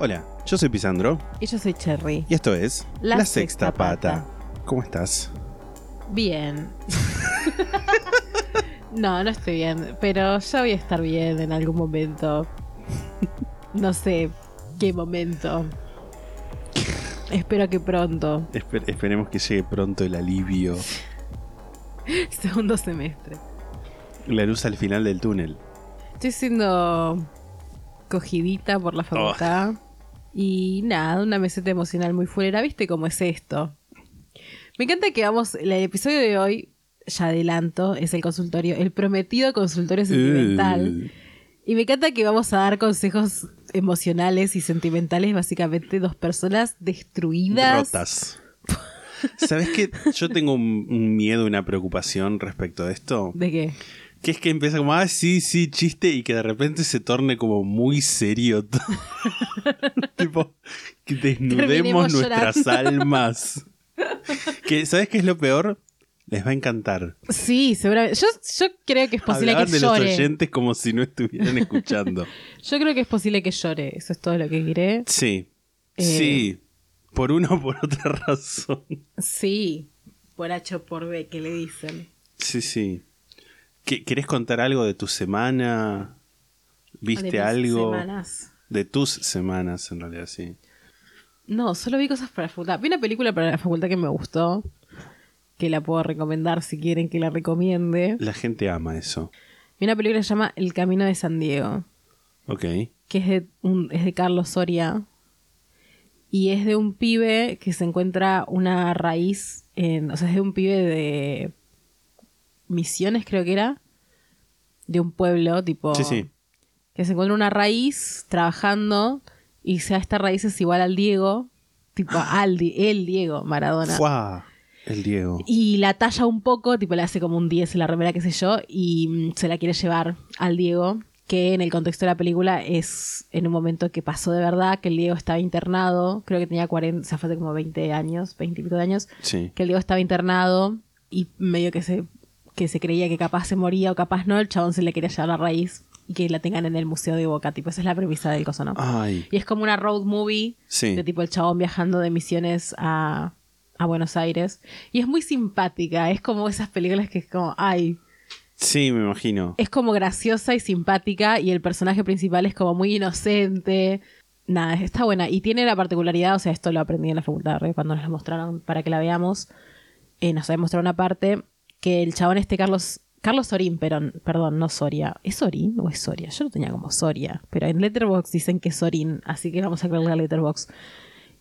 Hola, yo soy Pisandro Y yo soy Cherry. y esto es La Sexta Pata. ¿Cómo estás? Bien. no, no estoy bien, pero ya voy a estar bien en algún momento. No sé qué momento. Espero que pronto. Esper- esperemos que llegue pronto el alivio, Segundo semestre. la luz al final del túnel. Estoy siendo cogidita por la facultad. Y nada, una meseta emocional muy fuera. ¿Viste cómo es esto? Me encanta que vamos. El episodio de hoy, ya adelanto, es el consultorio, el prometido consultorio sentimental. Uh, Y me encanta que vamos a dar consejos emocionales y sentimentales, básicamente dos personas destruidas. rotas. ¿Sabes qué? Yo tengo un, un miedo, una preocupación respecto a esto. ¿De qué? Que es que empieza como, ah, sí, sí, chiste, y que de repente se torne como muy serio. tipo, que desnudemos nuestras almas. Que, ¿Sabes qué es lo peor? Les va a encantar. Sí, seguramente. Yo, yo creo que es posible Hablaban que de los oyentes como si no estuvieran escuchando. Yo creo que es posible que llore. Eso es todo lo que diré. Sí. Eh. Sí. Por una o por otra razón. Sí, por H o por B, que le dicen. Sí, sí. ¿Qué- ¿Querés contar algo de tu semana? ¿Viste De algo? semanas. De tus semanas, en realidad, sí. No, solo vi cosas para la facultad. Vi una película para la facultad que me gustó. Que la puedo recomendar si quieren que la recomiende. La gente ama eso. Vi una película que se llama El Camino de San Diego. Ok. que es de, un, es de Carlos Soria. Y es de un pibe que se encuentra una raíz, en, o sea, es de un pibe de Misiones, creo que era, de un pueblo, tipo, Sí, sí. que se encuentra una raíz trabajando y sea esta raíz es igual al Diego, tipo al Di- el Diego Maradona. ¡Fua! El Diego. Y la talla un poco, tipo le hace como un 10 en la remera, qué sé yo, y mm, se la quiere llevar al Diego, que en el contexto de la película es en un momento que pasó de verdad, que el Diego estaba internado, creo que tenía 40, o sea, fue como 20 años, 20 y pico de años, Sí. que el Diego estaba internado y medio que se, que se creía que capaz se moría o capaz no, el chabón se le quería llevar la raíz y que la tengan en el Museo de Boca, tipo, esa es la premisa del coso, ¿no? Ay. Y es como una road movie Sí. de tipo el chabón viajando de misiones a, a Buenos Aires. Y es muy simpática, es como esas películas que es como, ay, Sí, me imagino. es como graciosa y simpática y el personaje principal es como muy inocente. Nada, está buena. Y tiene la particularidad, o sea, esto lo aprendí en la facultad de Re cuando nos la mostraron para que la veamos. Eh, nos había mostrado una parte que el chabón este Carlos... Carlos Sorín, pero, perdón, no Soria. ¿Es Sorín o es Soria? Yo lo tenía como Soria, pero en Letterboxd dicen que es Sorín, así que vamos a creerle a Letterboxd.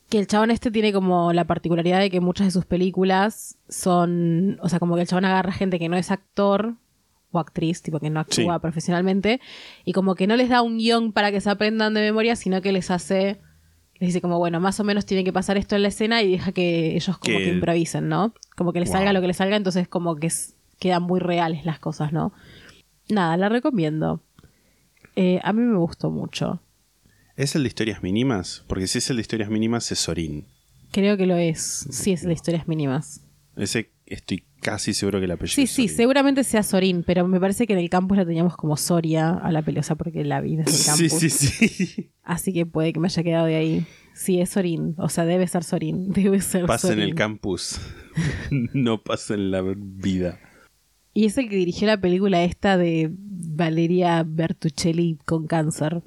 Que el chabón este tiene como la particularidad de que muchas de sus películas son, o sea, como que el chabón agarra gente que no es actor o actriz, tipo que no actúa Sí. profesionalmente, y como que no les da un guion para que se aprendan de memoria, sino que les hace, les dice como, bueno, más o menos tiene que pasar esto en la escena y deja que ellos como Que- que, improvisen, ¿no? Como que les Wow. salga lo que les salga, entonces como que es- quedan muy reales las cosas, ¿no? Nada, la recomiendo. Eh, a mí me gustó mucho. ¿Es el de historias mínimas? Porque si es el de historias mínimas es Sorín. Creo que lo es. Sí, es de historias mínimas. Ese estoy casi seguro que el apellido Sí, es sí, Sorín. seguramente sea Sorín, pero me parece que en el campus la teníamos como Soria a la sea, porque la vi desde el Sí, campus. sí, sí. Así que puede que me haya quedado de ahí. Sí, es Sorín. O sea, debe ser Sorín. Debe ser Pasa en el campus. no pasa en la vida. Y es el que dirigió la película esta de Valeria Bertuccelli con cáncer.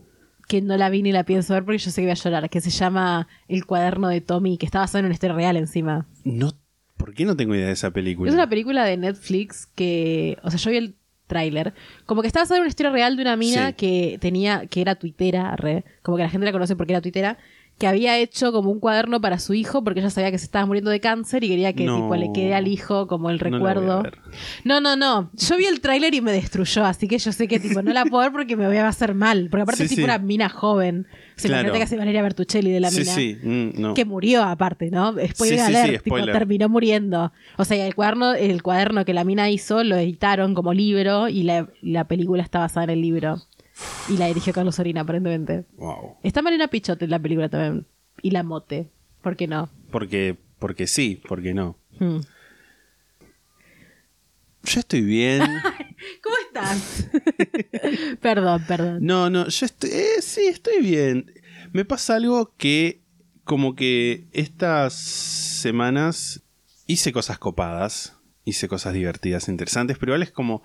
Que no la vi ni la pienso ver porque yo sé que voy a llorar. Que se llama El cuaderno de Tommy, que está basado en una historia real encima. No, ¿Por qué no tengo idea de esa película? Es una película de Netflix que. O sea, yo vi el tráiler. Como que está basada en una historia real de una mina Sí. que tenía. que era tuitera, re. Como que la gente la conoce porque era tuitera. que había hecho como un cuaderno para su hijo porque ella sabía que se estaba muriendo de cáncer y quería que No. tipo, le quede al hijo como el recuerdo. No, no, no. Yo vi el tráiler y me destruyó, así que yo sé que tipo no la puedo ver porque me voy a hacer mal. Porque aparte Sí, es tipo sí. una mina joven. Se Claro. imagínate que hace Valeria Bertuccelli de la sí, mina. sí, mm, no. Que murió aparte, ¿no? Spoiler Sí, sí, sí, alert, tipo, spoiler. terminó muriendo. O sea, el cuaderno, el cuaderno que la mina hizo lo editaron como libro y la, la película está basada en el libro. Y la dirigió Carlos Sorina, aparentemente. Wow. Está Malena Pichote en la película también. Y la mote. ¿Por qué no? Porque, porque sí, porque no. Hmm. Yo estoy bien. ¿Cómo estás? perdón, perdón. No, no, yo estoy. eh, sí, estoy bien. Me pasa algo que, como que estas semanas hice cosas copadas, hice cosas divertidas, interesantes, pero igual es como.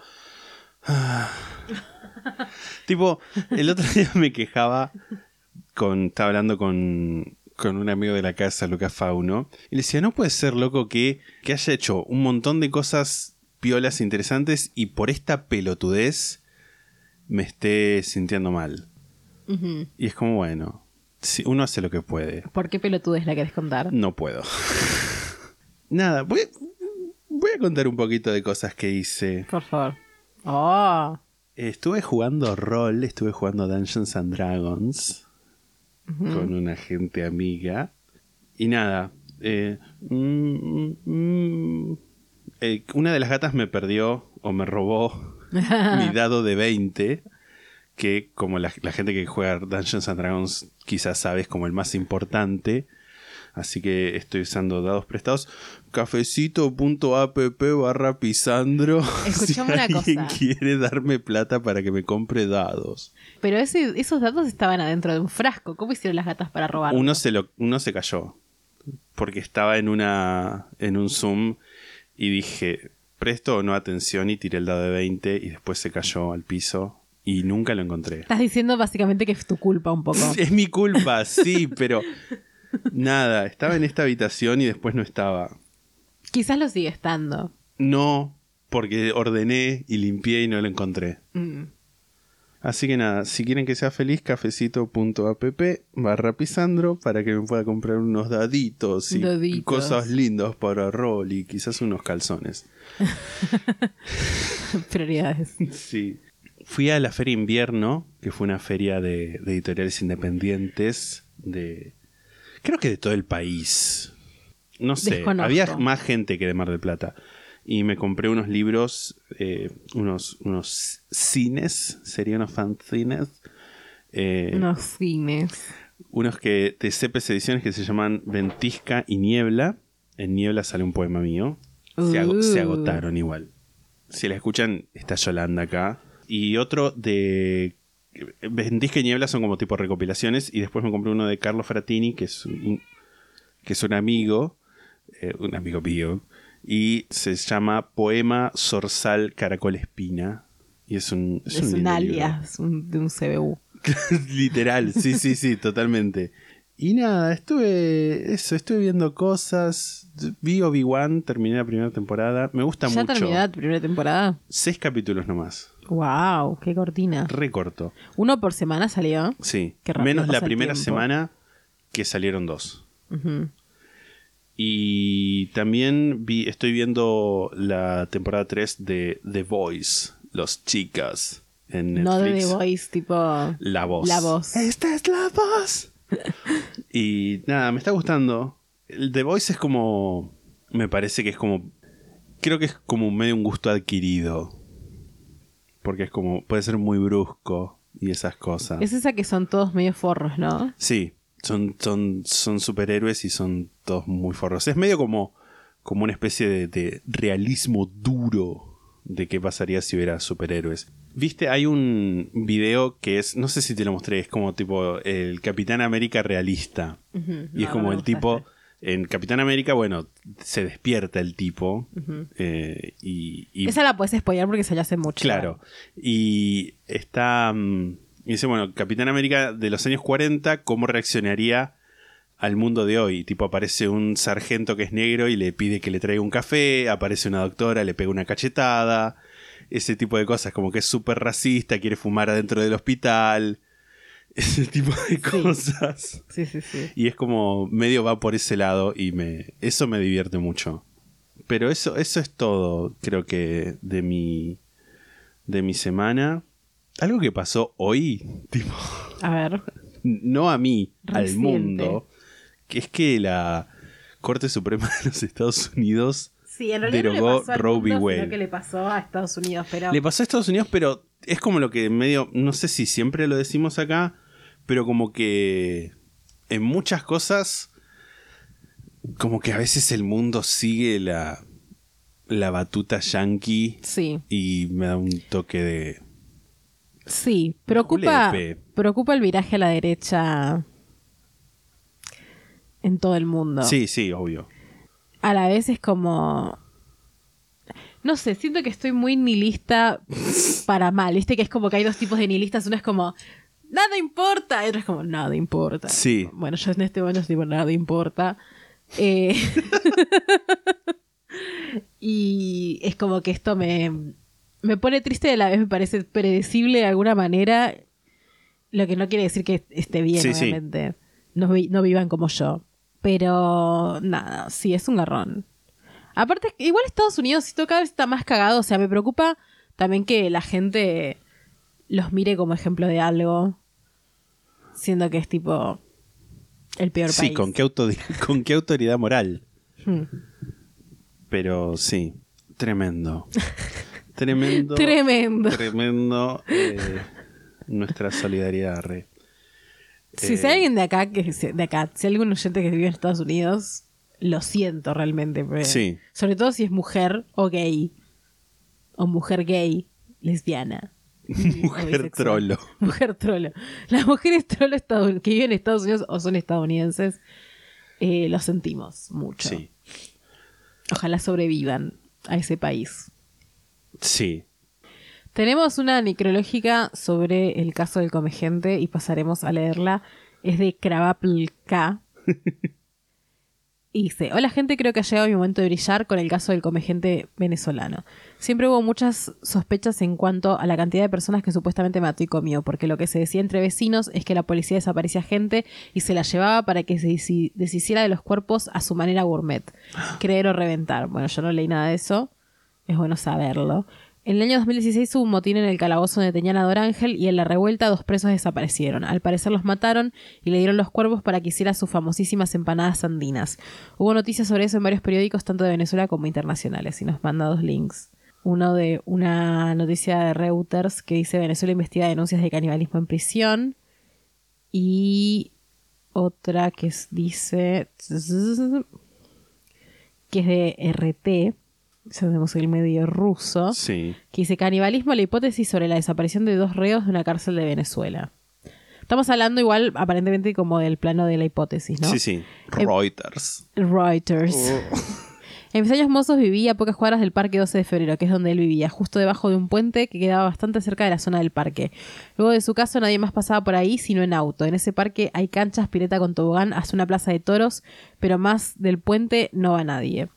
ah. tipo, el otro día me quejaba con. Estaba hablando con. Con un amigo de la casa, Lucas Fauno, y le decía: No puede ser loco que, que haya hecho un montón de cosas piolas interesantes y por esta pelotudez me esté sintiendo mal. Y es como, bueno, si uno hace lo que puede. ¿Por qué pelotudes la querés contar? No puedo. Nada, voy, voy a contar un poquito de cosas que hice. Por favor. Oh. Estuve jugando rol, estuve jugando Dungeons and Dragons con una gente amiga. Y nada, eh, mm, mm, eh, una de las gatas me perdió o me robó mi dado de 20, que como la, la gente que juega Dungeons and Dragons quizás sabe es como el más importante. Así que estoy usando dados prestados. Cafecito.app barra pisandro. Escuchame si una cosa. quiere darme plata para que me compre dados. Pero ese- esos datos estaban adentro de un frasco. ¿Cómo hicieron las gatas para robarlo? Uno se, lo, uno se cayó. Porque estaba en, una, en un Zoom y dije, presto o no atención y tiré el dado de 20 y después se cayó al piso y nunca lo encontré. Estás diciendo básicamente que es tu culpa un poco. Es mi culpa, sí, pero nada, estaba en esta habitación y después no estaba. Quizás lo sigue estando. No, porque ordené y limpié y no lo encontré. Mm. Así que nada, si quieren que sea feliz, cafecito.app barra pisandro para que me pueda comprar unos daditos y Daditos. cosas lindas para rol y quizás unos calzones. Prioridades. Sí. Fui a la feria invierno, que fue una feria de, de editoriales independientes de... Creo que de todo el país. No sé, había más gente que de Mar del Plata. Y me compré unos libros, eh, unos, unos cines, serían unos fanzines. eh, Unos cines. unos que de CPS Ediciones que se llaman Ventisca y Niebla. En Niebla sale un poema mío. Se, Uh. se agotaron igual. Si la escuchan, está Yolanda acá. Y otro de. Ventisca y Niebla son como tipo recopilaciones. Y después me compré uno de Carlo Fratini, que es un, que es un amigo. eh, un amigo mío. Y se llama Poema Zorzal Caracol Espina. Y es un. Es, un alias un- de un CBU. Literal, sí, sí, sí, totalmente. Y nada, estuve. Eso, estuve viendo cosas. Vi Obi-Wan, terminé la primera temporada. Me gusta ¿Ya mucho. terminó la primera temporada? Seis capítulos nomás. ¡Wow! ¡Qué cortina! Re corto. ¿Uno por semana salió? Sí. Qué Menos la primera tiempo. semana que salieron dos. Y también vi, estoy viendo la temporada 3 de The Voice, Los Chicas, en Netflix. No de The Voice, tipo... La voz. La voz. Esta es la voz. y nada, me está gustando. El The Voice es como. Me parece que es como. Creo que es como medio un gusto adquirido. Porque es como. Puede ser muy brusco y esas cosas. Es esa que son todos medio forros, ¿no? Sí, son, son, son superhéroes y son todos muy forros. Es medio como, como una especie de, de realismo duro de qué pasaría si hubiera superhéroes. Viste, hay un video que es, no sé si te lo mostré, es como tipo el Capitán América realista. Y es como no el tipo, gustaste. en Capitán América, bueno, se despierta el tipo. eh, y, y Esa la puedes spoiler porque salió hace mucho. Claro. Y está. mm, dice, bueno, Capitán América de los años 40, ¿cómo reaccionaría al mundo de hoy? Tipo, aparece un sargento que es negro y le pide que le traiga un café, aparece una doctora, le pega una cachetada, ese tipo de cosas, como que es súper racista, quiere fumar adentro del hospital. ese tipo de cosas. Sí, sí, sí. Y es como medio va por ese lado y me eso me divierte mucho. Pero eso eso es todo, creo que de mi de mi semana. Algo que pasó hoy, tipo, A ver. no a mí, al mundo, que es que la Corte Suprema de los Estados Unidos Sí, en realidad derogó no le pasó al Roe v. Wade. que le pasó a Estados Unidos, pero... Le pasó a Estados Unidos, pero es como lo que medio, no sé si siempre lo decimos acá, pero como que en muchas cosas, como que a veces el mundo sigue la, la batuta yankee Sí, y me da un toque de... sí. Preocupa, preocupa el viraje a la derecha en todo el mundo. Sí, sí, obvio. A la vez es como... No sé, siento que estoy muy nihilista para mal. Viste que es como que hay dos tipos de nihilistas. Uno es como, nada importa. Y otro es como, nada importa. Sí. Bueno, yo en este momento estoy tipo, nada importa. Eh, y es como que esto me, me pone triste a la vez me parece predecible de alguna manera. Lo que no quiere decir que esté bien, Sí, sí. obviamente. No, no vivan como yo. Pero nada, sí, es un garrón. Aparte, igual Estados Unidos siento cada vez está más cagado. O sea, me preocupa también que la gente los mire como ejemplo de algo. Siendo que es tipo el peor Sí, país. ¿con qué, con qué autoridad moral. Hmm. Pero sí, tremendo. Tremendo. Tremendo. Tremendo. eh, nuestra solidaridad, re. Si Eh, hay alguien de acá, que se- de acá, si hay algún oyente que vive en Estados Unidos, lo siento realmente. Sí. Sobre todo si es mujer o gay. O mujer gay, lesbiana. Mujer trolo. Mujer trolo. Las mujeres trolo que viven en Estados Unidos o son estadounidenses, eh, lo sentimos mucho. Sí. Ojalá sobrevivan a ese país. Sí. Tenemos una necrológica sobre el caso del comegente y pasaremos a leerla. Es de Kravaplka. Y dice, hola gente, creo que ha llegado mi momento de brillar con el caso del comegente venezolano. Siempre hubo muchas sospechas en cuanto a la cantidad de personas que supuestamente mató y comió, porque lo que se decía entre vecinos es que la policía desaparecía gente y se la llevaba para que se deshiciera de los cuerpos a su manera gourmet. Creer o reventar. Bueno, yo no leí nada de eso, es bueno saberlo. En el año 2016 hubo un motín en el calabozo donde tenían a Dorángel y en la revuelta dos presos desaparecieron. Al parecer los mataron y le dieron los cuervos para que hiciera sus famosísimas empanadas andinas. Hubo noticias sobre eso en varios periódicos, tanto de Venezuela como internacionales, y nos manda dos links. Uno de una noticia de Reuters que dice Venezuela investiga denuncias de canibalismo en prisión. Y otra que dice que es de RT, el medio ruso, Sí. que dice canibalismo, la hipótesis sobre la desaparición de dos reos de una cárcel de Venezuela. Estamos hablando igual aparentemente como del plano de la hipótesis, ¿no? Sí, sí. Eh, Reuters. Reuters. Oh. En mis años mozos vivía a pocas cuadras del Parque 12 de Febrero, que es donde él vivía, justo debajo de un puente que quedaba bastante cerca de la zona del parque. Luego de su caso nadie más pasaba por ahí sino en auto. En ese parque hay canchas, pileta con tobogán, hasta una plaza de toros, pero más del puente no va nadie.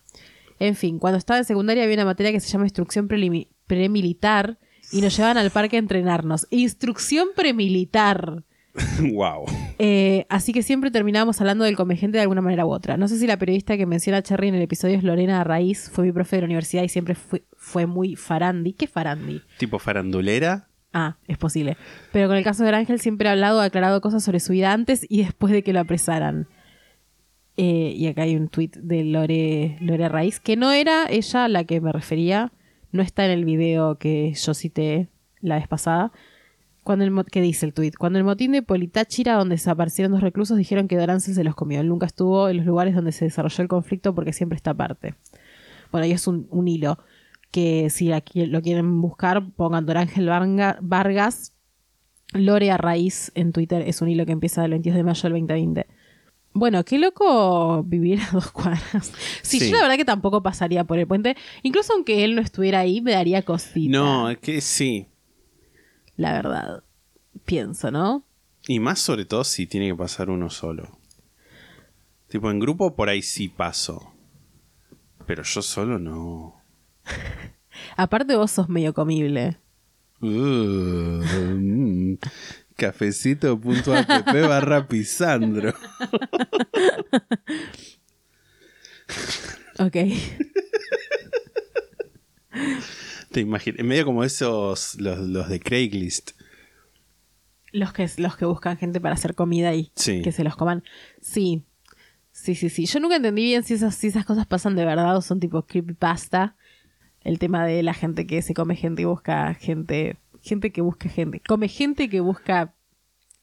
En fin, cuando estaba en secundaria había una materia que se llama instrucción premilitar y nos llevaban al parque a entrenarnos. Instrucción premilitar. wow. Eh, así que siempre terminábamos hablando del comegente de alguna manera u otra. No sé si la periodista que menciona a Cherry en el episodio es Lorena Raíz, fue mi profe de la universidad y siempre fue, fue muy farandi. ¿Qué farandi? Tipo farandulera. Ah, es posible. Pero con el caso de Ángel siempre ha hablado, ha aclarado cosas sobre su vida antes y después de que lo apresaran. Eh, y acá hay un tuit de Lore, Lore Raíz, que no era ella la que me refería, no está en el video que yo cité la vez pasada. Cuando el ¿Qué dice el tuit? Cuando el motín de Politáchira, donde desaparecieron dos reclusos, dijeron que Dorancel se los comió. Él nunca estuvo en los lugares donde se desarrolló el conflicto porque siempre está aparte. Bueno, y es un, hilo que si aquí lo quieren buscar, pongan Dorángel Varga- Vargas, Lore a raíz en Twitter. Es un hilo que empieza el 22 de mayo del 2020. Bueno, qué loco vivir a dos cuadras. Sí, Sí. yo la verdad que tampoco pasaría por el puente. Incluso aunque él no estuviera ahí, me daría cosita. No, es que sí. La verdad. Pienso, ¿no? Y más sobre todo si tiene que pasar uno solo. Tipo, en grupo por ahí sí paso. Pero yo solo no. Aparte vos sos medio comible. Uh, mm. Cafecito.app barra Pisandro. Ok. Te imaginas, medio como esos, los, los de Craigslist. Los que, los que buscan gente para hacer comida y Sí. que se los coman. Sí. Sí, sí, sí. Yo nunca entendí bien si esas, si esas cosas pasan de verdad o son tipo creepypasta. El tema de la gente que se come gente y busca gente. Gente que busca gente. Come gente que busca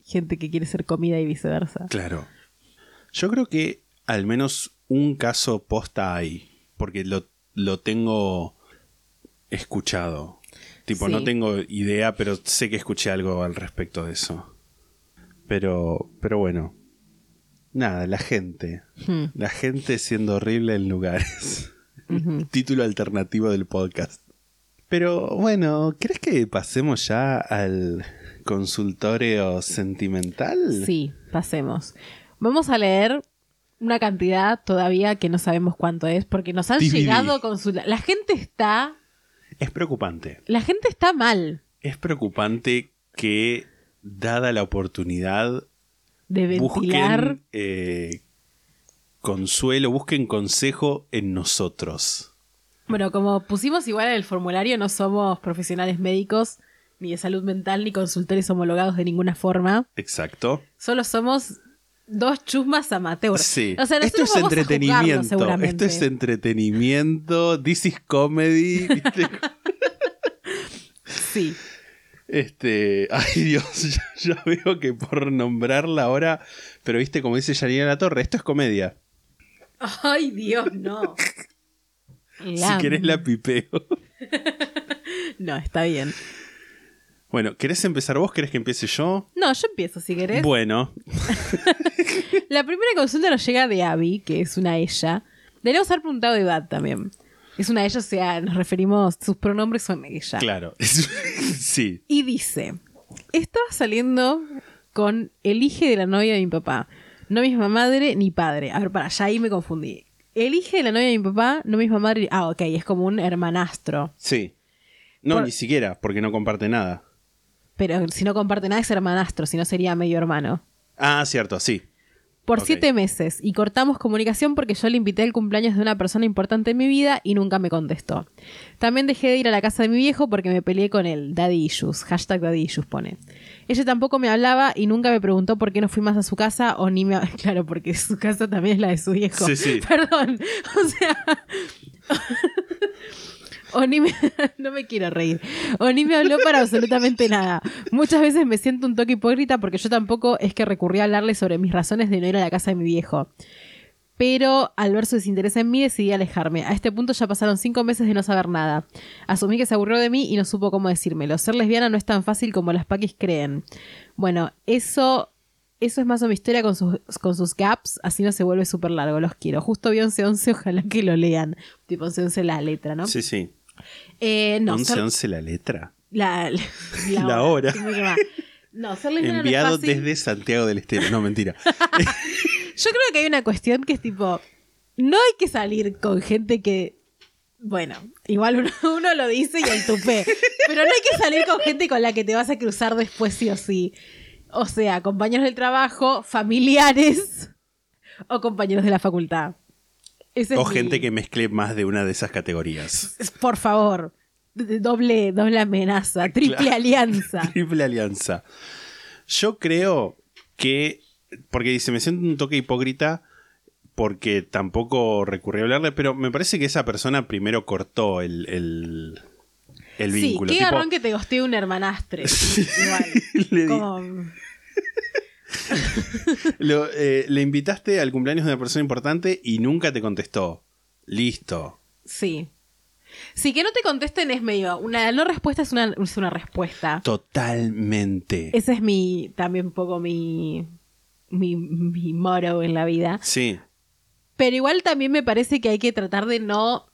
gente que quiere ser comida y viceversa. Claro. Yo creo que al menos un caso posta hay. Porque lo, lo tengo escuchado. Tipo, Sí. no tengo idea, pero sé que escuché algo al respecto de eso. Pero, pero bueno. Nada, la gente. Hmm. La gente siendo horrible en lugares. Título alternativo del podcast. Pero bueno, ¿crees que pasemos ya al consultorio sentimental? Sí, pasemos. Vamos a leer una cantidad todavía que no sabemos cuánto es, porque nos han Dividí. llegado consultas. La gente está. Es preocupante. La gente está mal Es preocupante que, dada la oportunidad, de ventilar. busquen eh, consuelo, busquen consejo en nosotros. Bueno, como pusimos igual en el formulario, no somos profesionales médicos, ni de salud mental, ni consultores homologados de ninguna forma. Exacto. Solo somos dos chusmas amateurs. Sí. O sea, Esto es entretenimiento. seguramente. Esto es entretenimiento. This is comedy. Sí. Este, ay Dios, ya, ya veo que por nombrarla ahora, pero viste como dice Janina La Torre, esto es comedia. Ay, Dios, no. Si querés la pipeo. No, está bien. Bueno, ¿querés empezar vos? ¿Querés que empiece yo? No, yo empiezo si querés. Bueno, La primera consulta nos llega de Abby, que es una ella. Deberíamos haber preguntado de edad también. Es una ella, o sea, nos referimos, sus pronombres son ella. claro. sí. Y dice, estaba saliendo con el hijo de la novia de mi papá. No misma madre ni padre. A ver, para, ya ahí me confundí. El hijo de la novia de mi papá, no misma madre. Ah, ok, es como un hermanastro. Sí. No, Por- ni siquiera, porque no comparte nada. Pero si no comparte nada es hermanastro, si no sería medio hermano. Ah, cierto, sí. Por siete meses y cortamos comunicación porque yo le invité al cumpleaños de una persona importante en mi vida y nunca me contestó. También dejé de ir a la casa de mi viejo porque me peleé con él. Daddy issues. Hashtag daddy issues pone. Ella tampoco me hablaba y nunca me preguntó por qué no fui más a su casa o ni me... Claro, porque su casa también es la de su viejo. Sí, sí. Perdón. O sea... O ni me... no me quiero reír. O ni me habló para absolutamente nada. Muchas veces me siento un toque hipócrita porque yo tampoco es que recurrí a hablarle sobre mis razones de no ir a la casa de mi viejo. Pero al ver su desinterés en mí decidí alejarme. A este punto ya pasaron cinco meses de no saber nada. Asumí que se aburrió de mí y no supo cómo decírmelo. Ser lesbiana no es tan fácil como las paquis creen. Bueno, eso, eso es más o mi historia con sus, con sus gaps, así no se vuelve súper largo. Los quiero. Justo vi 11-11, ojalá que lo lean. Tipo 11-11 la letra, ¿no? Sí, sí. Eh, no, 11, ser- 11 la letra. la, la, La hora. No, ser lesbiana no es Enviado fácil. desde Santiago del Estero. No, mentira. Yo creo que hay una cuestión que es tipo, no hay que salir con gente que, bueno, igual uno, uno lo dice y el tupé, pero no hay que salir con gente con la que te vas a cruzar después sí o sí. O sea, compañeros del trabajo, familiares o compañeros de la facultad. Ese es O mi- gente que mezcle más de una de esas categorías. Por favor, doble, doble amenaza, triple Claro. alianza. Triple alianza. Yo creo que. Porque dice, me siento un toque hipócrita porque tampoco recurrí a hablarle, pero me parece que esa persona primero cortó el, el, el Sí, vínculo. qué Tipo, que te gostee un hermanastre. Igual. Como- lo- eh, le invitaste al cumpleaños de una persona importante y nunca te contestó. Listo. Sí. Sí, que no te contesten es medio. Una no respuesta es una, es una respuesta. Totalmente. Ese es mi. También un poco mi. Mi, mi motto en la vida. Sí. Pero igual también me parece que hay que tratar de no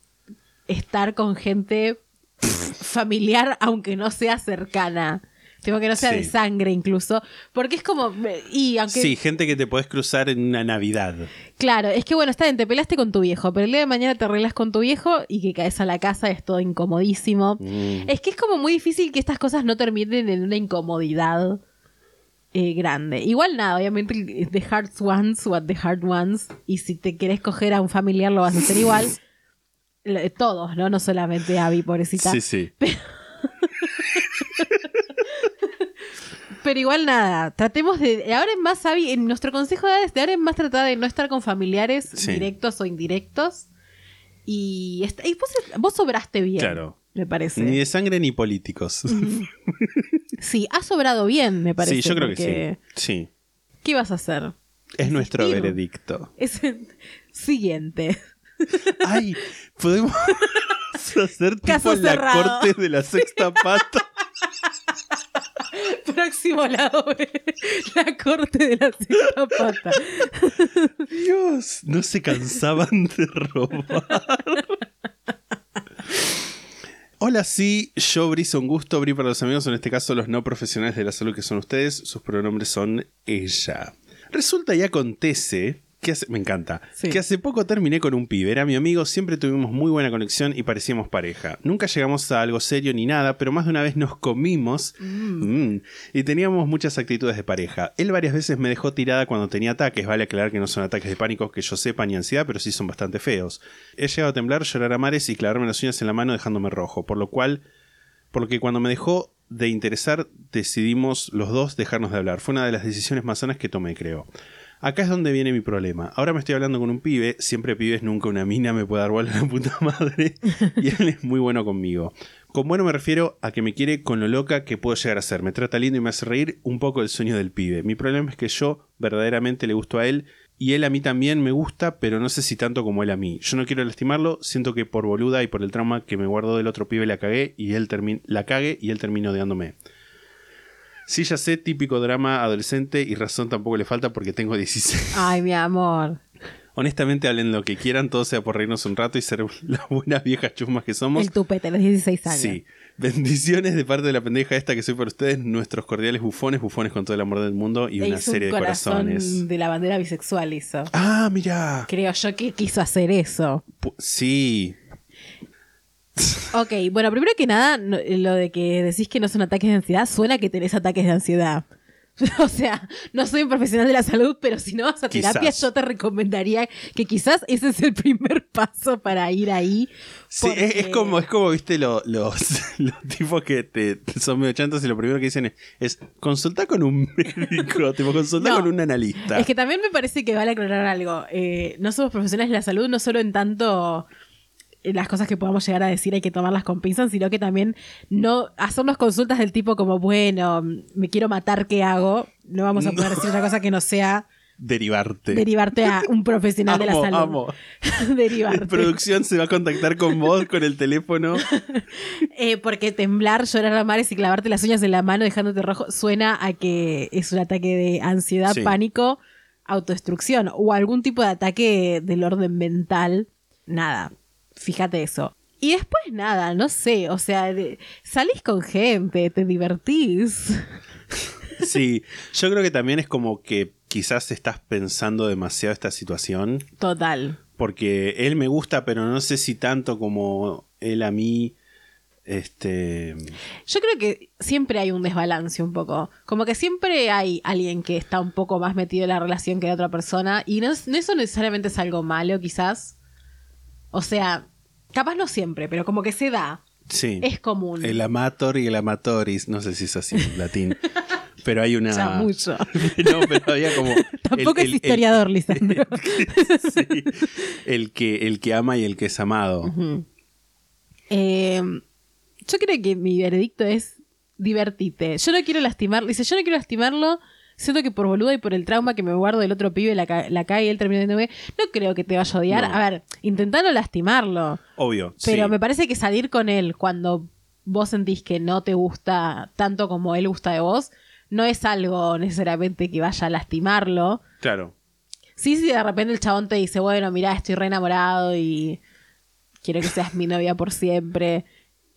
estar con gente familiar, aunque no sea cercana. Tipo que no sea de sangre incluso. Porque es como. Y aunque. Sí, gente que te podés cruzar en una Navidad. Claro, es que bueno, está bien, te peleaste con tu viejo, pero el día de mañana te arreglas con tu viejo y que caes a la casa es todo incomodísimo. Mm. Es que es como muy difícil que estas cosas no terminen en una incomodidad. eh, grande. Igual nada, obviamente the heart wants what the heart wants. Y si te querés coger a un familiar lo vas a hacer igual. Todos, ¿no? No solamente Abby, pobrecita. Sí, sí. Pero igual nada, tratemos de, ahora en más, Abby, en nuestro consejo de es de ahora en más tratar de no estar con familiares Sí. directos o indirectos. Y, est- y vos, vos sobraste bien, Claro. me parece. Ni de sangre ni políticos. Sí, has sobrado bien, me parece. sí, yo creo porque- que sí. Sí. ¿Qué vas a hacer? Es nuestro veredicto. Es siguiente. Ay, podemos hacer tipo Caso la cerrado. corte de la sexta pata. Próximo lado, la corte de la sexta pata. Dios, no se cansaban de robar. Hola, sí, yo Brizo un gusto, Bri para los amigos, en este caso los no profesionales de la salud que son ustedes, sus pronombres son ella. Resulta y acontece que hace, me encanta, Sí. que hace poco terminé con un pibe, era mi amigo, siempre tuvimos muy buena conexión y parecíamos pareja. Nunca llegamos a algo serio ni nada, pero más de una vez nos comimos mm, y teníamos muchas actitudes de pareja. Él varias veces me dejó tirada cuando tenía ataques, vale aclarar que no son ataques de pánico que yo sepa ni ansiedad, pero sí son bastante feos. He llegado a temblar, llorar a mares y clavarme las uñas en la mano dejándome rojo, por lo cual por lo que cuando me dejó de interesar decidimos los dos dejarnos de hablar. Fue una de las decisiones más sanas que tomé, creo. Acá es donde viene mi problema. Ahora me estoy hablando con un pibe, siempre pibes, nunca una mina me puede dar bola a la puta madre, y él es muy bueno conmigo. Con bueno me refiero a que me quiere con lo loca que puedo llegar a ser. Me trata lindo y me hace reír un poco el sueño del pibe. Mi problema es que yo verdaderamente le gusto a él y él a mí también me gusta, pero no sé si tanto como él a mí. Yo no quiero lastimarlo, siento que por boluda y por el trauma que me guardo del otro pibe la cagué y él la cague y él termina odiándome. Sí, ya sé, típico drama adolescente y razón tampoco le falta porque tengo 16. Ay, mi amor. Honestamente, hablen lo que quieran, todo sea por reírnos un rato y ser las buenas viejas chusmas que somos. El tupete, los 16 años. Sí. Bendiciones de parte de la pendeja esta que soy para ustedes, nuestros cordiales bufones, bufones con todo el amor del mundo y una serie un de corazones. de la bandera bisexual hizo. Ah, mira. Creo yo que quiso hacer eso. Sí. Ok, bueno, primero que nada, no- lo de que decís que no son ataques de ansiedad, suena que tenés ataques de ansiedad. O sea, no soy un profesional de la salud, pero si no vas a terapia, yo te recomendaría que quizás ese es el primer paso para ir ahí. Sí, es, como, es como, viste, lo- los, los tipos que te, son medio chantos y lo primero que dicen es, es consulta con un médico, tipo, consulta No. con un analista. Es que también me parece que vale aclarar algo. Eh, no somos profesionales de la salud, no solo en tanto eh, las cosas que podamos llegar a decir hay que tomarlas con pinzas, sino que también no hacernos consultas del tipo como, bueno, me quiero matar, ¿qué hago? No vamos a poder No. decir otra cosa que no sea Derivarte. derivarte a un profesional de la Amo, salud. amo. derivarte. Producción se va a contactar con vos con el teléfono. Eh, porque temblar, llorar a mares y clavarte las uñas en la mano dejándote rojo suena a que es un ataque de ansiedad, Sí. pánico, autodestrucción o algún tipo de ataque del orden mental. Nada, fíjate eso. Y después nada, no sé, o sea, salís con gente, te divertís. Sí, yo creo que también es como que quizás estás pensando demasiado esta situación. Total. Porque él me gusta, pero no sé si tanto como él a mí. Este. Yo creo que siempre hay un desbalance un poco. Como que siempre hay alguien que está un poco más metido en la relación que la otra persona. Y no, no eso necesariamente es algo malo, quizás. O sea, capaz no siempre, pero como que se da. Sí. Es común. El amator y el amatoris. No sé si es así en latín. Pero hay una. Ya mucho. no, pero había como. Tampoco el- es el- historiador, Lisandro. sí, el que, el que ama y el que es amado. Eh, yo creo que mi veredicto es divertite. Yo no quiero lastimarlo. Dice, yo no quiero lastimarlo. Siento que por boluda y por el trauma que me guardo del otro pibe la, ca- la cae y él termina viéndome, no creo que te vaya a odiar. No. A ver, intentando lastimarlo. Obvio. Pero sí. me parece que salir con él cuando vos sentís que no te gusta tanto como él gusta de vos, no es algo necesariamente que vaya a lastimarlo. Claro. Sí, si de repente el chabón te dice, bueno, mira, estoy re enamorado y quiero que seas mi novia por siempre.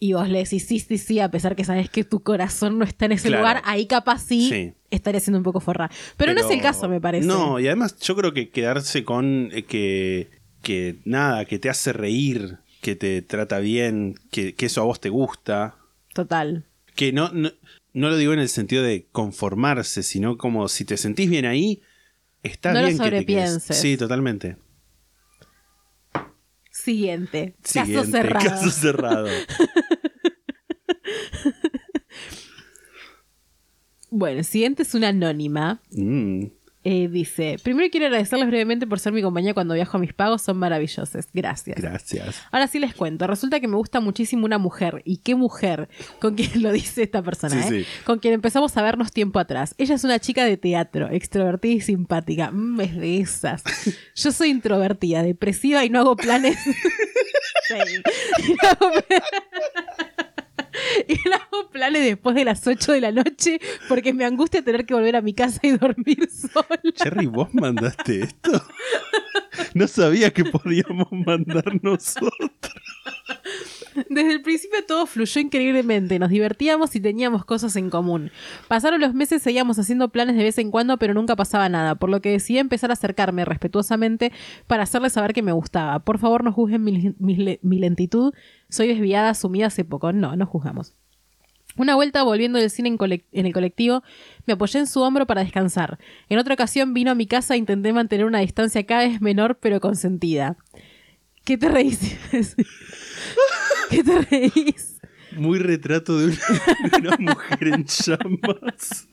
Y vos le decís sí, sí, sí, a pesar que sabes que tu corazón no está en ese Claro. lugar, ahí capaz sí, Sí. estaría siendo un poco forra. Pero, no es el caso, me parece. No, y además yo creo que quedarse con eh, que, que nada, que te hace reír, que te trata bien, que, que eso a vos te gusta, Total. Que no, no, no lo digo en el sentido de conformarse, sino como si te sentís bien ahí, está No lo bien que te sobrepienses. Sí, totalmente. Siguiente. Siguiente, caso cerrado. Caso cerrado. Bueno, el siguiente es una anónima. Mm. Eh, dice, primero quiero agradecerles brevemente por ser mi compañía cuando viajo a mis pagos, son maravillosos. Gracias. Gracias. Ahora sí les cuento, resulta que me gusta muchísimo una mujer, y qué mujer, con quien lo dice esta persona, Sí, ¿eh? sí. con quien empezamos a vernos tiempo atrás. Ella es una chica de teatro, extrovertida y simpática, Mm, es de esas. Yo soy introvertida, depresiva y no hago planes. Sí. No y no hago planes después de las 8 de la noche porque me angustia tener que volver a mi casa y dormir sola. Cherry, ¿vos mandaste esto? No sabía que podíamos mandar nosotros. Desde el principio todo fluyó increíblemente, nos divertíamos y teníamos cosas en común. Pasaron los meses, seguíamos haciendo planes de vez en cuando, pero nunca pasaba nada, por lo que decidí empezar a acercarme respetuosamente para hacerle saber que me gustaba. Por favor, no juzguen mi, mi le- mi lentitud, soy desviada, sumida hace poco. No, no juzgamos. Una vuelta volviendo del cine en el colectivo, me apoyé en su hombro para descansar. En otra ocasión vino a mi casa e intenté mantener una distancia cada vez menor pero consentida. ¿Qué te reís? ¿Qué te reís? Muy retrato de una, de una mujer en llamas.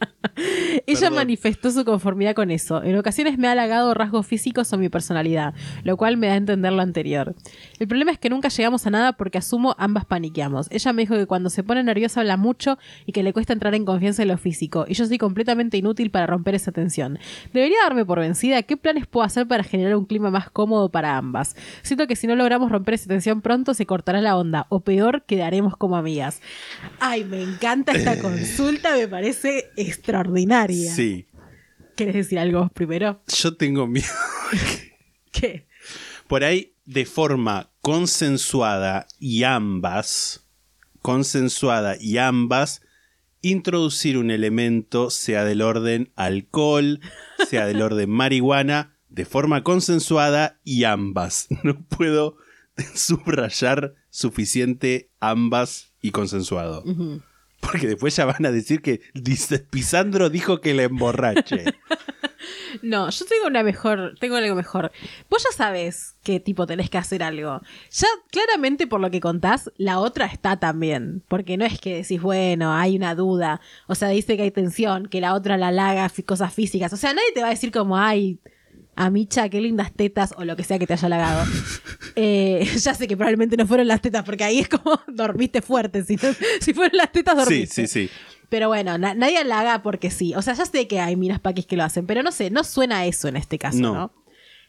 Ella Perdón. manifestó su conformidad con eso. En ocasiones me ha halagado rasgos físicos o mi personalidad, lo cual me da a entender lo anterior. El problema es que nunca llegamos a nada porque asumo ambas paniqueamos. Ella me dijo que cuando se pone nerviosa habla mucho y que le cuesta entrar en confianza en lo físico, y yo soy completamente inútil para romper esa tensión. Debería darme por vencida. ¿Qué planes puedo hacer para generar un clima más cómodo para ambas? Siento que si no logramos romper esa tensión pronto se cortará la onda, o peor, quedaremos como amigas. Ay, me encanta esta consulta, me parece extraordinaria. Sí. ¿Quieres decir algo primero? Yo tengo miedo. ¿Qué? Por ahí, de forma consensuada y ambas, consensuada y ambas, introducir un elemento, sea del orden alcohol, sea del orden marihuana, de forma consensuada y ambas. No puedo subrayar suficiente ambas y consensuado. Porque después ya van a decir que Pisandro dijo que le emborrache. No, yo tengo una mejor, tengo algo mejor. Vos ya sabes qué tipo tenés que hacer algo. Ya claramente por lo que contás, la otra está también. Porque no es que decís, bueno, hay una duda. O sea, dice que hay tensión, que la otra la halaga, cosas físicas. O sea, nadie te va a decir como, ay, amicha, qué lindas tetas, o lo que sea que te haya halagado. Eh, ya sé que probablemente no fueron las tetas, porque ahí es como dormiste fuerte. Si, fueron las tetas, sí, dormiste. sí, sí. Pero bueno, na- nadie halaga porque sí. O sea, ya sé que hay minas paquis que lo hacen, pero no sé, no suena a eso en este caso, No. ¿no?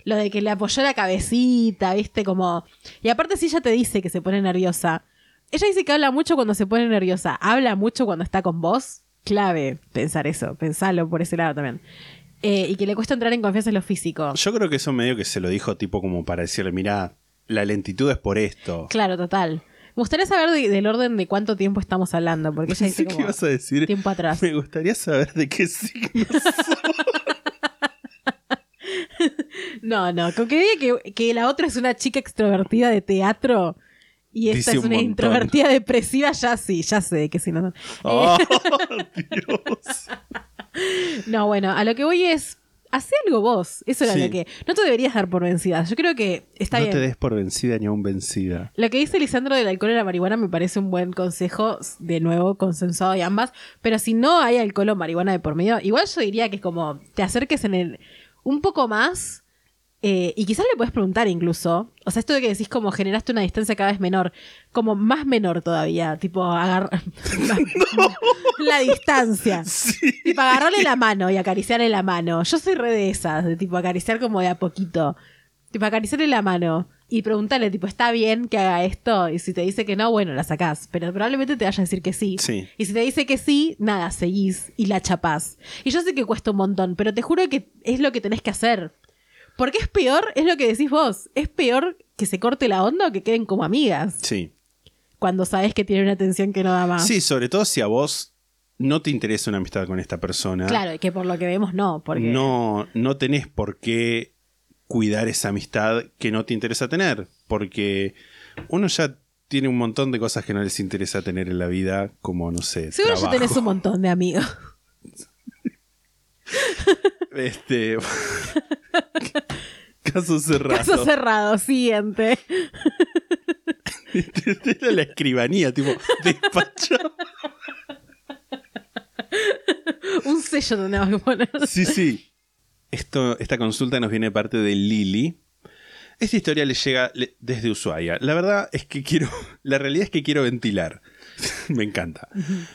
Lo de que le apoyó la cabecita, viste, como... Y aparte si ella te dice que se pone nerviosa, ella dice que habla mucho cuando se pone nerviosa, habla mucho cuando está con vos, clave pensar eso, pensalo por ese lado también. Eh, y que le cuesta entrar en confianza en lo físico. Yo creo que eso medio que se lo dijo tipo como para decirle, mira, la lentitud es por esto. Claro, total. Me gustaría saber de- del orden de cuánto tiempo estamos hablando, porque ella dice como ibas a decir. tiempo atrás. Me gustaría saber de qué signo. No, no, con que diga que, que la otra es una chica extrovertida de teatro y esta Dice es un una introvertida depresiva, ya sí, ya sé que si no. no. Oh, Eh, Dios. No, bueno, a lo que voy es. Hacé algo vos. Eso era Sí. lo que. No te deberías dar por vencida. Yo creo que está no bien. te des por vencida ni aún vencida. Lo que dice Lisandro del alcohol y la marihuana me parece un buen consejo, de nuevo, consensuado de ambas. Pero si no hay alcohol o marihuana de por medio, igual yo diría que como te acerques en el. un poco más. Eh, y quizás le puedes preguntar incluso. O sea, esto de que decís como generaste una distancia cada vez menor. Como más menor todavía. Tipo, agarrar. la distancia. Sí. Tipo, agarrarle la mano y acariciarle la mano. Yo soy re de esas, de tipo acariciar como de a poquito. Tipo, acariciarle la mano y preguntarle, tipo, ¿está bien que haga esto? Y si te dice que no, bueno, la sacás. Pero probablemente te vaya a decir que sí. Sí. Y si te dice que sí, nada, seguís y la chapás. Y yo sé que cuesta un montón, pero te juro que es lo que tenés que hacer. Porque es peor, es lo que decís vos, es peor que se corte la onda o que queden como amigas. Sí. Cuando sabes que tiene una tensión que no da más. Sí, sobre todo si a vos no te interesa una amistad con esta persona. Claro, y que por lo que vemos no, porque... No, no tenés por qué cuidar esa amistad que no te interesa tener. Porque uno ya tiene un montón de cosas que no les interesa tener en la vida, como, no sé, Seguro ya tenés un montón de amigos. Este... Caso cerrado. Caso cerrado, siguiente. Era la escribanía, tipo, despacho. Un sello tenemos que poner. Sí, sí. Esto, esta consulta nos viene de parte de Lili. Esta historia le llega le- desde Ushuaia. La verdad es que quiero. La realidad es que quiero ventilar. Me encanta.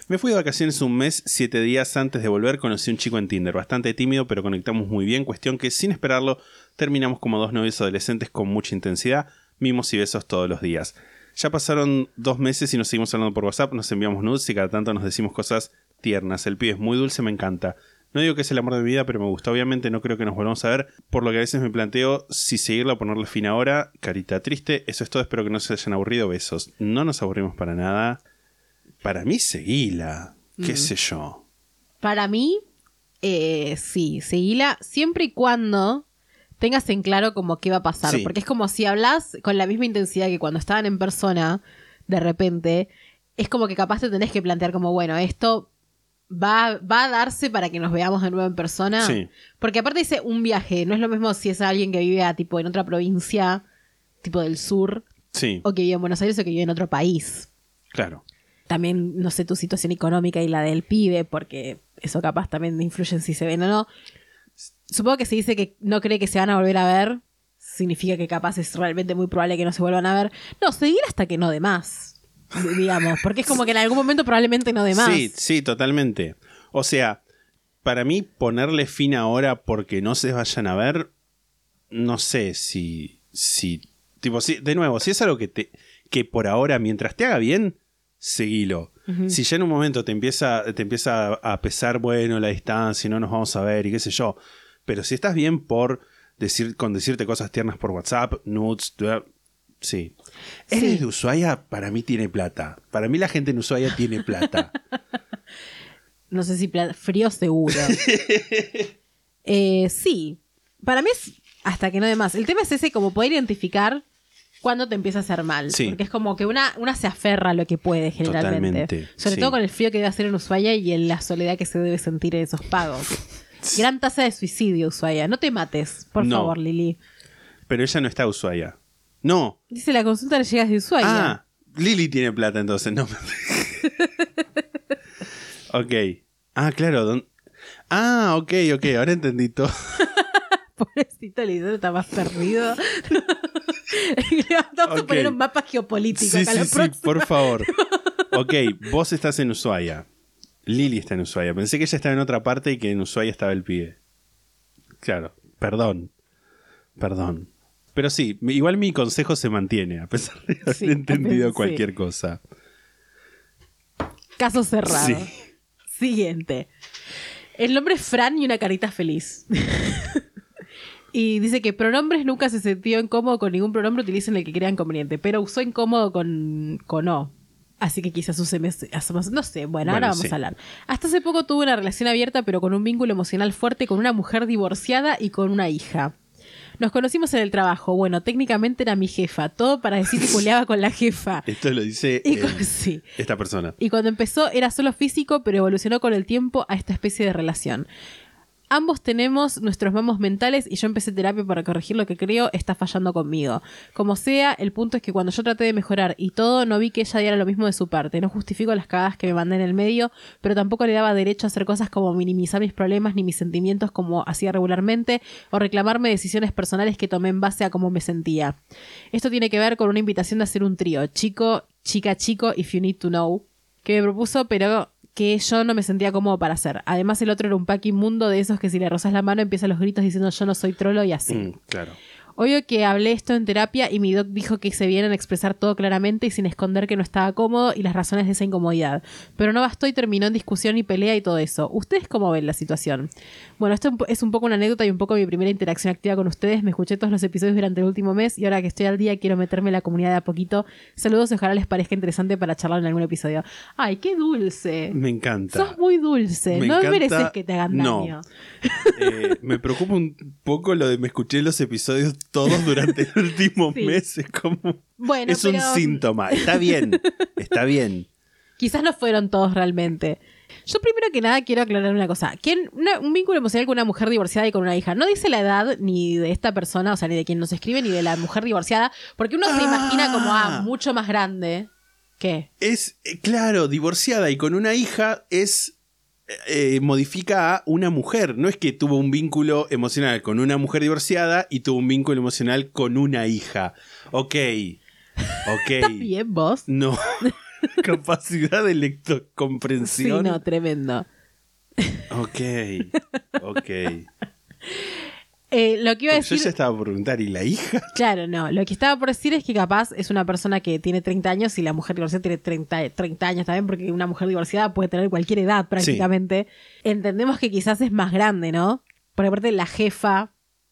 Me fui de vacaciones un mes, siete días antes de volver, conocí a un chico en Tinder, bastante tímido, pero conectamos muy bien. Cuestión que, sin esperarlo, terminamos como dos novios adolescentes con mucha intensidad, mimos y besos todos los días. Ya pasaron dos meses y nos seguimos hablando por WhatsApp, nos enviamos nudes y cada tanto nos decimos cosas tiernas. El pibe es muy dulce, me encanta. No digo que es el amor de mi vida, pero me gusta. Obviamente no creo que nos volvamos a ver, por lo que a veces me planteo si seguirla o ponerle fin ahora. Carita triste. Eso es todo, espero que no se hayan aburrido. Besos. No nos aburrimos para nada. Para mí, seguila. ¿Qué sé yo? Para mí, eh, sí, seguila siempre y cuando tengas en claro como qué va a pasar. Sí. Porque es como si hablas con la misma intensidad que cuando estaban en persona, de repente, es como que capaz te tenés que plantear como, bueno, esto va, va a darse para que nos veamos de nuevo en persona. Sí. Porque aparte dice un viaje, no es lo mismo si es alguien que vive a, tipo en otra provincia, tipo del sur, Sí, o que vive en Buenos Aires o que vive en otro país claro. También, no sé, tu situación económica y la del pibe, porque eso capaz también influye en si se ven o no. Supongo que se dice que no cree que se van a volver a ver, significa que capaz es realmente muy probable que no se vuelvan a ver. No, seguir hasta que no de más, di- digamos, porque es como que en algún momento probablemente no de más. Sí, sí, totalmente. O sea, para mí ponerle fin ahora porque no se vayan a ver, no sé si, si, tipo, si, de nuevo, si es algo que te, que por ahora, mientras te haga bien, seguilo. Si ya en un momento te empieza, te empieza a pesar, bueno, la distancia, y no nos vamos a ver y qué sé yo, pero si estás bien por decir, con decirte cosas tiernas por WhatsApp, nudes, bla, sí. Eres Sí. de Ushuaia, para mí tiene plata. Para mí la gente en Ushuaia tiene plata. No sé si pla- frío seguro. Eh, sí, para mí es hasta que no de más. El tema es ese, como poder identificar cuándo te empieza a hacer mal. Sí. Porque es como que una, una se aferra a lo que puede generalmente. Totalmente, Sobre sí. todo con el frío que debe hacer en Ushuaia y en la soledad que se debe sentir en esos pagos. Gran tasa de suicidio, Ushuaia. No te mates, por No. favor, Lili. Pero ella no está a Ushuaia. No. Dice la consulta le llegas de Ushuaia. Ah, Lili tiene plata entonces, no. ok. Ah, claro. don- Ah, ok, ok. Ahora entendí todo. Pobrecito Lili, está más perdido. Vamos Ok. a poner un mapa geopolítico Sí, acá sí, sí, por favor. Ok, vos estás en Ushuaia. Lili está en Ushuaia. Pensé que ella estaba en otra parte y que en Ushuaia estaba el pibe. Claro, perdón. Perdón. Pero sí, igual mi consejo se mantiene, a pesar de haber Sí, entendido sí. cualquier cosa. Caso cerrado. Sí. Siguiente. El nombre es Fran y una carita feliz. y dice que pronombres nunca se sintió incómodo con ningún pronombre, utilicen el que crean conveniente, pero usó incómodo con, con O. Así que quizás use mes- hacemos- no sé, bueno, ahora vamos sí. a hablar. Hasta hace poco tuve una relación abierta, pero con un vínculo emocional fuerte con una mujer divorciada y con una hija. Nos conocimos en el trabajo. Bueno, técnicamente era mi jefa. Todo para decir que culeaba con la jefa. Esto lo dice Y sí. esta persona. Y cuando empezó era solo físico, pero evolucionó con el tiempo a esta especie de relación. Ambos tenemos nuestros mamos mentales y yo empecé terapia para corregir lo que creo está fallando conmigo. Como sea, el punto es que cuando yo traté de mejorar y todo, no vi que ella diera lo mismo de su parte. No justifico las cagadas que me mandé en el medio, pero tampoco le daba derecho a hacer cosas como minimizar mis problemas ni mis sentimientos como hacía regularmente o reclamarme decisiones personales que tomé en base a cómo me sentía. Esto tiene que ver con una invitación de hacer un trío, chico, chica, chico, if you need to know, que me propuso, pero que yo no me sentía cómodo para hacer. Además, el otro era un pack inmundo de esos que si le rozas la mano empieza los gritos diciendo yo no soy trolo y así. Mm, claro. Obvio que hablé esto en terapia y mi doc dijo que se vienen a expresar todo claramente y sin esconder que no estaba cómodo y las razones de esa incomodidad. Pero no bastó y terminó en discusión y pelea y todo eso. ¿Ustedes cómo ven la situación? Bueno, esto es un poco una anécdota y un poco mi primera interacción activa con ustedes. Me escuché todos los episodios durante el último mes y ahora que estoy al día quiero meterme en la comunidad de a poquito. Saludos y ojalá les parezca interesante para charlar en algún episodio. ¡Ay, qué dulce! Me encanta. Sos muy dulce. Me no encanta- mereces que te hagan No. daño. Eh, me preocupa un poco lo de me escuché los episodios todos durante el último Sí. mes. Es como. Bueno, es un síntoma. Está bien. Está bien. Quizás no fueron todos realmente. Yo primero que nada quiero aclarar una cosa. ¿Quién, una- un vínculo emocional con una mujer divorciada y con una hija. No dice la edad ni de esta persona, o sea, ni de quien nos escribe, ni de la mujer divorciada, porque uno se Ah. imagina como, ah, mucho más grande. ¿Qué? Es, eh, claro, divorciada y con una hija es. Eh, modifica a una mujer. No es que tuvo un vínculo emocional con una mujer divorciada y tuvo un vínculo emocional con una hija. Ok. Ok. ¿Estás bien vos? No. Capacidad de Sí, lectocomprensión. no, tremendo. Ok. Ok. Eh, lo que iba a Porque yo decir... ya estaba por preguntar, ¿y la hija? Claro, no. Lo que estaba por decir es que capaz es una persona que tiene 30 años y la mujer divorciada tiene 30, 30 años también, porque una mujer divorciada puede tener cualquier edad prácticamente. Entendemos que quizás es más grande, ¿no? Porque aparte la jefa,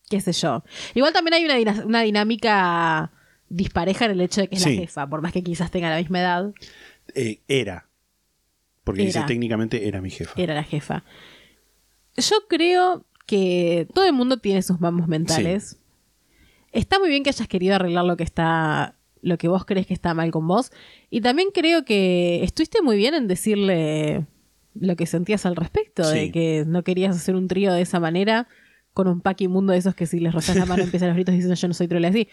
qué sé yo. Igual también hay una, una dinámica dispareja en el hecho de que es Sí. la jefa, por más que quizás tenga la misma edad, Eh, era. Porque dice Era. técnicamente era mi jefa. era la jefa. Yo creo que todo el mundo tiene sus mamos mentales. Está muy bien que hayas querido arreglar lo que está, lo que vos crees que está mal con vos. Y también creo que estuviste muy bien en decirle lo que sentías al respecto, Sí. de que no querías hacer un trío de esa manera, con un pack inmundo de esos que si les rozas la mano empiezan los gritos diciendo yo no soy troll así.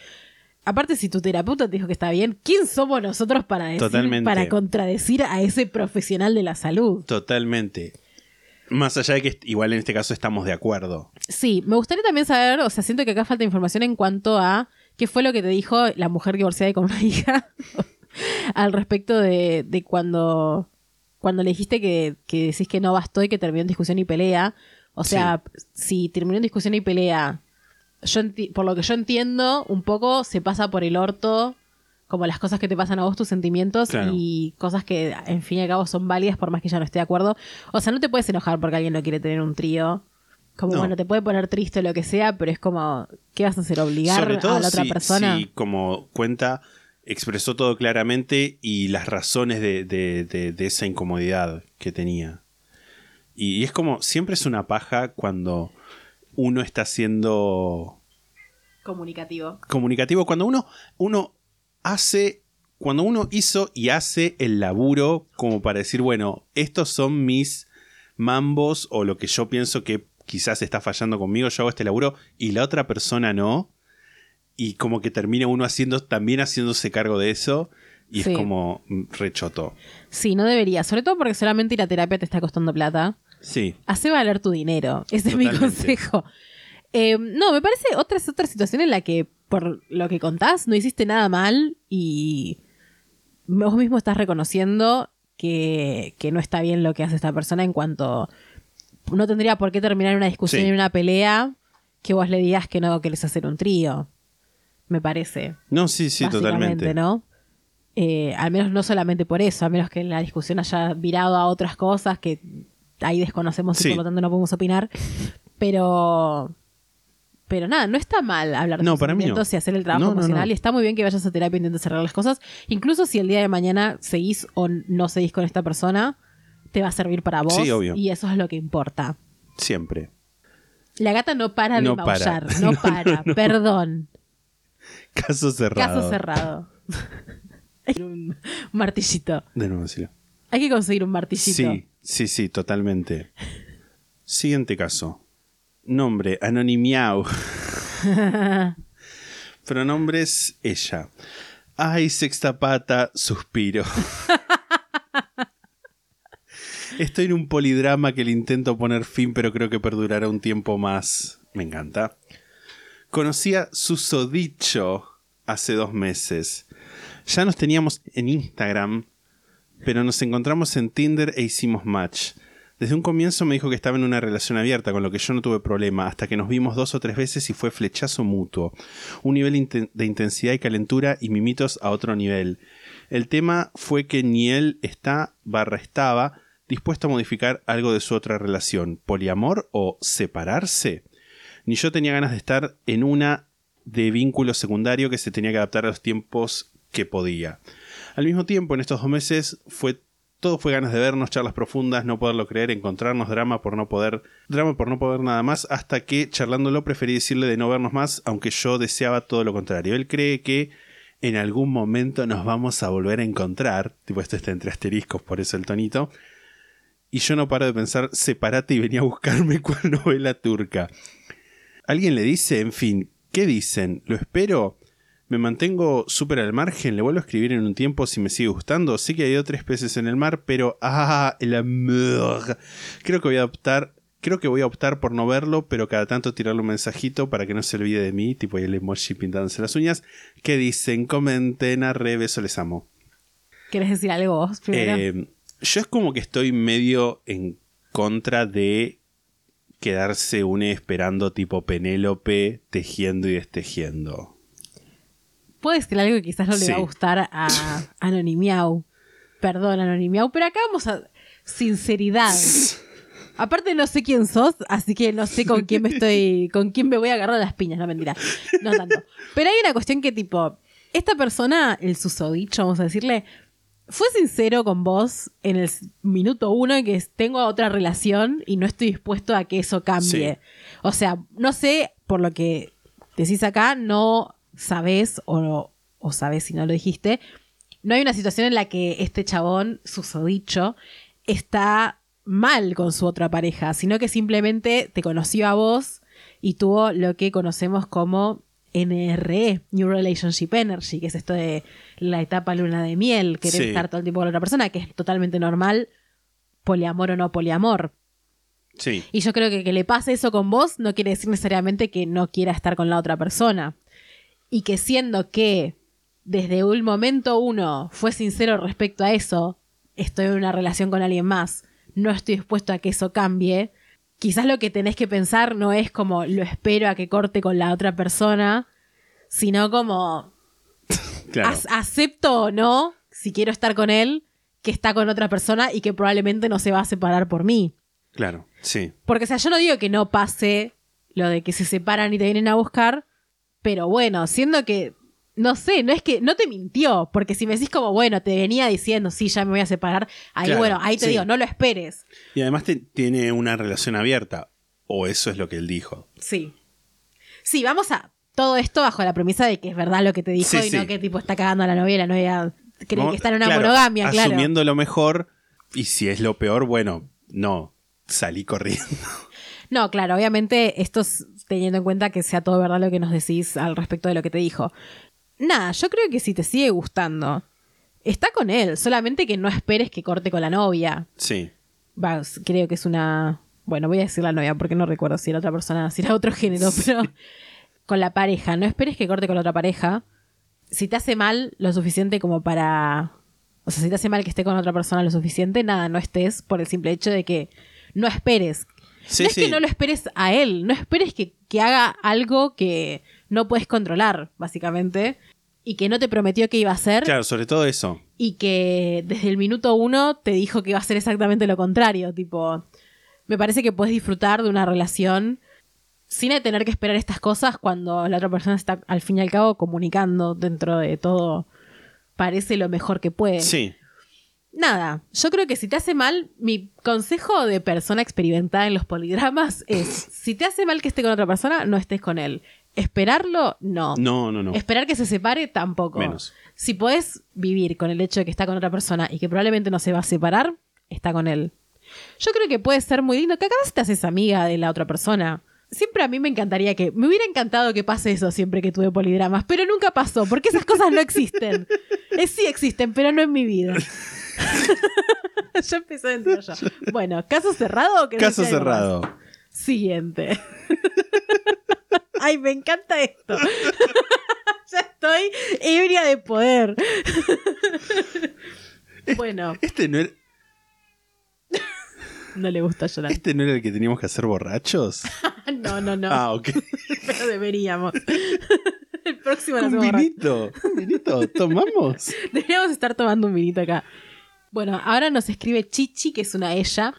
Aparte, si tu terapeuta te dijo que está bien, ¿quién somos nosotros para decir, Totalmente. para contradecir a ese profesional de la salud? Totalmente. Más allá de que igual en este caso estamos de acuerdo. Sí, me gustaría también saber, o sea, siento que acá falta información en cuanto a qué fue lo que te dijo la mujer divorciada y con una hija al respecto de, de cuando, cuando le dijiste que, que decís que no bastó y que terminó en discusión y pelea. O sea, si terminó en discusión y pelea, yo por lo que yo entiendo, un poco se pasa por el orto como las cosas que te pasan a vos, tus sentimientos Claro. y cosas que en fin y al cabo son válidas por más que ya no esté de acuerdo. O sea, no te puedes enojar porque alguien no quiere tener un trío. Como No. bueno, te puede poner triste o lo que sea, pero es como, ¿qué vas a hacer? ¿Obligar todo a la otra si, persona? si, como cuenta, expresó todo claramente y las razones de, de- de- de esa incomodidad que tenía. Y, es como, siempre es una paja cuando uno está siendo Comunicativo. comunicativo, cuando uno, uno hace, cuando uno hizo y hace el laburo como para decir, bueno, estos son mis mambos o lo que yo pienso que quizás está fallando conmigo, yo hago este laburo y la otra persona no. Y como que termina uno haciendo, también haciéndose cargo de eso. Y Sí. es como mm, rechoto. Sí, no debería. Sobre todo porque solamente ir a terapia te está costando plata. Sí. Hace valer tu dinero. Ese es mi consejo. Eh, no, me parece otra, otra situación en la que, por lo que contás, no hiciste nada mal y vos mismo estás reconociendo que, que no está bien lo que hace esta persona en cuanto no tendría por qué terminar una discusión Sí. y una pelea que vos le digas que no querés hacer un trío. Me parece. No, sí, sí, totalmente. ¿no? Eh, al menos no solamente por eso, a menos que la discusión haya virado a otras cosas que ahí desconocemos y por lo tanto no podemos opinar. Pero. Pero nada, no está mal hablar de No, para mí no. y hacer el trabajo No, emocional. no. Y está muy bien que vayas a terapia e intentes cerrar las cosas. Incluso si el día de mañana seguís o no seguís con esta persona, te va a servir para vos. Sí, obvio. Y eso es lo que importa. Siempre. La gata no para de No para. maullar. No, para. Perdón. Caso cerrado. Caso cerrado. un martillito. De nuevo, decilo. Hay que conseguir un martillito. Sí, sí, sí, totalmente. Siguiente caso. Nombre, anonimiao. Pronombres, ella. Ay, sexta pata, suspiro. Estoy en un polidrama que le intento poner fin, pero creo que perdurará un tiempo más. Me encanta. Conocí a Susodicho hace dos meses. Ya nos teníamos en Instagram, pero nos encontramos en Tinder e hicimos match. Desde un comienzo me dijo que estaba en una relación abierta, con lo que yo no tuve problema, hasta que nos vimos dos o tres veces y fue flechazo mutuo. Un nivel de intensidad y calentura y mimitos a otro nivel. El tema fue que ni él está barra estaba dispuesto a modificar algo de su otra relación, poliamor o separarse. Ni yo tenía ganas de estar en una de vínculo secundario que se tenía que adaptar a los tiempos que podía. Al mismo tiempo, en estos dos meses fue Todo fue ganas de vernos, charlas profundas, no poderlo creer, encontrarnos, drama por no poder, drama por no poder nada más, hasta que charlándolo preferí decirle de no vernos más, aunque yo deseaba todo lo contrario. Él cree que en algún momento nos vamos a volver a encontrar, tipo esto está entre asteriscos, por eso el tonito, y yo no paro de pensar, separate y venía a buscarme cual novela turca. ¿Alguien le dice? En fin, ¿qué dicen? ¿Lo espero? Me mantengo súper al margen, le vuelvo a escribir en un tiempo si me sigue gustando. Sé que hay ido tres peces en el mar, pero ah, el amor. Creo que voy a optar, creo que voy a optar por no verlo, pero cada tanto tirarle un mensajito para que no se olvide de mí, tipo el emoji pintándose las uñas. ¿Qué dicen? Comenten, arre, beso, les amo. ¿Quieres decir algo vos primero? Eh, yo es como que estoy medio en contra de quedarse une esperando tipo Penélope tejiendo y destejiendo. Puedo decir algo que quizás no le va a gustar a Anonimiau. Perdón, Anonimiau, pero acá vamos a. Sinceridad. Aparte no sé quién sos, así que no sé con quién me estoy. con quién me voy a agarrar las piñas, no mentira. No tanto. Pero hay una cuestión que tipo. Esta persona, el susodicho, vamos a decirle, fue sincero con vos en el minuto uno en que tengo otra relación y no estoy dispuesto a que eso cambie. Sí. O sea, no sé, por lo que decís acá, no sabés o, o sabés si no lo dijiste, no hay una situación en la que este chabón, susodicho, está mal con su otra pareja, sino que simplemente te conoció a vos y tuvo lo que conocemos como NRE, New Relationship Energy, que es esto de la etapa luna de miel, querer Sí. estar todo el tiempo con la otra persona, que es totalmente normal, poliamor o no poliamor. Sí. Y yo creo que que le pase eso con vos no quiere decir necesariamente que no quiera estar con la otra persona. Y que siendo que desde un momento uno fue sincero respecto a eso, estoy en una relación con alguien más, no estoy dispuesto a que eso cambie, quizás lo que tenés que pensar no es como lo espero a que corte con la otra persona, sino como Claro. acepto o no, si quiero estar con él, que está con otra persona y que probablemente no se va a separar por mí. Claro. Sí. Porque, o sea, yo no digo que no pase lo de que se separan y te vienen a buscar, pero bueno, siendo que, no sé, no es que no te mintió, porque si me decís como, bueno, te venía diciendo, sí, ya me voy a separar, ahí, Claro, bueno, ahí te sí. digo, no lo esperes. Y además te- tiene una relación abierta. O eso es lo que él dijo. Sí. Sí, vamos a todo esto bajo la premisa de que es verdad lo que te dijo Sí, y no que tipo está cagando a la novia, la novia cree Vamos- que está en una claro, monogamia, claro. Asumiendo lo mejor. Y si es lo peor, bueno, no. Salí corriendo. No, claro, obviamente esto es teniendo en cuenta que sea todo verdad lo que nos decís al respecto de lo que te dijo. Nada, yo creo que si te sigue gustando, está con él, solamente que no esperes que corte con la novia. Sí. Va, creo que es una... Bueno, voy a decir la novia porque no recuerdo si era otra persona, si era otro género, pero con la pareja, no esperes que corte con la otra pareja. Si te hace mal lo suficiente como para... O sea, si te hace mal que esté con otra persona lo suficiente, nada, no estés por el simple hecho de que no esperes Sí, no es sí. que no lo esperes a él, no esperes que, que haga algo que no puedes controlar, básicamente, y que no te prometió que iba a hacer, Claro, sobre todo eso. y que desde el minuto uno te dijo que iba a hacer exactamente lo contrario. Tipo, me parece que puedes disfrutar de una relación sin tener que esperar estas cosas cuando la otra persona está al fin y al cabo comunicando dentro de todo. Parece lo mejor que puede. Sí. Nada, yo creo que si te hace mal, mi consejo de persona experimentada en los polidramas es, si te hace mal que esté con otra persona, no estés con él. Esperarlo, no. No, no, no. Esperar que se separe, tampoco. Menos. Si podés vivir con el hecho de que está con otra persona y que probablemente no se va a separar, está con él. Yo creo que puede ser muy lindo que acabas te haces amiga de la otra persona. Siempre a mí me encantaría que, me hubiera encantado que pase eso siempre que tuve polidramas, pero nunca pasó, porque esas cosas no existen. Eh, sí existen, pero no en mi vida. Yo empecé a yo. Bueno, caso cerrado o querés Caso más? cerrado. Siguiente. Ay, me encanta esto. ya estoy ebria de poder. bueno, Este no, era, no le gusta llorar. este no era el que teníamos que hacer borrachos. No, no, no. Ah, ok. Pero deberíamos. El próximo lo Un vinito. Un vinito. ¿Tomamos? Deberíamos estar tomando un vinito acá. Bueno, ahora nos escribe Chichi, que es una ella.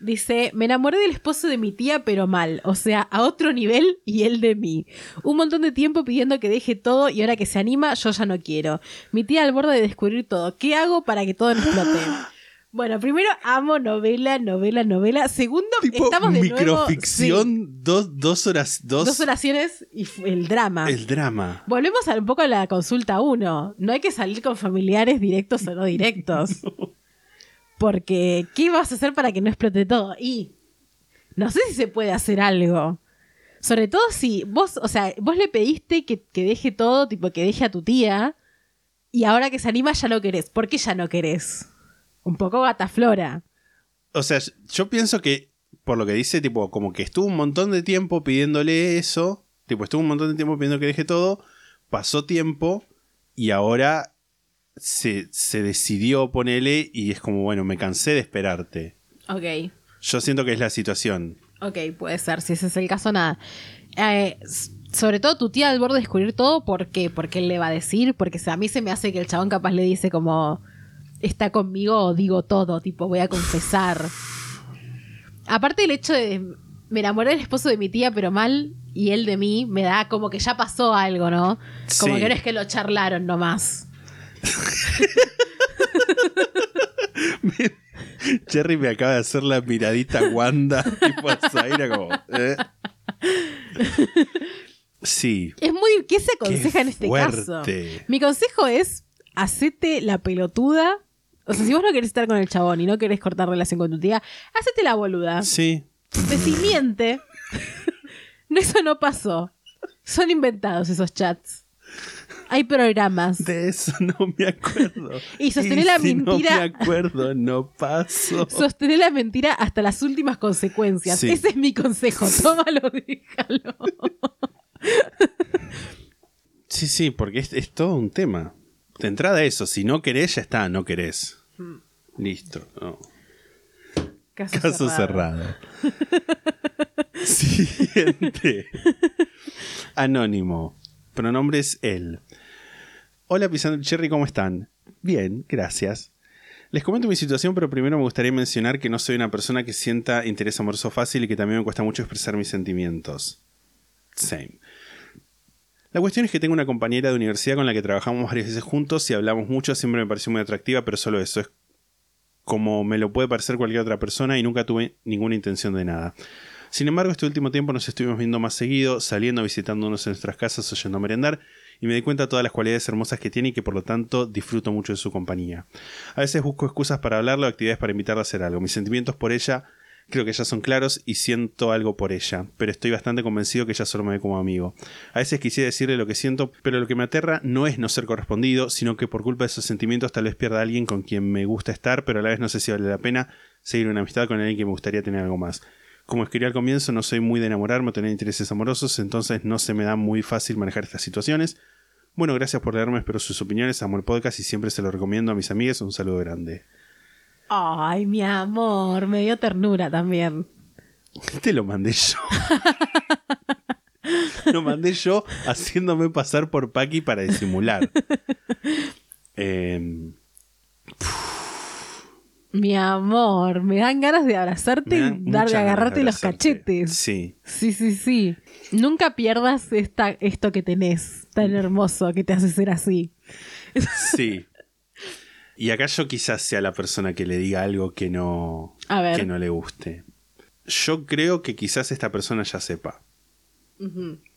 Dice, me enamoré del esposo de mi tía, pero mal. O sea, a otro nivel y él de mí. Un montón de tiempo pidiendo que deje todo y ahora que se anima, yo ya no quiero. Mi tía al borde de descubrir todo. ¿Qué hago para que todo no explote? Bueno, primero amo novela, novela, novela. Segundo, Tipo estamos de nuevo- microficción, sí, dos, dos horas, dos, dos oraciones y el drama. el drama. Volvemos a un poco a la consulta uno. No hay que salir con familiares directos o no directos. Porque, ¿qué vas a hacer para que no explote todo? Y no sé si se puede hacer algo. Sobre todo si vos, o sea, vos le pediste que, que deje todo, tipo que deje a tu tía, y ahora que se anima ya no querés. ¿Por qué ya no querés? Un poco gataflora. O sea, yo pienso que, por lo que dice, tipo, como que estuvo un montón de tiempo pidiéndole eso. Tipo, estuvo un montón de tiempo pidiendo que deje todo. Pasó tiempo y ahora se, se decidió ponerle y es como, bueno, me cansé de esperarte. Ok. Yo siento que es la situación. Ok, puede ser, si ese es el caso, nada. Eh, sobre todo tu tía al borde de descubrir todo, ¿por qué? Porque él le va a decir, porque a mí se me hace que el chabón capaz le dice como, está conmigo digo todo, tipo, voy a confesar. Aparte el hecho de, me enamoré del esposo de mi tía, pero mal, y él de mí, me da como que ya pasó algo, ¿no? Como Sí. que no es que lo charlaron nomás. Jerry me acaba de hacer la miradita Wanda. tipo, Zaira como, ¿eh? Sí. Es muy. ¿Qué se aconseja Qué en este caso? Mi consejo es: hacete la pelotuda. O sea, si vos no querés estar con el chabón y no querés cortar relación con tu tía, hacete la boluda. Sí. Decí miente. No, Eso no pasó. Son inventados esos chats. Hay programas. De eso no me acuerdo. Y sostener la si mentira- No me acuerdo, no paso. Sostener la mentira hasta las últimas consecuencias. Sí. Ese es mi consejo. Tómalo, déjalo. Sí, sí, porque es, es todo un tema. De entrada eso, si no querés, ya está, no querés. Hmm. Listo. no. Caso, Caso cerrado. Siguiente. Anónimo. Pronombres él. Hola Pisando el Cherry, ¿cómo están? Bien, gracias. Les comento mi situación, pero primero me gustaría mencionar que no soy una persona que sienta interés amoroso fácil y que también me cuesta mucho expresar mis sentimientos. Same. La cuestión es que tengo una compañera de universidad con la que trabajamos varias veces juntos y hablamos mucho, siempre me pareció muy atractiva, pero solo eso, es como me lo puede parecer cualquier otra persona y nunca tuve ninguna intención de nada. Sin embargo, este último tiempo nos estuvimos viendo más seguido, saliendo, visitándonos en nuestras casas, oyendo a merendar, y me di cuenta de todas las cualidades hermosas que tiene y que por lo tanto disfruto mucho de su compañía. A veces busco excusas para hablarle o actividades para invitarla a hacer algo. Mis sentimientos por ella creo que ya son claros y siento algo por ella, pero estoy bastante convencido que ella solo me ve como amigo. A veces quisiera decirle lo que siento, pero lo que me aterra no es no ser correspondido, sino que por culpa de esos sentimientos tal vez pierda a alguien con quien me gusta estar, pero a la vez no sé si vale la pena seguir una amistad con alguien que me gustaría tener algo más. Como escribí al comienzo, no soy muy de enamorarme o tener intereses amorosos, entonces no se me da muy fácil manejar estas situaciones. Bueno, gracias por leerme, espero sus opiniones, amo el podcast y siempre se lo recomiendo a mis amigas. Un saludo grande. Ay, mi amor. Me dio ternura también. Te lo mandé yo. lo mandé yo haciéndome pasar por Paki para disimular. Em, Mi amor, me dan ganas de abrazarte y dar, de agarrarte los cachetes. Sí. Sí, sí, sí. Nunca pierdas esta, esto que tenés tan hermoso que te hace ser así. Sí. Y acá yo quizás sea la persona que le diga algo que no, que no le guste. Yo creo que quizás esta persona ya sepa.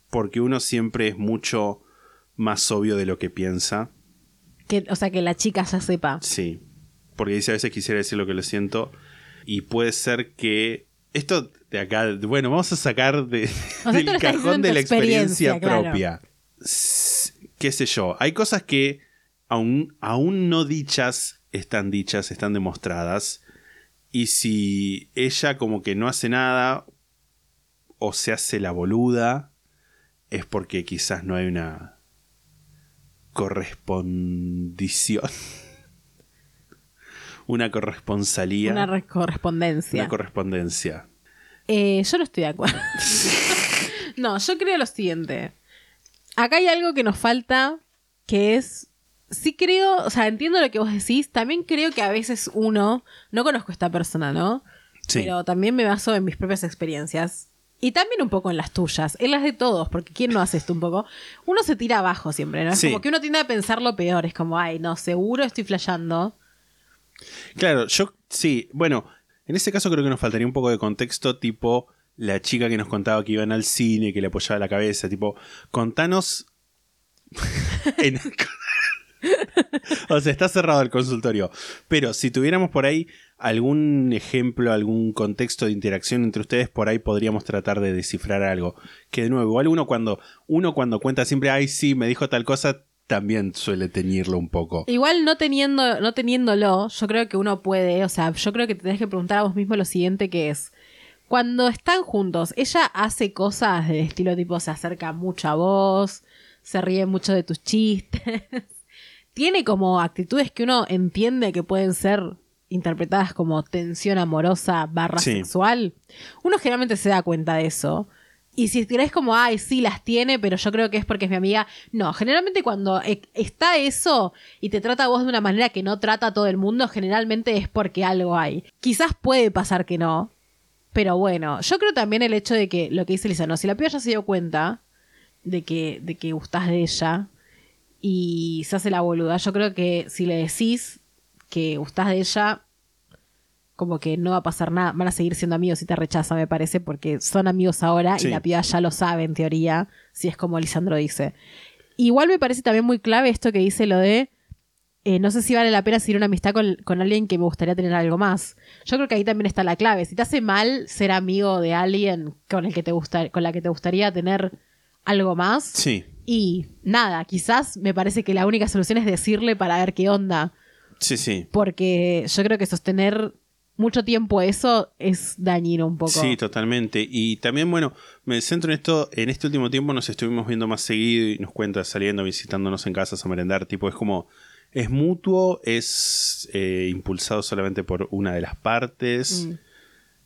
Porque uno siempre es mucho más obvio de lo que piensa. Que, o sea, que la chica ya sepa. Sí. Porque dice a veces quisiera decir lo que lo siento. Y puede ser que. Esto de acá. Bueno, vamos a sacar de, sea, del cajón de la experiencia, propia. ¿Qué sé yo? Hay cosas que aún, aún no dichas están dichas, están demostradas. Y si ella como que no hace nada o se hace la boluda, es porque quizás no hay una correspondición. una corresponsalía. Una re- correspondencia. una correspondencia. Eh, yo no estoy de acuerdo. no, yo creo lo siguiente. Acá hay algo que nos falta, que es... Sí creo, o sea, entiendo lo que vos decís. También creo que a veces uno... No conozco a esta persona, ¿no? Sí. Pero también me baso en mis propias experiencias. Y también un poco en las tuyas, en las de todos, porque ¿quién no hace esto un poco? Uno se tira abajo siempre, ¿no? Es Sí. como que uno tiende a pensar lo peor, es como, ay, no, seguro estoy flasheando. Claro, yo sí, bueno, en ese caso creo que nos faltaría un poco de contexto, tipo la chica que nos contaba que iban al cine, que le apoyaba la cabeza, tipo, contanos... en- o sea, está cerrado el consultorio. Pero si tuviéramos por ahí algún ejemplo, algún contexto de interacción entre ustedes, por ahí podríamos tratar de descifrar algo. Que de nuevo, igual uno cuando, uno cuando cuenta siempre, ay, sí, me dijo tal cosa, también suele teñirlo un poco. Igual no teniendo, no teniéndolo, yo creo que uno puede, o sea, yo creo que te tenés que preguntar a vos mismo lo siguiente que es. Cuando están juntos, ella hace cosas del estilo tipo se acerca mucho a vos, se ríe mucho de tus chistes. Tiene como actitudes que uno entiende que pueden ser interpretadas como tensión amorosa barra Sí. sexual. Uno generalmente se da cuenta de eso. Y si crees como, ay, sí, las tiene, pero yo creo que es porque es mi amiga. No, generalmente cuando e- está eso y te trata a vos de una manera que no trata a todo el mundo, generalmente es porque algo hay. Quizás puede pasar que no, pero bueno, yo creo también el hecho de que lo que dice Lisa, no, si la piba ya se dio cuenta de que, de que gustás de ella y se hace la boluda, yo creo que si le decís que gustás de ella, como que no va a pasar nada, van a seguir siendo amigos si te rechaza, me parece, porque son amigos ahora Sí. y la piba ya lo sabe en teoría, si es como Lisandro dice. Igual me parece también muy clave esto que dice lo de eh, no sé si vale la pena seguir una amistad con, con alguien que me gustaría tener algo más. Yo creo que ahí también está la clave. Si te hace mal ser amigo de alguien con el que te gusta, con la que te gustaría tener algo más. Sí, Y nada, quizás me parece que la única solución es decirle para ver qué onda. sí, sí. Porque yo creo que sostener mucho tiempo eso es dañino un poco. Sí, totalmente. Y también, bueno, me centro en esto. En este último tiempo nos estuvimos viendo más seguido y nos cuenta saliendo, visitándonos en casas a merendar. Tipo, es como. Es mutuo, es eh, impulsado solamente por una de las partes. Mm.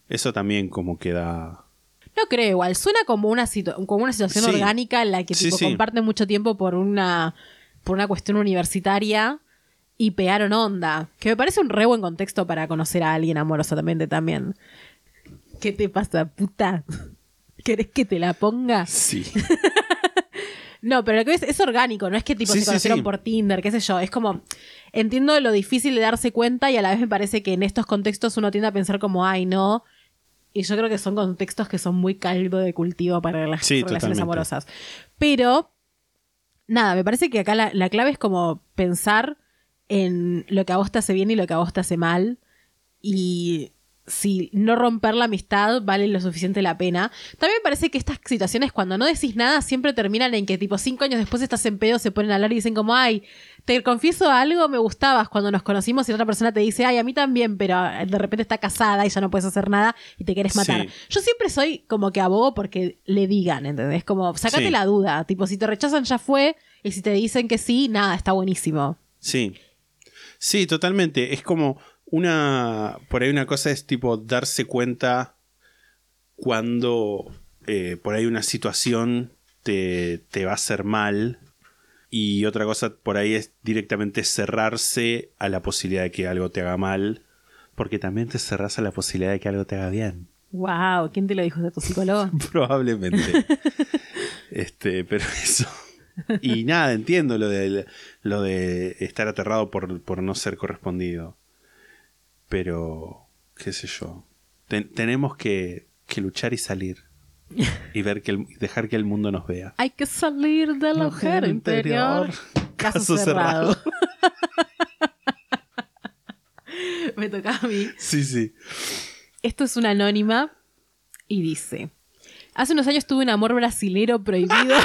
Eso también como queda. No creo igual, suena como una, situ- como una situación Sí. orgánica en la que Sí, tipo, sí. comparten mucho tiempo por una, por una cuestión universitaria y pegaron onda. Que me parece un re buen contexto para conocer a alguien amorosamente también. ¿Qué te pasa, puta? ¿Querés que te la ponga? Sí. No, pero lo que es, es orgánico, no es que tipo se conocieron por Tinder, qué sé yo. Es como, entiendo lo difícil de darse cuenta y a la vez me parece que en estos contextos uno tiende a pensar como, ay, no. Y yo creo que son contextos que son muy caldo de cultivo para las Sí, relaciones totalmente. amorosas. Pero, nada, me parece que acá la, la clave es como pensar en lo que a vos te hace bien y lo que a vos te hace mal. Y si no romper la amistad vale lo suficiente la pena. También me parece que estas situaciones cuando no decís nada siempre terminan en que tipo cinco años después estás en pedo, se ponen a hablar y dicen como, ay, te confieso algo, me gustabas cuando nos conocimos y la otra persona te dice, ay, a mí también, pero de repente está casada y ya no puedes hacer nada y te quieres matar. Sí. Yo siempre soy como que abogo porque le digan, ¿entendés? Como, sacate Sí. la duda, tipo, si te rechazan ya fue y si te dicen que sí, nada, está buenísimo. Sí. Sí, totalmente. Es como una. Por ahí una cosa es tipo darse cuenta cuando eh, por ahí una situación te, te va a hacer mal. Y otra cosa por ahí es directamente cerrarse a la posibilidad de que algo te haga mal. Porque también te cerras a la posibilidad de que algo te haga bien. Wow, ¿quién te lo dijo de tu psicólogo? Probablemente. este, pero eso. Y nada, entiendo lo de, lo de estar aterrado por, por no ser correspondido. Pero, qué sé yo. Ten- tenemos que, que luchar y salir. Y ver que el- dejar que el mundo nos vea. Hay que salir del agujero interior. Caso, Caso cerrado. cerrado. Me toca a mí. Sí, sí. Esto es una anónima y dice: Hace unos años tuve un amor brasilero prohibido.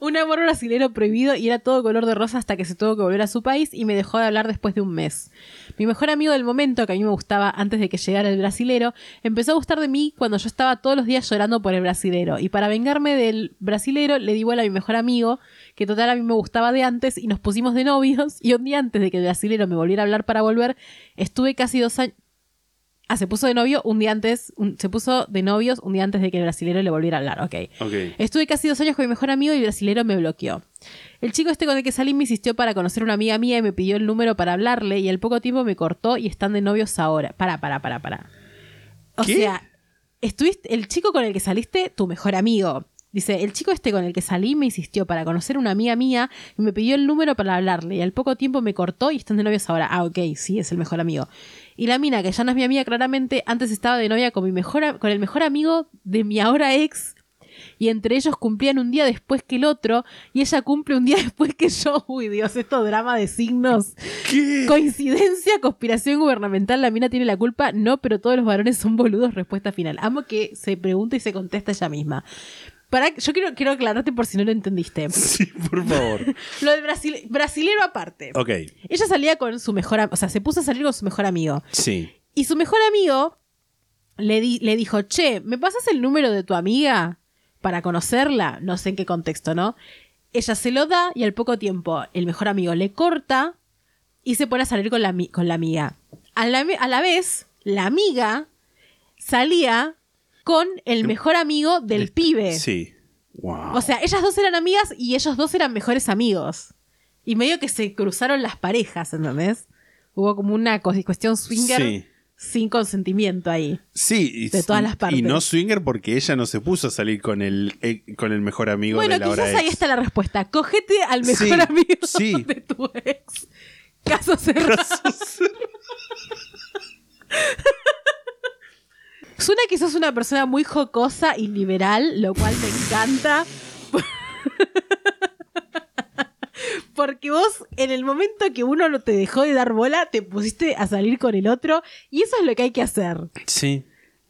un amor brasilero prohibido y era todo color de rosa hasta que se tuvo que volver a su país y me dejó de hablar después de un mes. Mi mejor amigo del momento, que a mí me gustaba antes de que llegara el brasilero, empezó a gustar de mí cuando yo estaba todos los días llorando por el brasilero. Y para vengarme del brasilero, le di bola a mi mejor amigo, que total a mí me gustaba de antes, y nos pusimos de novios. Y un día antes de que el brasilero me volviera a hablar para volver, estuve casi dos años. Ah, se puso de novio un día antes, un- se puso de novios un día antes de que el brasilero le volviera a hablar, ok. Ok. Estuve casi dos años con mi mejor amigo y el brasilero me bloqueó. El chico este con el que salí me insistió para conocer a una amiga mía y me pidió el número para hablarle y al poco tiempo me cortó y están de novios ahora. Para, para, para, para. O ¿Qué? sea, estuviste, el chico con el que saliste, tu mejor amigo. Dice, el chico este con el que salí me insistió para conocer una amiga mía y me pidió el número para hablarle y al poco tiempo me cortó y están de novios ahora. Ah, ok, sí, es el mejor amigo. Y la mina, que ya no es mi amiga claramente, antes estaba de novia con, mi mejor, con el mejor amigo de mi ahora ex y entre ellos cumplían un día después que el otro y ella cumple un día después que yo. Uy, Dios, esto drama de signos. ¿Qué? Coincidencia, conspiración gubernamental, la mina tiene la culpa. No, pero todos los varones son boludos. Respuesta final. Amo que se pregunta y se contesta ella misma. Para, yo quiero, quiero aclararte por si no lo entendiste. Sí, por favor. Lo de Brasil, brasilero aparte. Ok, Ella salía con su mejor am- o sea, se puso a salir con su mejor amigo. sí. Y su mejor amigo le, di- le dijo, che, ¿me pasas el número de tu amiga para conocerla? No sé en qué contexto, ¿no? Ella se lo da y al poco tiempo el mejor amigo le corta y se pone a salir con la, con la amiga. A la, a la vez, la amiga salía con el mejor amigo del pibe. Sí. Wow. O sea, ellas dos eran amigas y ellos dos eran mejores amigos. Y medio que se cruzaron las parejas, ¿entendés? Hubo como una cuestión swinger Sí. sin consentimiento ahí. Sí, y, de todas las partes. y no swinger porque ella no se puso a salir con el, eh, con el mejor amigo Bueno, de la hora quizás ahí ex. está la respuesta. Cogete al mejor Sí, amigo sí. de tu ex. Caso cerrado. Suena que sos una persona muy jocosa y liberal, lo cual me encanta. Porque vos, en el momento que uno no te dejó de dar bola, te pusiste a salir con el otro. Y eso es lo que hay que hacer. Sí.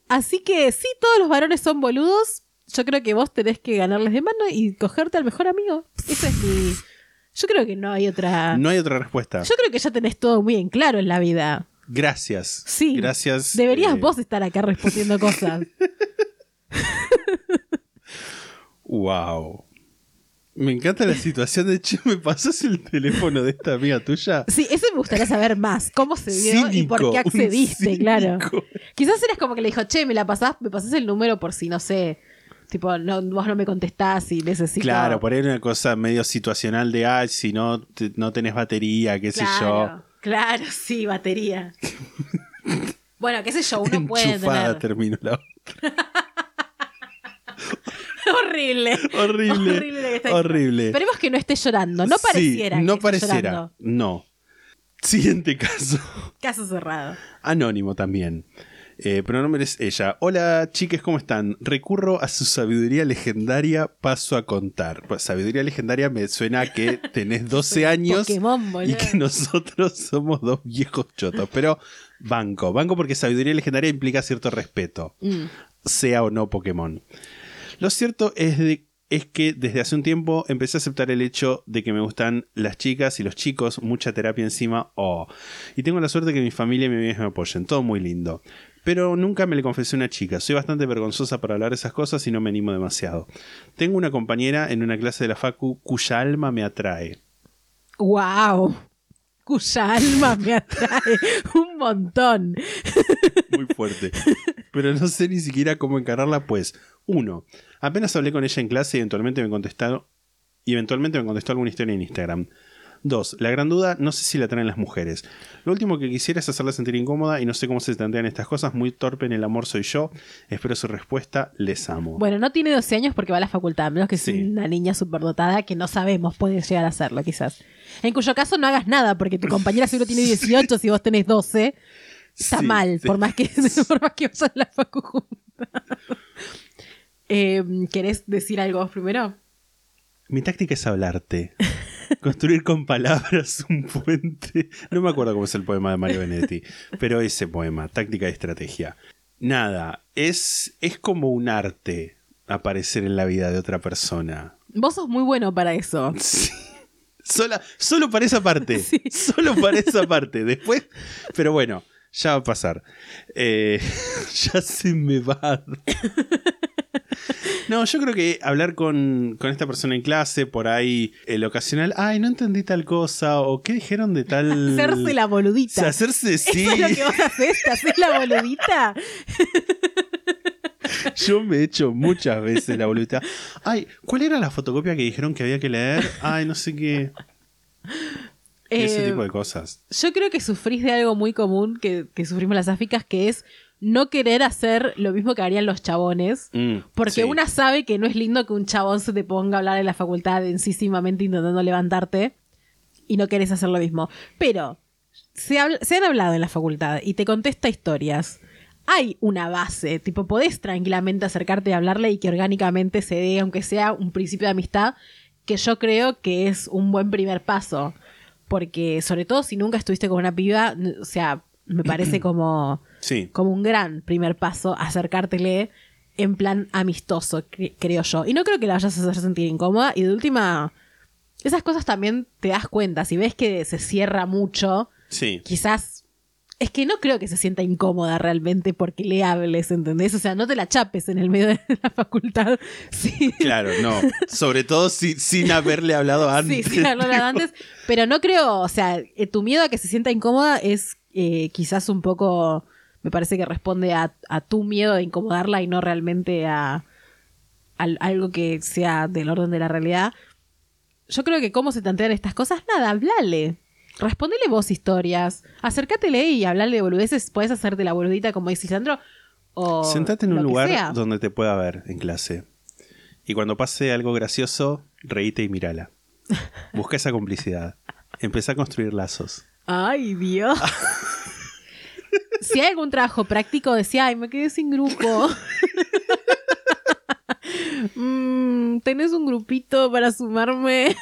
Así que sí, todos los varones son boludos. Yo creo que vos tenés que ganarles de mano y cogerte al mejor amigo. Esa es mi. Yo creo que no hay otra. No hay otra respuesta. Yo creo que ya tenés todo muy en claro en la vida. Gracias. Sí. Gracias. Deberías eh, vos estar acá respondiendo cosas. Wow. Me encanta la situación de che, ¿me pasas el teléfono de esta amiga tuya? Sí, eso me gustaría saber más. ¿Cómo se dio y por qué accediste? Claro. Quizás eras como que le dijo, che, me la pasás, me pasás el número por si no sé. Tipo, no, vos no me contestás y necesito. Claro, por ahí era una cosa medio situacional de, ay, si no, te- no tenés batería, qué sé yo. Claro, sí, batería. bueno, qué sé yo, uno puede Enchufada tener. terminó la horrible. Horrible. Horrible que está. Horrible. Esperemos que no esté llorando. No Sí, pareciera. no que esté pareciera. llorando. No. Siguiente caso. Caso cerrado. Anónimo también. Eh, pronombre es ella. Hola, chiques, ¿cómo están? Recurro a su sabiduría legendaria, paso a contar. Pues, sabiduría legendaria me suena a que tenés 12 años Pokémon, y que nosotros somos dos viejos chotos. Pero banco, banco porque sabiduría legendaria implica cierto respeto, Mm. sea o no Pokémon. Lo cierto es, de- es que desde hace un tiempo empecé a aceptar el hecho de que me gustan las chicas y los chicos, mucha terapia encima, oh. Y tengo la suerte que mi familia y mi amigas me apoyen, todo muy lindo. Pero nunca me le confesé a una chica, soy bastante vergonzosa para hablar de esas cosas y no me animo demasiado. Tengo una compañera en una clase de la Facu cuya alma me atrae. ¡Wow! Cuya alma me atrae un montón. Muy fuerte. Pero no sé ni siquiera cómo encararla, pues. Uno, apenas hablé con ella en clase y eventualmente me contestaron. Y eventualmente me contestó alguna historia en Instagram. Dos, la gran duda, no sé si la traen las mujeres. Lo último que quisiera es hacerla sentir incómoda y no sé cómo se plantean estas cosas. Muy torpe en el amor soy yo. Espero su respuesta. Les amo. Bueno, no tiene 12 años porque va a la facultad, a menos que Sí. es una niña superdotada que no sabemos, puede llegar a serlo quizás. En cuyo caso no hagas nada, porque tu compañera seguro tiene 18 si vos tenés 12. Está Sí, mal, sí. por más que por más que la facu juntas. Eh, ¿Querés decir algo vos primero? Mi táctica es hablarte. Construir con palabras un puente. No me acuerdo cómo es el poema de Mario Benedetti, pero ese poema, táctica y estrategia. Nada, es, es como un arte aparecer en la vida de otra persona. Vos sos muy bueno para eso. Sí. Sola, solo para esa parte. Sí. Solo para esa parte. Después, pero bueno, ya va a pasar. Eh, ya se me va. No, yo creo que hablar con, con esta persona en clase, por ahí, el ocasional, ay, no entendí tal cosa, o qué dijeron de tal. Hacerse la O boludita. sea, hacerse sí. ¿Eso es lo que vos haces? ¿Te haces la boludita? Yo me he hecho muchas veces la boludita. Ay, ¿cuál era la fotocopia que dijeron que había que leer? Ay, no sé qué. Ese tipo de cosas. Yo creo que sufrís de algo muy común que, que sufrimos las áficas, que es no querer hacer lo mismo que harían los chabones. Mm, Porque sí. una sabe que no es lindo que un chabón se te ponga a hablar en la facultad densísimamente intentando levantarte y no querés hacer lo mismo. Pero se, se han hablado en la facultad y te contesta historias. Hay una base, tipo, podés tranquilamente acercarte a hablarle y que orgánicamente se dé, aunque sea un principio de amistad, que yo creo que es un buen primer paso. Porque, sobre todo si nunca estuviste con una piba, o sea, me parece como Sí. como un gran primer paso acercártele en plan amistoso, cre- creo yo. Y no creo que la vayas a hacer sentir incómoda. Y de última, esas cosas también te das cuenta. Si ves que se cierra mucho, Sí. quizás... Es que no creo que se sienta incómoda realmente porque le hables, ¿entendés? O sea, no te la chapes en el medio de la facultad. Sí. Claro, no. Sobre todo si- sin haberle hablado antes. sí, lo hablaba antes. Pero no creo, o sea, eh, tu miedo a que se sienta incómoda es eh, quizás un poco, me parece que responde a, a tu miedo de incomodarla y no realmente a, al- algo que sea del orden de la realidad. Yo creo que cómo se tantean estas cosas, nada, hablale. Respondele vos historias. Acércatele y hablale de boludeces. Puedes hacerte la boludita como dice Sandro. O Sentate en un lugar sea. donde te pueda ver en clase. Y cuando pase algo gracioso, reíte y mírala. Busca esa complicidad. Empezá a construir lazos. Ay, Dios. si hay algún trabajo práctico, decía, ay, me quedé sin grupo. Mm, ¿Tenés un grupito para sumarme?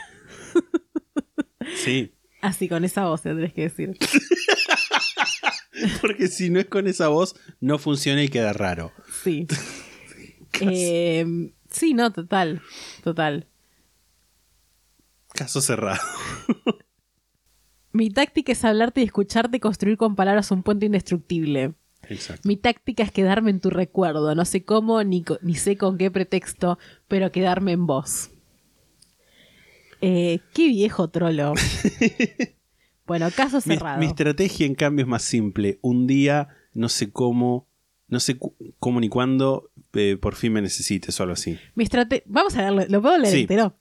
Sí. Así, con esa voz tendrás que decir. Porque si no es con esa voz, no funciona y queda raro. Sí. Eh, sí, no, total. Total. Caso cerrado. Mi táctica es hablarte y escucharte y construir con palabras un puente indestructible. Exacto. Mi táctica es quedarme en tu recuerdo. No sé cómo ni, ni sé con qué pretexto, pero quedarme en vos. Eh, qué viejo trolo. bueno, caso Mi, cerrado. mi estrategia, en cambio, es más simple. Un día, no sé cómo, no sé cómo ni cuándo, eh, por fin me necesites o algo así. Mi Vamos a leerlo. ¿Lo puedo leer Sí. entero?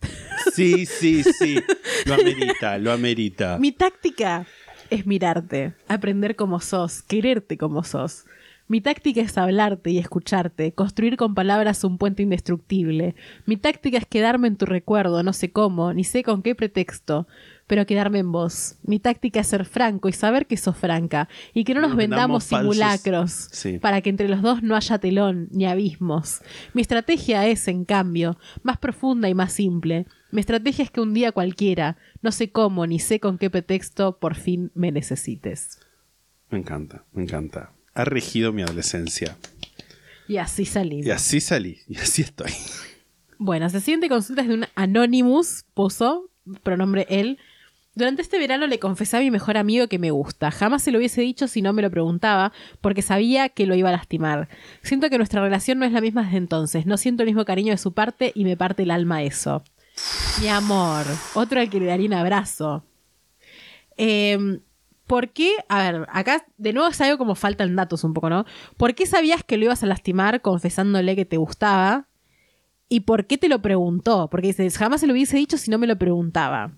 Sí, sí, sí. Lo amerita, lo amerita. Mi táctica es mirarte, aprender como sos, quererte como sos. Mi táctica es hablarte y escucharte, construir con palabras un puente indestructible. Mi táctica es quedarme en tu recuerdo, no sé cómo, ni sé con qué pretexto, pero quedarme en vos. Mi táctica es ser franco y saber que sos franca, y que no No nos nos vendamos simulacros, Sí. para que entre los dos no haya telón ni abismos. Mi estrategia es, en cambio, más profunda y más simple. Mi estrategia es que un día cualquiera, no sé cómo ni sé con qué pretexto, por fin me necesites. Me encanta, me encanta. Ha regido mi adolescencia. Y así salí. Y así salí, y así estoy. Bueno, se siguiente consulta es de un Anonymous, puso, pronombre él. Durante este verano le confesé a mi mejor amigo que me gusta. Jamás se lo hubiese dicho si no me lo preguntaba, porque sabía que lo iba a lastimar. Siento que nuestra relación no es la misma desde entonces. No siento el mismo cariño de su parte y me parte el alma eso. Mi amor, otro al que le daría un abrazo. Eh, ¿Por qué? A ver, acá de nuevo es algo como faltan datos un poco, ¿no? ¿Por qué sabías que lo ibas a lastimar confesándole que te gustaba? ¿Y por qué te lo preguntó? Porque dices, jamás se lo hubiese dicho si no me lo preguntaba.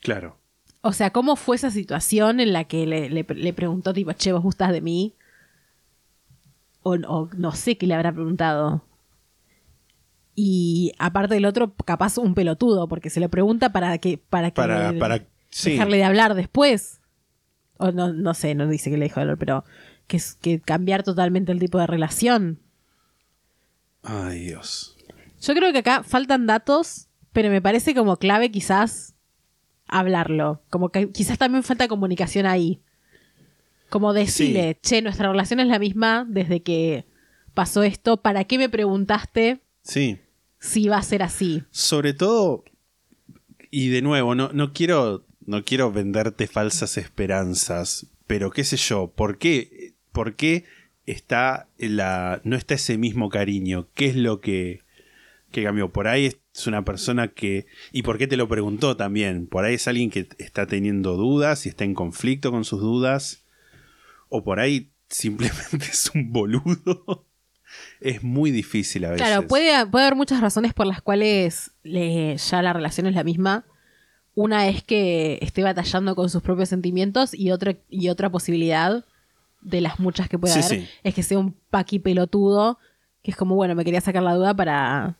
Claro. O sea, ¿cómo fue esa situación en la que le, le- le preguntó, tipo, che, vos gustas de mí? O, o no sé qué le habrá preguntado. Y aparte del otro, capaz un pelotudo, porque se le pregunta para que, para que Para, para, sí. dejarle de hablar después. O no, no sé, no dice que le de hablar, pero que, que cambiar totalmente el tipo de relación. Ay, Dios. Yo creo que acá faltan datos, pero me parece como clave quizás hablarlo. Como que quizás también falta comunicación ahí. Como decirle, che, nuestra relación es la misma desde que pasó esto. ¿Para qué me preguntaste Sí. si va a ser así? Sobre todo, y de nuevo, no, no quiero. No quiero venderte falsas esperanzas. Pero qué sé yo, ¿por qué? ¿Por qué está la. no está ese mismo cariño? ¿Qué es lo que. que cambió? Por ahí es una persona que. ¿Y por qué te lo preguntó también? Por ahí es alguien que está teniendo dudas y está en conflicto con sus dudas. O por ahí simplemente es un boludo. Es muy difícil a veces. Claro, puede, puede haber muchas razones por las cuales le- ya la relación es la misma. Una es que esté batallando con sus propios sentimientos y otra, y otra posibilidad de las muchas que puede Sí, haber, sí. es que sea un paqui pelotudo, que es como, bueno, me quería sacar la duda para,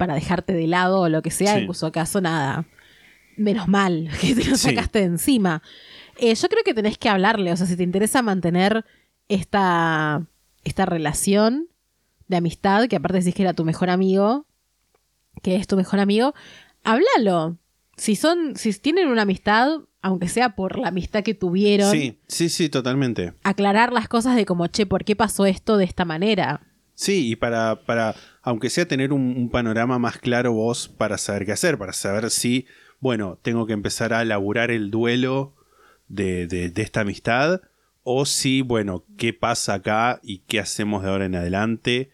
para dejarte de lado o lo que sea, Sí. en cuyo caso nada. Menos mal que te lo Sí. sacaste de encima. Eh, yo creo que tenés que hablarle, o sea, si te interesa mantener esta, esta relación de amistad, que aparte decís que era tu mejor amigo, que es tu mejor amigo, háblalo. Si son, si tienen una amistad, aunque sea por la amistad que tuvieron, Sí, sí, sí, totalmente. aclarar las cosas de como, che, ¿por qué pasó esto de esta manera? Sí, y para, para aunque sea tener un, panorama más claro vos para saber qué hacer, para saber si, bueno, tengo que empezar a laburar el duelo de, de- de esta amistad, o si, bueno, qué pasa acá y qué hacemos de ahora en adelante,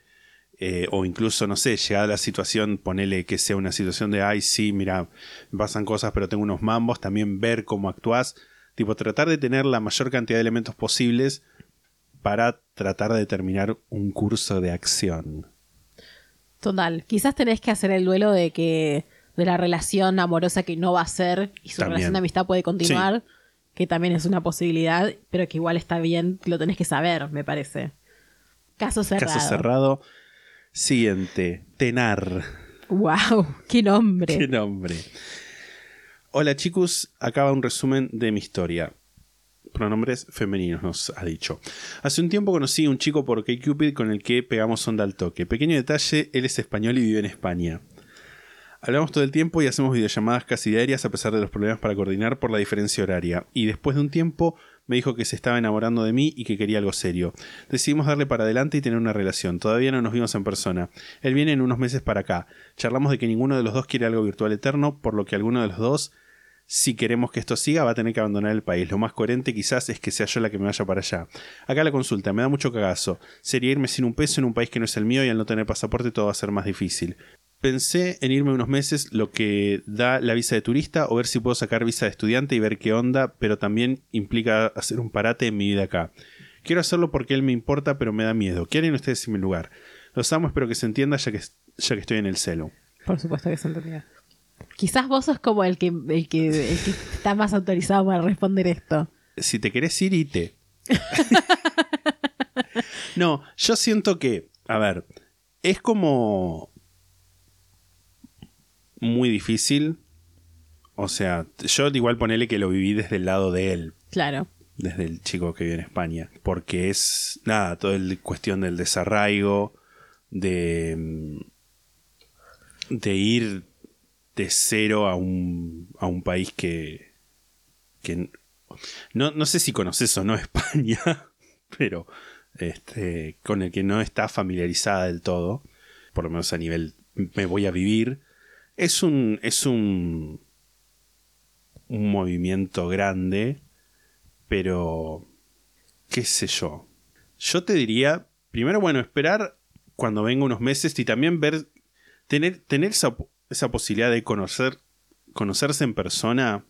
eh, o incluso, no sé, llegada la situación, ponele que sea una situación de, ay, sí, mira, me pasan cosas, pero tengo unos mambos, también ver cómo actúas, tipo, tratar de tener la mayor cantidad de elementos posibles para tratar de determinar un curso de acción. Total. Quizás tenés que hacer el duelo de que de la relación amorosa que no va a ser y su También. relación de amistad puede continuar, que también es una posibilidad, pero que igual está bien, lo tenés que saber, me parece. Caso cerrado. Caso cerrado. Siguiente. Tenar. Wow, qué nombre. Qué nombre. Hola chicos, acaba un resumen de mi historia. Pronombres femeninos nos ha dicho. Hace un tiempo conocí a un chico por Cupid con el que pegamos onda al toque. Pequeño detalle, él es español y vive en España. Hablamos todo el tiempo y hacemos videollamadas casi diarias a pesar de los problemas para coordinar por la diferencia horaria. Y después de un tiempo me dijo que se estaba enamorando de mí y que quería algo serio. Decidimos darle para adelante y tener una relación. Todavía no nos vimos en persona. Él viene en unos meses para acá. Charlamos de que ninguno de los dos quiere algo virtual eterno, por lo que alguno de los dos, si queremos que esto siga, va a tener que abandonar el país. Lo más coherente quizás es que sea yo la que me vaya para allá. Acá la consulta, me da mucho cagazo. Sería irme sin un peso en un país que no es el mío y al no tener pasaporte todo va a ser más difícil. Pensé en irme unos meses, lo que da la visa de turista, o ver si puedo sacar visa de estudiante y ver qué onda, pero también implica hacer un parate en mi vida acá. Quiero hacerlo porque él me importa, pero me da miedo. ¿Qué harían ustedes en mi lugar? Los amo, espero que se entienda ya que, ya que estoy en el celo. Por supuesto que se entendía. Quizás vos sos como el que, el que, el que está más autorizado para responder esto. Si te querés ir, ite. no, yo siento que, a ver, es como muy difícil. O sea, yo igual ponele que lo viví desde el lado de él, Claro. desde el chico que vive en España. Porque es, nada, toda la cuestión del desarraigo, de, mm, de ir de cero a un, a un país que, que no, no sé si conoces o no España, pero este, con el que no está familiarizada del todo, por lo menos a nivel me voy a vivir, es un, es un, un movimiento grande, pero qué sé yo. Yo te diría, primero, bueno, esperar cuando venga unos meses y también ver, tener, tener esa, esa posibilidad de conocer, conocerse en persona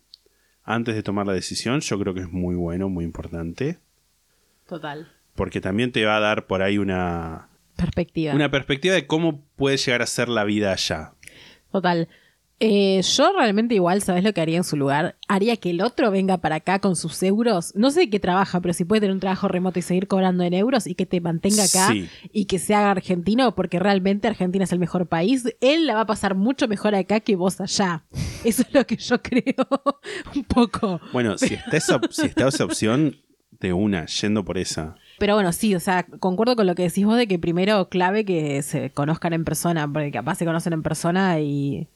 antes de tomar la decisión, yo creo que es muy bueno, muy importante, Total. porque también te va a dar por ahí una, Perspectiva. una perspectiva de cómo puede llegar a ser la vida allá. Total. Eh, yo realmente igual, ¿sabes lo que haría en su lugar? Haría que el otro venga para acá con sus euros. No sé de qué trabaja, pero si puede tener un trabajo remoto y seguir cobrando en euros y que te mantenga acá Sí. y que se haga argentino, porque realmente Argentina es el mejor país, él la va a pasar mucho mejor acá que vos allá. Eso es lo que yo creo. un poco. Bueno, si está, esa, si está esa opción, de una, yendo por esa. Pero bueno, sí, o sea, concuerdo con lo que decís vos de que primero clave que se conozcan en persona, porque capaz se conocen en persona y,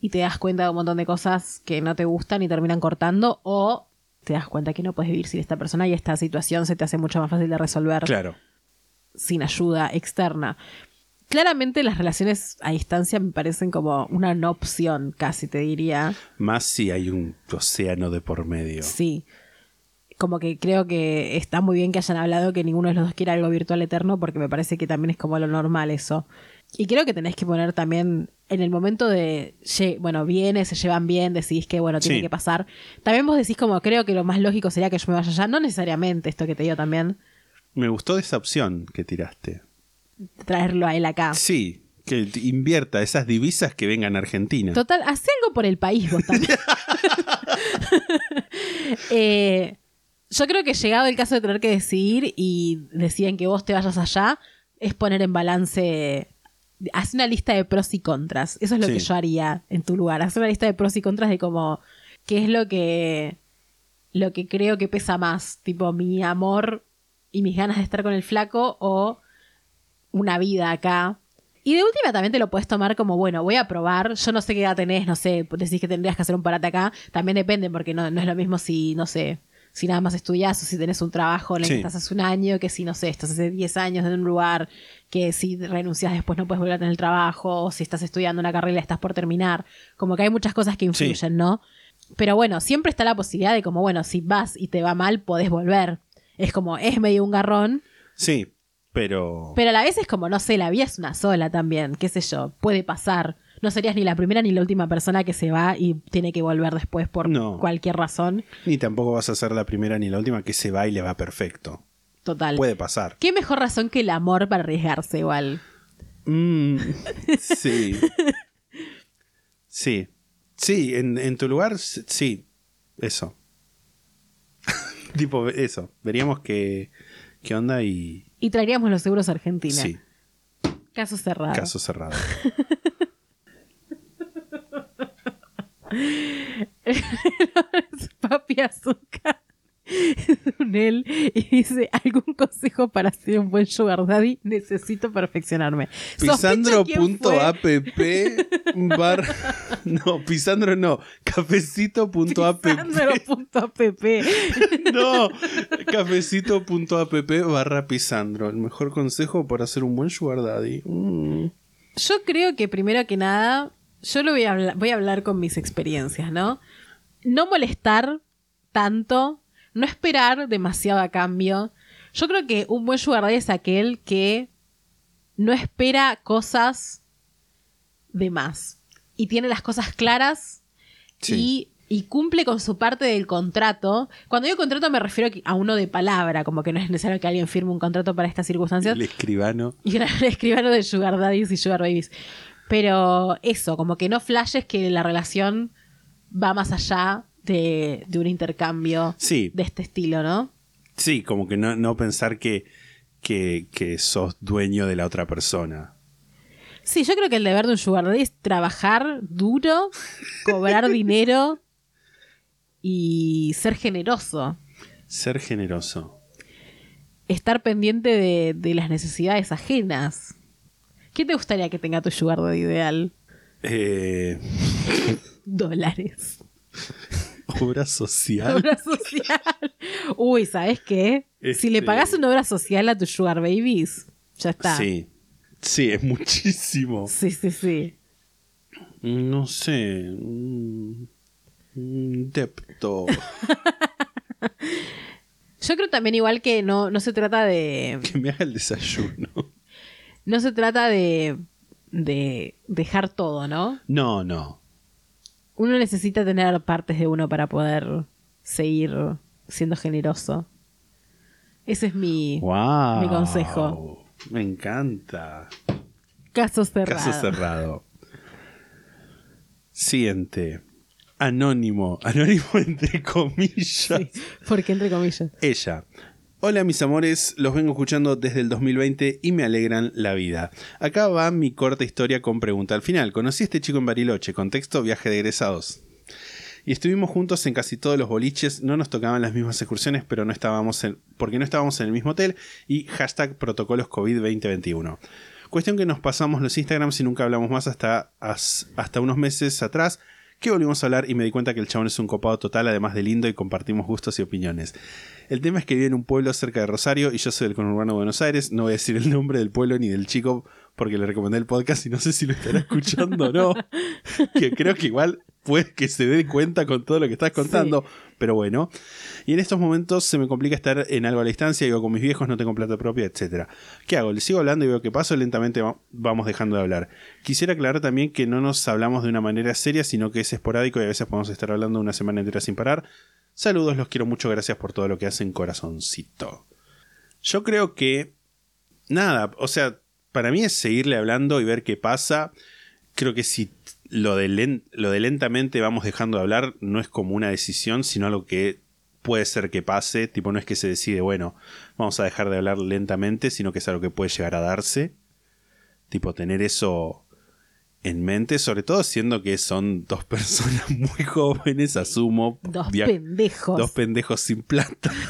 y te das cuenta de un montón de cosas que no te gustan y terminan cortando, o te das cuenta que no puedes vivir sin esta persona y esta situación se te hace mucho más fácil de resolver Claro. sin ayuda externa. Claramente las relaciones a distancia me parecen como una no opción, casi te diría. Más si hay un océano de por medio. Sí. Como que creo que está muy bien que hayan hablado que ninguno de los dos quiera algo virtual eterno, porque me parece que también es como lo normal eso. Y creo que tenés que poner también en el momento de, bueno, viene, se llevan bien, decidís que, bueno, tiene Sí. que pasar. También vos decís como, creo que lo más lógico sería que yo me vaya allá. No necesariamente esto que te digo también, Me gustó esa opción que tiraste. traerlo a él acá. Sí, que invierta esas divisas que vengan a Argentina. Total, hace algo por el país vos también. Eh, Yo creo que llegado el caso de tener que decidir y deciden que vos te vayas allá, es poner en balance. Haz una lista de pros y contras. Eso es lo Sí. que yo haría en tu lugar. Haz una lista de pros y contras de como. ¿Qué es lo que. Lo que creo que pesa más? Tipo, mi amor y mis ganas de estar con el flaco o una vida acá. Y de última también te lo puedes tomar como, bueno, voy a probar. Yo no sé qué edad tenés, no sé, decís que tendrías que hacer un parate acá. También depende, porque no, no es lo mismo si, no sé, si nada más estudias o si tenés un trabajo en el Sí. que estás hace un año, que si, no sé, estás hace 10 años en un lugar, que si renuncias después no puedes volver a tener el trabajo, o si estás estudiando una carrera y estás por terminar. Como que hay muchas cosas que influyen, Sí. ¿no? Pero bueno, siempre está la posibilidad de como, bueno, si vas y te va mal, podés volver. Es como, es medio un garrón, Sí, pero. pero a la vez es como, no sé, la vida es una sola también, qué sé yo, puede pasar. No serías ni la primera ni la última persona que se va y tiene que volver después por No. cualquier razón. Ni tampoco vas a ser la primera ni la última que se va y le va perfecto. Total. Puede pasar. ¿Qué mejor razón que el amor para arriesgarse igual? Mm, sí. Sí. Sí, en, en tu lugar, sí. Eso. tipo, eso. Veríamos qué, qué onda y. Y traeríamos los seguros a Argentina. Sí, Caso cerrado. caso cerrado. Papi Azúcar. un él y dice algún consejo para ser un buen sugar daddy necesito perfeccionarme. Pisandro.app bar no pisandro no cafecito.app Pisandro.app. no cafecito.app barra pisandro el mejor consejo para hacer un buen sugar daddy Mm. Yo creo que primero que nada, yo lo voy a, hablar, voy a hablar con mis experiencias, ¿no? No molestar tanto, no esperar demasiado a cambio. Yo creo que un buen sugar daddy es aquel que no espera cosas de más y tiene las cosas claras Sí. y, y cumple con su parte del contrato. Cuando digo contrato me refiero a uno de palabra, como que no es necesario que alguien firme un contrato para estas circunstancias. el escribano Y el escribano de Sugar Daddies y Sugar Babies. Pero eso, como que no flashes que la relación va más allá de, de un intercambio Sí. de este estilo, ¿no? sí como que no, no pensar que, que que sos dueño de la otra persona Sí, yo creo que el deber de un Sugar Daddy es trabajar duro, cobrar dinero y ser generoso. ser generoso Estar pendiente de, de las necesidades ajenas. ¿Qué te gustaría que tenga tu Sugar Daddy ideal? eh, Dólares. obra social Obra social. Uy, ¿sabes qué? Si le Este- pagas una obra social a tus Sugar Babies, ya está. sí sí es muchísimo Sí, sí, sí. No sé. Un depto. Yo creo también igual que no, no se trata de. que me haga el desayuno. No se trata de. de dejar todo, ¿no? No, no. Uno necesita tener partes de uno para poder seguir siendo generoso. Ese es mi Wow. Mi consejo. Me encanta. caso cerrado. Caso cerrado. Siguiente. Anónimo. Anónimo entre comillas. Sí, porque entre comillas. Ella. Hola mis amores, los vengo escuchando desde el 2020 y me alegran la vida. Acá va mi corta historia con pregunta al final. Conocí a este chico en Bariloche, contexto viaje de egresados. Y estuvimos juntos en casi todos los boliches, no nos tocaban las mismas excursiones, pero no estábamos en, porque no estábamos en el mismo hotel y hashtag protocolos COVID 2021. Cuestión que nos pasamos los Instagrams y nunca hablamos más hasta, as- hasta unos meses atrás que volvimos a hablar y me di cuenta que el chabón es un copado total, además de lindo y compartimos gustos y opiniones. El tema es que vive en un pueblo cerca de Rosario y yo soy del conurbano de Buenos Aires. No voy a decir el nombre del pueblo ni del chico porque le recomendé el podcast y no sé si lo estará escuchando o no. Que creo que igual que se dé cuenta con todo lo que estás contando. Pero bueno. Y en estos momentos se me complica estar en algo a la distancia. Vivo con mis viejos, no tengo plata propia, etcétera. ¿Qué hago? Le sigo hablando y veo que paso. Lentamente va- vamos dejando de hablar. Quisiera aclarar también que no nos hablamos de una manera seria, sino que es esporádico y a veces podemos estar hablando una semana entera sin parar. Saludos, los quiero mucho, gracias por todo lo que hacen, corazoncito. Yo creo que. Nada, o sea, para mí es seguirle hablando y ver qué pasa. Creo que si lo de, len- lo de lentamente vamos dejando de hablar no es como una decisión, sino algo que puede ser que pase, tipo no es que se decide, bueno, vamos a dejar de hablar lentamente, sino que es algo que puede llegar a darse. Tipo tener eso en mente, sobre todo siendo que son dos personas muy jóvenes, asumo. Dos pendejos. Dos pendejos sin plata.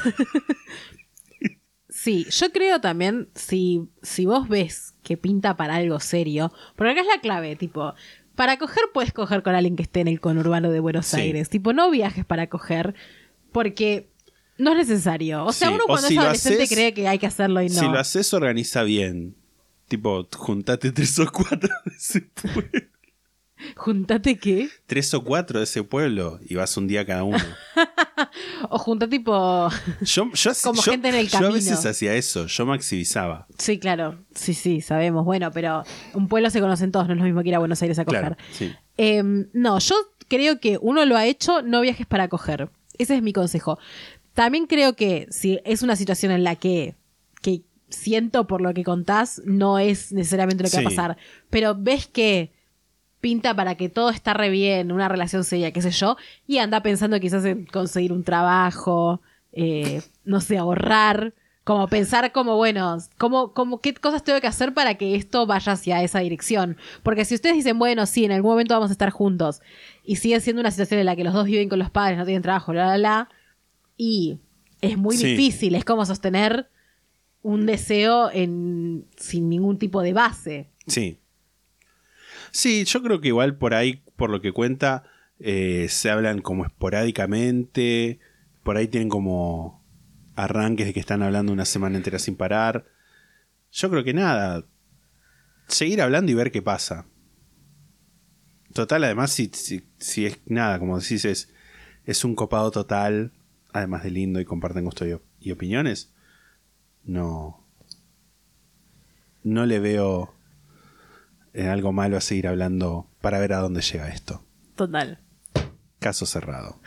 Sí, yo creo también, si, si vos ves que pinta para algo serio, porque acá es la clave, tipo, para coger puedes coger con alguien que esté en el conurbano de Buenos Sí. Aires, tipo, no viajes para coger, porque no es necesario. O sea, Sí, uno cuando si es adolescente haces- cree que hay que hacerlo y no. Si lo haces, organiza bien. Tipo, juntate tres o cuatro pueblo. Juntate qué? Tres o cuatro de ese pueblo y vas un día cada uno. O junta tipo... Yo, yo, Como yo- gente en el yo a camino. veces hacía eso, yo maximizaba. Sí, claro, sí, sí, sabemos. Bueno, pero un pueblo se conocen todos, no es lo mismo que ir a Buenos Aires a coger. Claro, sí. Em, no, yo creo que uno lo ha hecho, no viajes para coger. Ese es mi consejo. También creo que si es una situación en la que, que siento por lo que contás, no es necesariamente lo que va a pasar. Pero ves que pinta para que todo está re bien, una relación seria, qué sé yo, y anda pensando quizás en conseguir un trabajo, eh, no sé, ahorrar, como pensar como, bueno, como, como qué cosas tengo que hacer para que esto vaya hacia esa dirección. Porque si ustedes dicen, bueno, sí, en algún momento vamos a estar juntos, y sigue siendo una situación en la que los dos viven con los padres, no tienen trabajo, la, la, la, y es muy Sí. difícil, es como sostener un deseo en, sin ningún tipo de base. Sí. Sí, yo creo que igual por ahí, por lo que cuenta, eh, se hablan como esporádicamente. Por ahí tienen como arranques de que están hablando una semana entera sin parar. Yo creo que nada. Seguir hablando y ver qué pasa. Total, además, si, si, si es nada, como decís, es, es un copado total, además de lindo y comparten gusto y, op- y opiniones, no. No le veo eh, algo malo a seguir hablando para ver a dónde llega esto. Total. Caso cerrado.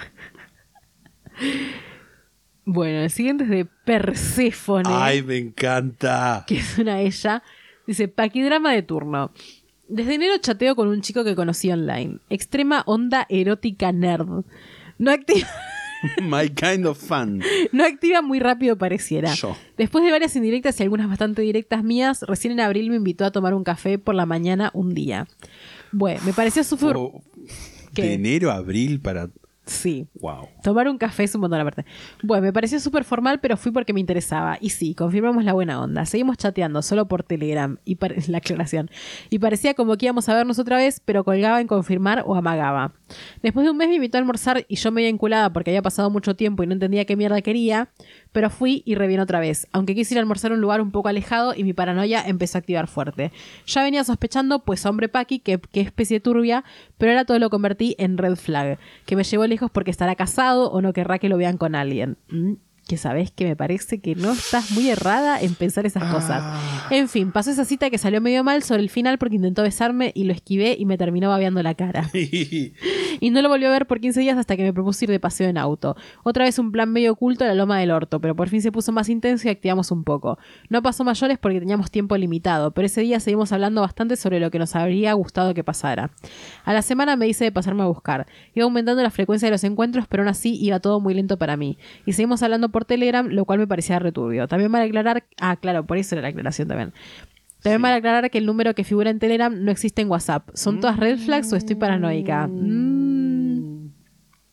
Bueno, el siguiente es de Perséfone, ¡Ay, me encanta! que es una ella. Dice, paquidrama de turno. Desde enero chateo con un chico que conocí online. Extrema onda erótica nerd. No activa, My kind of fun. no activa muy rápido pareciera. Yo. Después de varias indirectas y algunas bastante directas mías, recién en abril me invitó a tomar un café por la mañana un día. Bueno, me pareció súper... Oh, enero a abril para. Sí. ¡Wow! Tomar un café es un montón aparte. Bueno, me pareció súper formal, pero fui porque me interesaba. Y sí, confirmamos la buena onda. Seguimos chateando, solo por Telegram. Y la aclaración. Y parecía como que íbamos a vernos otra vez, pero colgaba en confirmar o amagaba. Después de un mes me invitó a almorzar y yo medio enculada porque había pasado mucho tiempo y no entendía qué mierda quería. Pero fui y reviene otra vez. Aunque quise ir almorzar a un lugar un poco alejado y mi paranoia empezó a activar fuerte. Ya venía sospechando, pues hombre Paqui, que, que especie turbia, pero ahora todo lo convertí en red flag. Que me llevó lejos porque estará casado o no querrá que lo vean con alguien. Mm, Que sabés que me parece que no estás muy errada en pensar esas cosas. En fin, pasó esa cita que salió medio mal sobre el final porque intentó besarme y lo esquivé y me terminó babeando la cara. Y no lo volvió a ver por 15 días hasta que me propuso ir de paseo en auto. Otra vez un plan medio oculto a la loma del orto, pero por fin se puso más intenso y activamos un poco. No pasó mayores porque teníamos tiempo limitado, pero ese día seguimos hablando bastante sobre lo que nos habría gustado que pasara. A la semana me hice de pasarme a buscar. Iba aumentando la frecuencia de los encuentros, pero aún así iba todo muy lento para mí. Y seguimos hablando por Telegram, lo cual me parecía returbio. También vale aclarar... Ah, claro, por eso era la aclaración también. También vale aclarar que el número que figura en Telegram no existe en WhatsApp. ¿Son todas red flags o estoy paranoica? Mm.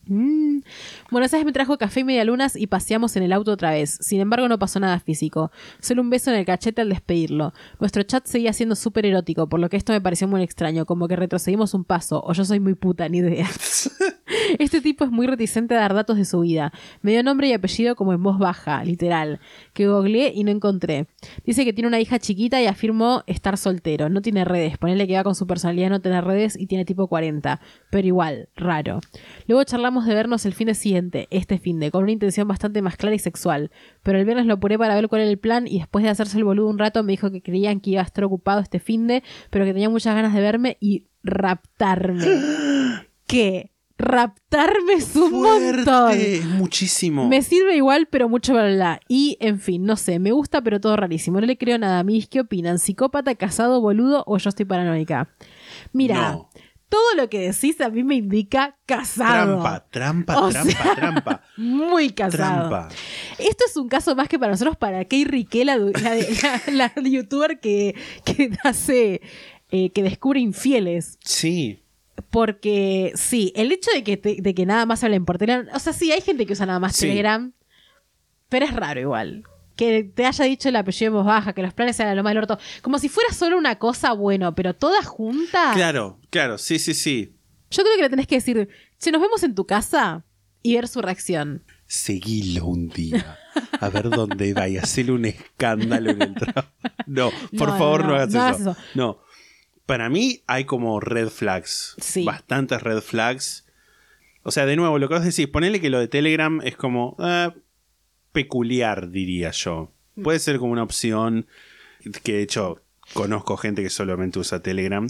Mm. Bueno, esa vez me trajo café y medialunas y paseamos en el auto otra vez. Sin embargo, no pasó nada físico. Solo un beso en el cachete al despedirlo. Nuestro chat seguía siendo súper erótico, por lo que esto me pareció muy extraño, como que retrocedimos un paso, o yo soy muy puta, ni idea. Este tipo es muy reticente a dar datos de su vida. Me dio nombre y apellido como en voz baja, literal, que googleé y no encontré. Dice que tiene una hija chiquita y afirmó estar soltero. No tiene redes. Ponerle que va con su personalidad no tener redes y tiene tipo 40. Pero igual, raro. Luego charlamos de vernos el fin de siguiente, este fin de, con una intención bastante más clara y sexual. Pero el viernes lo apuré para ver cuál era el plan y después de hacerse el boludo un rato me dijo que creían que iba a estar ocupado este fin de, pero que tenía muchas ganas de verme y raptarme. ¿Qué? Raptarme es un montón. Muchísimo. Me sirve igual, pero mucho bla, bla, bla. Y, en fin, no sé, me gusta, pero todo rarísimo. No le creo nada a mí. ¿Qué opinan? ¿Psicópata, casado, boludo o yo estoy paranoica? Mira, No. todo lo que decís a mí me indica casado. Trampa, trampa, O trampa, sea, trampa. Muy casado. Trampa. Esto es un caso más que para nosotros, para Kay Riquet, la- la- la youtuber que, que hace, eh, que descubre infieles. Sí. Porque sí, el hecho de que, te- de que nada más hablen por Telegram, o sea, sí, hay gente que usa nada más Sí. Telegram, pero es raro igual. Que te haya dicho el apellido en voz baja, que los planes sean lo más del orto, como si fuera solo una cosa, bueno, pero todas juntas. Claro, claro, sí, sí, sí. Yo creo que le tenés que decir, che, nos vemos en tu casa y ver su reacción. Seguilo un día. A ver dónde va y hacerle un escándalo en el trabajo. No, por No, favor, no, no, hagas eso. No. Para mí hay como red flags. Sí. Bastantes red flags. O sea, de nuevo, lo que vos decís, ponele que lo de Telegram es como ah, peculiar, diría yo. Puede ser como una opción que de hecho conozco gente que solamente usa Telegram.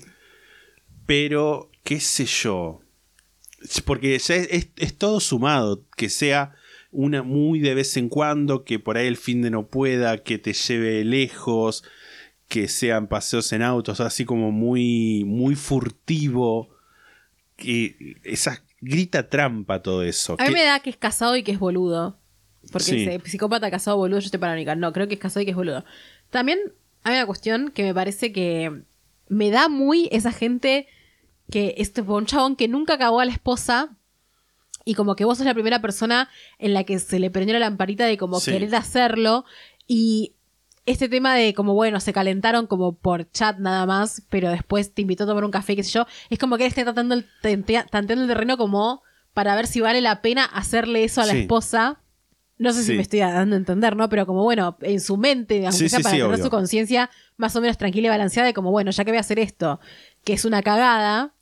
Pero, qué sé yo. Porque ya es, es- es todo sumado. Que sea una muy de vez en cuando, que por ahí el fin de no pueda, que te lleve lejos, que sean paseos en autos, así como muy, muy furtivo. Que esa grita trampa todo eso. A mí me da que es casado y que es boludo. Porque Sí. psicópata, casado, boludo, yo estoy paranoica. No, creo que es casado y que es boludo. También hay una cuestión que me parece que me da muy esa gente que es tipo un chabón que nunca acabó a la esposa y como que vos sos la primera persona en la que se le prendió la lamparita de como Sí. querer hacerlo y este tema de como bueno, se calentaron como por chat nada más, pero después te invitó a tomar un café, qué sé yo, es como que él está tratando el, tanteando el terreno como para ver si vale la pena hacerle eso a la Sí. esposa. No sé si me estoy dando a entender, ¿no? Pero como bueno, en su mente, aunque Sí, sea sí, para tener obvio. su conciencia más o menos tranquila y balanceada, de como bueno, ya que voy a hacer esto, que es una cagada,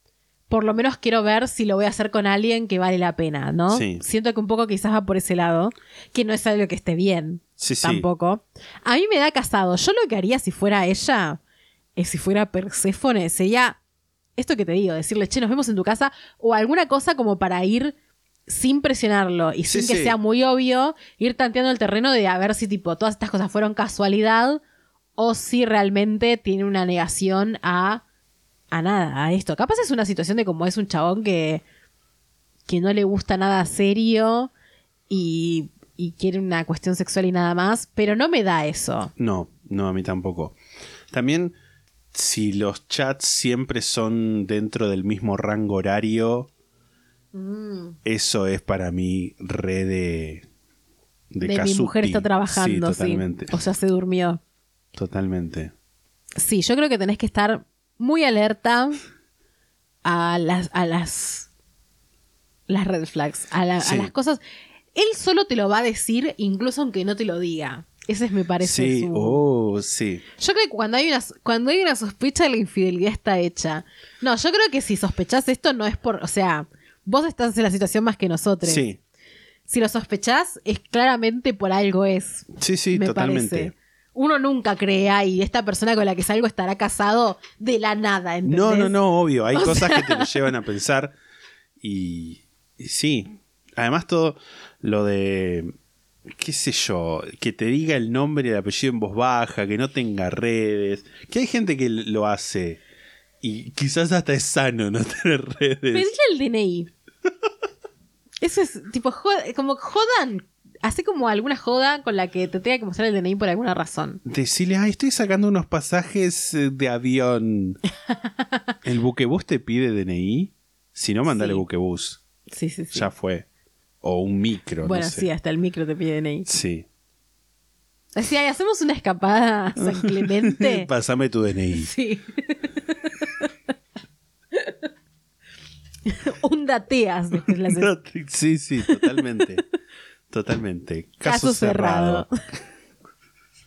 por lo menos quiero ver si lo voy a hacer con alguien que vale la pena, ¿no? Sí. Siento que un poco quizás va por ese lado, que no es algo que esté bien. Sí, sí. Tampoco. A mí me da casado. Yo lo que haría si fuera ella, eh, si fuera Perséfone, sería esto que te digo, decirle, che, nos vemos en tu casa, o alguna cosa como para ir sin presionarlo y sin que sea muy obvio, ir tanteando el terreno de a ver si tipo todas estas cosas fueron casualidad o si realmente tiene una negación a, a nada, a esto. Capaz es una situación de como es un chabón que, que no le gusta nada serio y, y quiere una cuestión sexual y nada más, pero no me da eso. No, no, a mí tampoco. También, si los chats siempre son dentro del mismo rango horario, eso es para mí re de. De, De, mi mujer está trabajando, Sí, sí. totalmente. O sea, se durmió. Totalmente. Sí, yo creo que tenés que estar muy alerta a las, a las, las red flags, a, la- a Sí. las cosas. Él solo te lo va a decir, incluso aunque no te lo diga. Ese es, me parece, Sí, su- oh, sí. Yo creo que cuando hay, una, cuando hay una sospecha, la infidelidad está hecha. No, yo creo que si sospechás esto no es por... O sea, vos estás en la situación más que nosotros. Sí, Si lo sospechás, es claramente por algo es. sí, sí, me totalmente. parece. Uno nunca crea y esta persona con la que salgo estará casado de la nada, ¿entendés? No, no, no, obvio. Hay O cosas sea- que te lo llevan a pensar. Y, y sí. Además, todo lo de. qué sé yo, que te diga el nombre y el apellido en voz baja, que no tenga redes. Que hay gente que lo hace. Y quizás hasta es sano no tener redes. Pedile el DNI. Eso es tipo, como jodan. Así como alguna joda con la que te tenga que mostrar el DNI por alguna razón. Decirle, ay, estoy sacando unos pasajes eh, de avión. ¿El buquebús te pide DNI? Si no, mandale Sí. buquebús. Sí, sí, sí. Ya fue. O un micro, bueno, no sé. sí, hasta el micro te pide DNI. Sí. Así, ay, hacemos una escapada a San Clemente. Pásame tu DNI. sí. Un dateas sí, sí, totalmente. Totalmente. Caso, Caso cerrado. cerrado.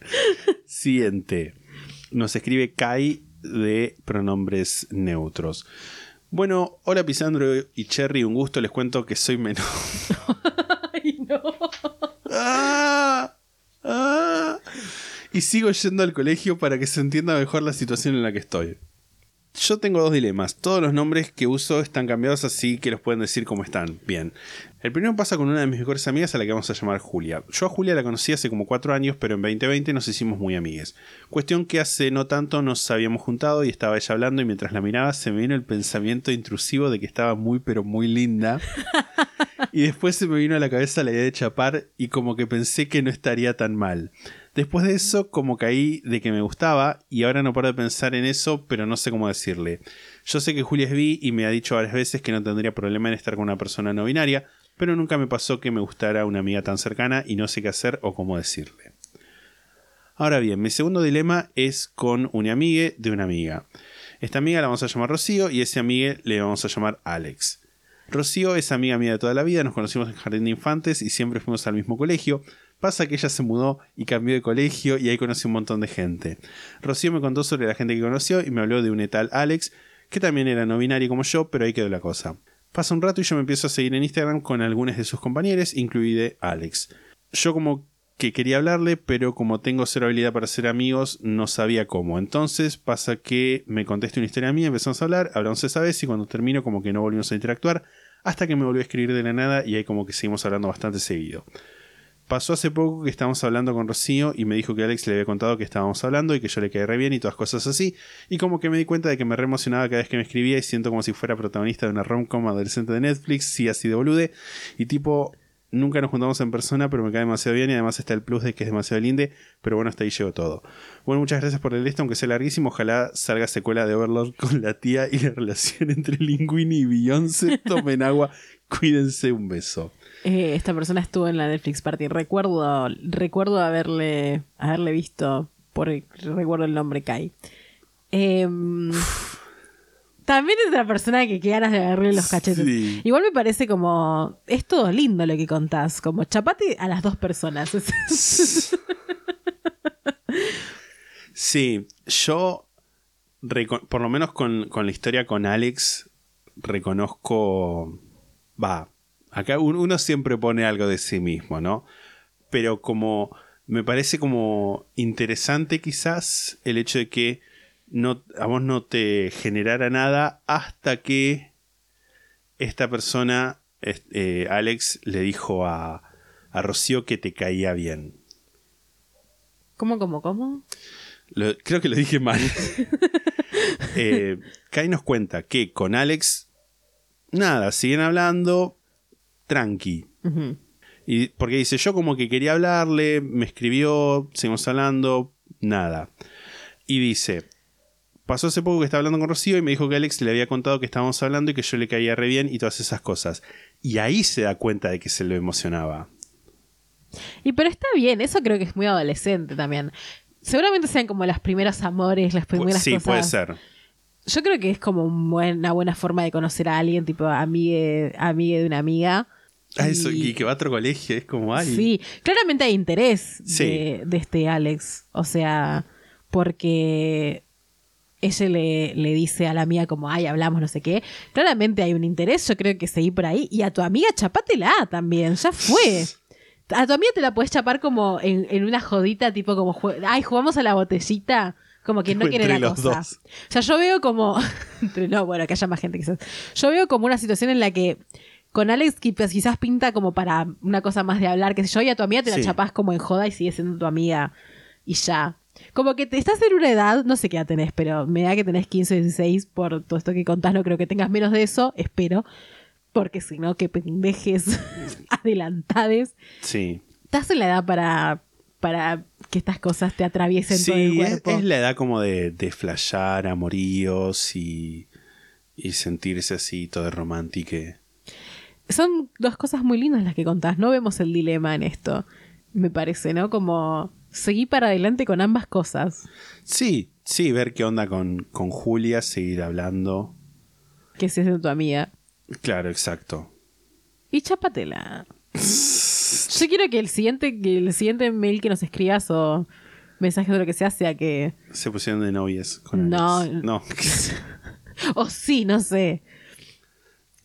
Siguiente. Nos escribe Kai de pronombres neutros. Bueno, hola Pisandro y Cherry, un gusto. Les cuento que soy menor. Ay, no. ¡Ah! ¡Ah! Y sigo yendo al colegio para que se entienda mejor la situación en la que estoy. Yo tengo dos dilemas. Todos los nombres que uso están cambiados así que los pueden decir como están. Bien. El primero pasa con una de mis mejores amigas a la que vamos a llamar Julia. Yo a Julia la conocí hace como cuatro años, pero en 2020 nos hicimos muy amigues. Cuestión que hace no tanto nos habíamos juntado y estaba ella hablando y mientras la miraba se me vino el pensamiento intrusivo de que estaba muy pero muy linda. y después se me vino a la cabeza la idea de chapar y como que pensé que no estaría tan mal. Después de eso, como caí de que me gustaba y ahora no paro de pensar en eso, pero no sé cómo decirle. Yo sé que Julia es bi y me ha dicho varias veces que no tendría problema en estar con una persona no binaria, pero nunca me pasó que me gustara una amiga tan cercana y no sé qué hacer o cómo decirle. Ahora bien, mi segundo dilema es con una amiga de una amiga. Esta amiga la vamos a llamar Rocío y ese amiga le vamos a llamar Alex. Rocío es amiga mía de toda la vida, nos conocimos en jardín de infantes y siempre fuimos al mismo colegio. Pasa que ella se mudó y cambió de colegio y ahí conocí un montón de gente. Rocío me contó sobre la gente que conoció y me habló de un tal Alex, que también era no binario como yo, pero ahí quedó la cosa. Pasa un rato y yo me empiezo a seguir en Instagram con algunos de sus compañeros, incluido Alex. Yo como que quería hablarle, pero como tengo cero habilidad para ser amigos, no sabía cómo. Entonces pasa que me contesta una historia mía, empezamos a hablar, hablamos esa vez y cuando termino como que no volvimos a interactuar, hasta que me volvió a escribir de la nada y ahí como que seguimos hablando bastante seguido. Pasó hace poco que estábamos hablando con Rocío y me dijo que Alex le había contado que estábamos hablando y que yo le quedé re bien y todas cosas así. Y como que me di cuenta de que me re emocionaba cada vez que me escribía y siento como si fuera protagonista de una romcom adolescente de Netflix, sí así de bolude. Y tipo, nunca nos juntamos en persona, pero me cae demasiado bien y además está el plus de que es demasiado linde. Pero bueno, hasta ahí llegó todo. Bueno, muchas gracias por el esto, aunque sea larguísimo. Ojalá salga secuela de Overlord con la tía y la relación entre Linguini y Beyoncé. Tomen agua, cuídense, un beso. Eh, esta persona estuvo en la Netflix Party. Recuerdo, recuerdo haberle, haberle visto, por recuerdo el nombre Kai. Em, también es una persona que qué ganas de agarrarle los cachetes. Sí. Igual me parece como. Es todo lindo lo que contás. Como chapate a las dos personas. Sí, yo, por lo menos con, con la historia con Alex, reconozco, va, acá un- uno siempre pone algo de sí mismo, ¿no? Pero como me parece como interesante quizás el hecho de que no, a vos no te generara nada hasta que esta persona, eh, Alex, le dijo a, a Rocío que te caía bien. ¿Cómo, cómo, cómo? Lo- creo que lo dije mal. eh, Kai nos cuenta que con Alex, nada, siguen hablando tranqui. Y porque dice, yo como que quería hablarle, me escribió, seguimos hablando, nada. Y dice, pasó hace poco que estaba hablando con Rocío y me dijo que Alex le había contado que estábamos hablando y que yo le caía re bien y todas esas cosas. Y ahí se da cuenta de que se lo emocionaba. Y pero está bien, eso creo que es muy adolescente también. Seguramente sean como los primeros amores, las primeras sí, cosas. puede ser. Yo creo que es como una buena forma de conocer a alguien, tipo amigue, amigue de una amiga. Ah, eso, y que va a otro colegio, es como, ay. Sí, claramente hay interés Sí. de, de este Alex. O sea, porque ella le, le dice a la amiga como, ay, hablamos, no sé qué. Claramente hay un interés, yo creo que seguí por ahí. Y a tu amiga chapátela también, ya fue. A tu amiga te la puedes chapar como en, en una jodita, tipo como, ay, jugamos a la botellita. Como quien no quiere la los cosa. dos. O sea, yo veo como. no, bueno, que haya más gente quizás. Yo veo como una situación en la que con Alex qui- pues, quizás pinta como para una cosa más de hablar, que sé yo, y a tu amiga te Sí. la chapás como en joda y sigue siendo tu amiga y ya. Como que te estás en una edad, no sé qué edad tenés, pero me da que tenés 15 o 16 por todo esto que contás, no creo que tengas menos de eso, espero. Porque si no, que pendejes adelantades. Sí. Estás en la edad para, para que estas cosas te atraviesen todo el Sí, es, cuerpo. es la edad como de, de flashear amoríos y, y sentirse así todo romántico. Son dos cosas muy lindas las que contás. No vemos el dilema en esto, me parece, ¿no? Como seguí para adelante con ambas cosas. Sí, sí, ver qué onda con, con Julia, seguir hablando. Que si es tu amiga. Claro, exacto. Y chapatela. Yo quiero que el siguiente, que el siguiente mail que nos escribas o mensaje o lo que sea sea que. Se pusieron de novias con No. Alex. No. O sí, no sé.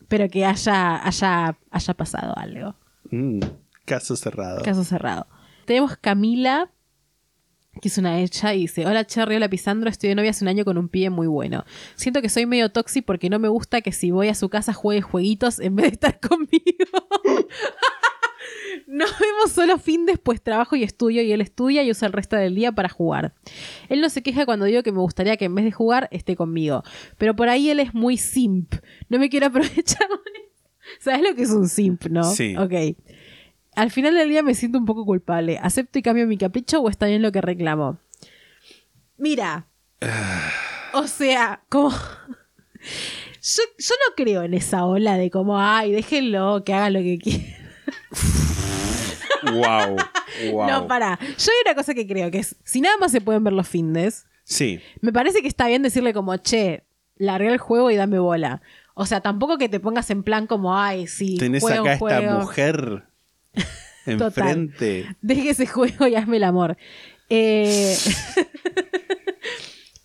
Pero que haya, haya, haya pasado algo. Mm, caso cerrado. Caso cerrado. Tenemos Camila, que es una hecha, y dice, hola Cherry, hola Pisandro, estoy de novia hace un año con un pibe muy bueno. Siento que soy medio toxi porque no me gusta que si voy a su casa juegue jueguitos en vez de estar conmigo. Nos vemos solo fin después trabajo y estudio y él estudia y usa el resto del día para jugar. Él no se queja cuando digo que me gustaría que en vez de jugar esté conmigo, pero por ahí él es muy simp. No me quiero aprovechar. ¿Sabes lo que es un simp, no? Sí. Ok. Al final del día me siento un poco culpable. ¿Acepto y cambio mi capricho o está bien lo que reclamo? Mira. o sea, como... Yo, yo no creo en esa ola de como, ay, déjenlo, que haga lo que quiera. Wow. wow. No, para. Yo hay una cosa que creo que es, si nada más se pueden ver los findes, Sí. me parece que está bien decirle como, che, largué el juego y dame bola. O sea, tampoco que te pongas en plan como, ay, sí, Tenés juego, acá esta mujer enfrente. Deje ese juego y hazme el amor. Eh,